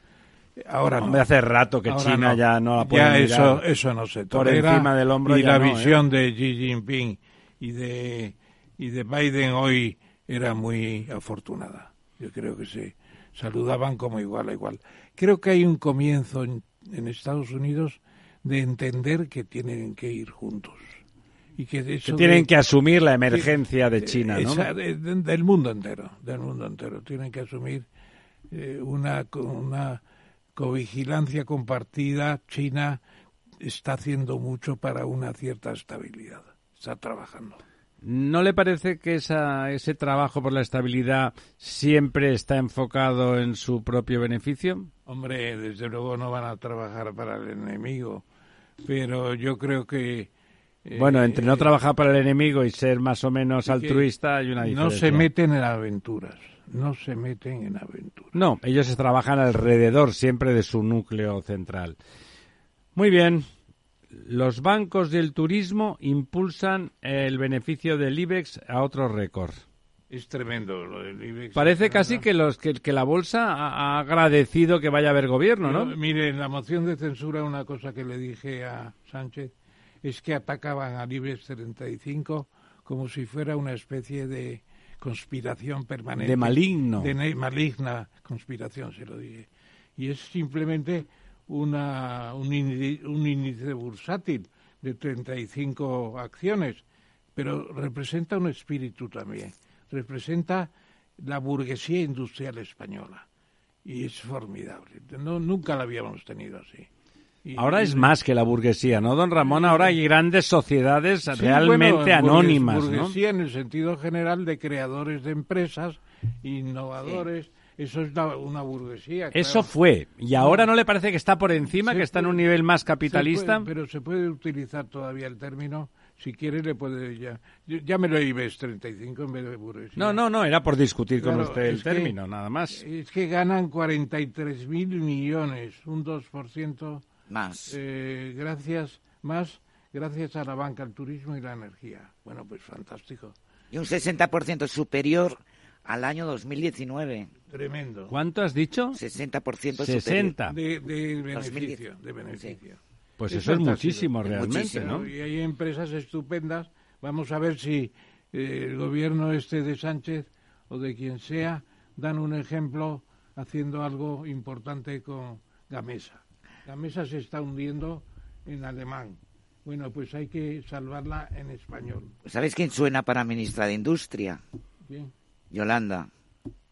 Ahora no. Hace rato que Ahora China ya no la puede Ya mirar eso, eso no se por tolera. encima del hombro y la no, ¿eh? visión de Xi Jinping y de y de Biden hoy era muy afortunada. Yo creo que se saludaban como igual a igual. Creo que hay un comienzo en, en Estados Unidos de entender que tienen que ir juntos y que, tienen de- que asumir la emergencia de China, ¿no? esa- de- de- del mundo entero, del mundo entero. Tienen que asumir eh, una, una covigilancia compartida. China está haciendo mucho para una cierta estabilidad. Está trabajando. ¿No le parece que esa, ese trabajo por la estabilidad siempre está enfocado en su propio beneficio? Hombre, desde luego no van a trabajar para el enemigo, pero yo creo que... eh, bueno, entre no trabajar para el enemigo y ser más o menos altruista hay una No diferencia. se meten en aventuras, no se meten en aventuras. No, ellos se trabajan alrededor siempre de su núcleo central. Muy bien. Los bancos del turismo impulsan el beneficio del IBEX a otro récord. Es tremendo lo del IBEX. Parece casi que, los, que, que la bolsa ha, ha agradecido que vaya a haber gobierno, ¿no? Yo, mire, en la moción de censura una cosa que le dije a Sánchez es que atacaban al IBEX 35 como si fuera una especie de conspiración permanente. De maligno. De maligna conspiración, se lo dije. Y es simplemente una, un, índice, un índice bursátil de 35 acciones, pero representa un espíritu también. Representa la burguesía industrial española. Y es formidable. No, nunca la habíamos tenido así. Y- Ahora y- es más que la burguesía, ¿no, don Ramón? Ahora hay grandes sociedades Sí, realmente bueno, anónimas, ¿no? burguesía en el sentido general de creadores de empresas, innovadores. Eso es una burguesía. Eso claro. fue. ¿Y ahora no le parece que está por encima, Se que está en un nivel más se capitalista? puede- pero se puede utilizar todavía el término. Si quiere, le puede ya. yo- Llámelo IBEX 35 en vez de burguesía. No, no, no, era por discutir con usted el que- término, nada más. Es que ganan 43 mil millones, un 2% Más. eh, gracias más gracias a la banca, al turismo y la energía. Bueno, pues fantástico, Y un 60% superior al año 2019. tremendo. ¿Cuánto has dicho? 60% 60. De, de 2010. beneficio, de beneficio. Pues Es eso es muchísimo realmente, muchísimo. ¿no? Y hay empresas estupendas. Vamos a ver si eh, el gobierno este de Sánchez o de quien sea dan un ejemplo haciendo algo importante con Gamesa. Gamesa se está hundiendo en alemán. Bueno, pues hay que salvarla en español. ¿Sabes quién suena para ministra de Industria? Bien. Yolanda.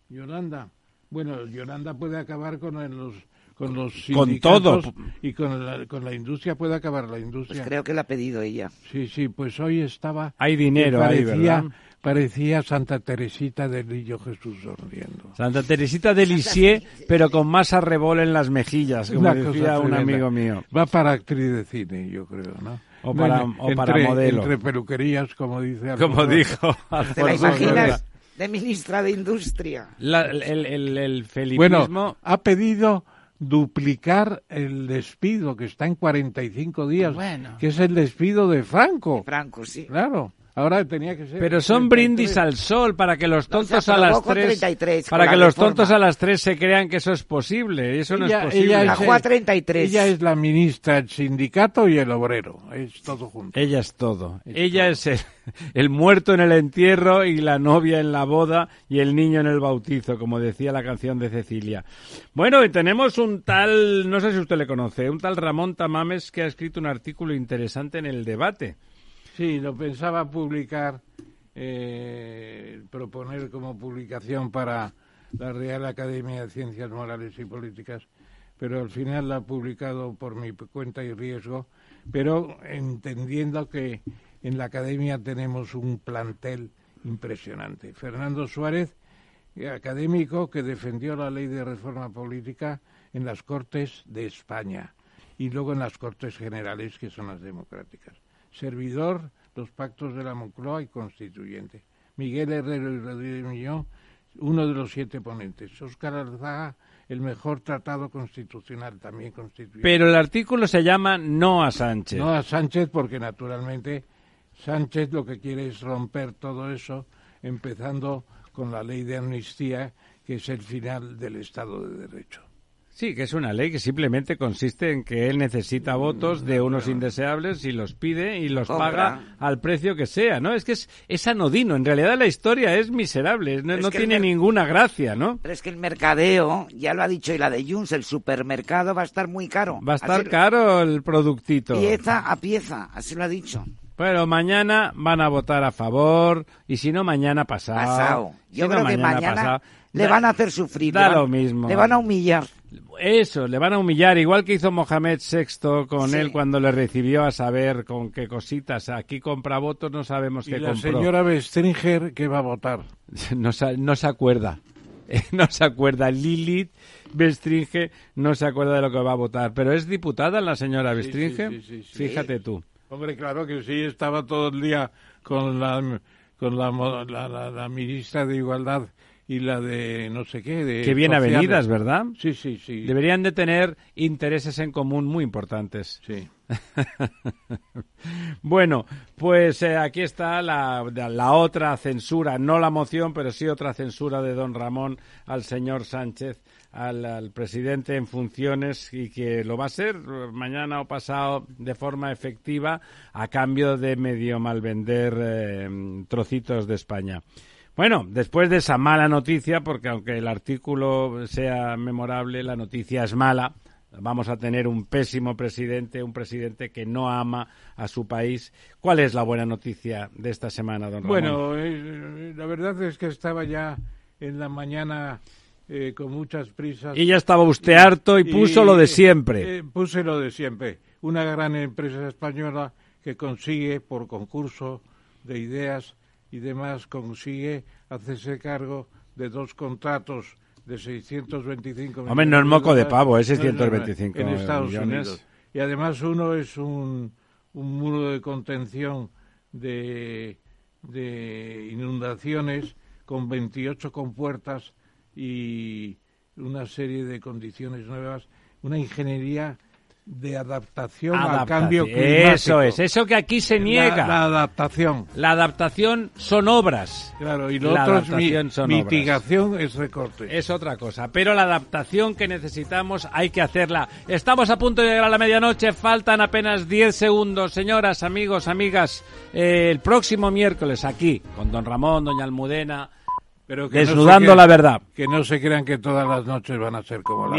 Yolanda. Bueno, Yolanda puede acabar con los con los Con sindicatos todo. y con la, con la industria puede acabar la industria. Pues creo que la ha pedido ella. Sí, sí, pues hoy estaba. Hay dinero que ahí, parecía, ¿verdad? Parecía Santa Teresita del Niño Jesús sonriendo. Santa Teresita de Lisieux, pero con más arrebol en las mejillas, como Una decía cosa un tremenda. amigo mío. Va para actriz de cine, yo creo, ¿no? O para- o para entre- modelo. Entre peluquerías, como dice Como dijo ¿Te la imaginas. De ministra de Industria? La- el, el, el felipismo... Bueno, ha pedido duplicar el despido que está en 45 días, Bueno. que es el despido de Franco. Franco, sí. Claro, ahora tenía que ser. Pero son 33. brindis al sol para que los tontos a las aprobó con 3 33 con para la que los tontos a las 3 se crean que eso es posible, eso no es posible. ella La es- Juá 33. Ella es la ministra del sindicato y el obrero, es todo junto. Ella es todo. Ella es el, el muerto en el entierro y la novia en la boda y el niño en el bautizo, como decía la canción de Cecilia. Bueno, y tenemos un tal, no sé si usted le conoce, un tal Ramón Tamames que ha escrito un artículo interesante en el debate. Sí, lo pensaba publicar, eh, proponer como publicación para la Real Academia de Ciencias Morales y Políticas, pero al final la ha publicado por mi cuenta y riesgo, pero entendiendo que en la Academia tenemos un plantel impresionante. Fernando Suárez, eh, académico que defendió la ley de reforma política en las Cortes de España y luego en las Cortes Generales, que son las democráticas. Servidor, los pactos de la Moncloa y constituyente. Miguel Herrero y Rodríguez Millón, uno de los siete ponentes. Óscar Alzaga, el mejor tratado constitucional, también constituyente. Pero el artículo se llama No a Sánchez. No a Sánchez, porque naturalmente Sánchez lo que quiere es romper todo eso, empezando con la ley de amnistía, que es el final del Estado de Derecho. Sí, que es una ley que simplemente consiste en que él necesita votos de unos indeseables y los pide y los paga al precio que sea, ¿no? Es que es, es anodino. En realidad la historia es miserable, no, tiene ninguna gracia, ¿no? Pero es que el mercadeo, ya lo ha dicho y la de Junts, el supermercado va a estar muy caro. Va a estar caro el productito. Pieza a pieza, así lo ha dicho. Pero mañana van a votar a favor y si no mañana pasado. Pasado. Si Yo no, creo que mañana pasado. le van a hacer sufrir. da le van- lo mismo. Le van a humillar. Eso, le van a humillar, igual que hizo Mohamed VI con Sí. él cuando le recibió a saber con qué cositas. Aquí compra votos, no sabemos Y qué la compró. señora Bestringer, que va a votar? No se, no se acuerda. No se acuerda. Lilith Bestringe no se acuerda de lo que va a votar. Pero es diputada la señora Sí, Bestringe. sí, sí, sí, sí. Fíjate tú. Hombre, claro que sí, estaba todo el día con la con la, la, la- la ministra de Igualdad y la de no sé qué. De Qué bien sociales. avenidas, ¿verdad? Sí, sí, sí. Deberían de tener intereses en común muy importantes. Sí. bueno, pues eh, aquí está la, la, otra censura, no la moción, pero sí otra censura de don Ramón al señor Sánchez, al, presidente en funciones y que lo va a ser mañana o pasado de forma efectiva a cambio de medio malvender eh, trocitos de España. Bueno, después de esa mala noticia, porque aunque el artículo sea memorable, la noticia es mala vamos a tener un pésimo presidente, un presidente que no ama a su país. ¿Cuál es la buena noticia de esta semana, don Ramón? Bueno, eh, la verdad es que estaba ya en la mañana eh, con muchas prisas. Y ya estaba usted harto y, puso lo de siempre. Eh, puse lo de siempre. Una gran empresa española que consigue, por concurso de ideas y demás, consigue hacerse cargo de dos contratos de 625 millones. Hombre, no es moco de pavo, es 625 en Estados millones. Unidos. Y además uno es un, un muro de contención de, de inundaciones con 28 compuertas y una serie de condiciones nuevas, una ingeniería de adaptación al cambio climático. Eso es, eso que aquí se niega. La, adaptación. La adaptación son obras. Claro, y lo otro es mitigación es recorte. Es otra cosa, pero la adaptación que necesitamos hay que hacerla. Estamos a punto de llegar a la medianoche, faltan apenas 10 segundos. Señoras, amigos, amigas, eh, el próximo miércoles aquí, con don Ramón, doña Almudena, pero que desnudando no la verdad. Que no se crean que todas las noches van a ser como la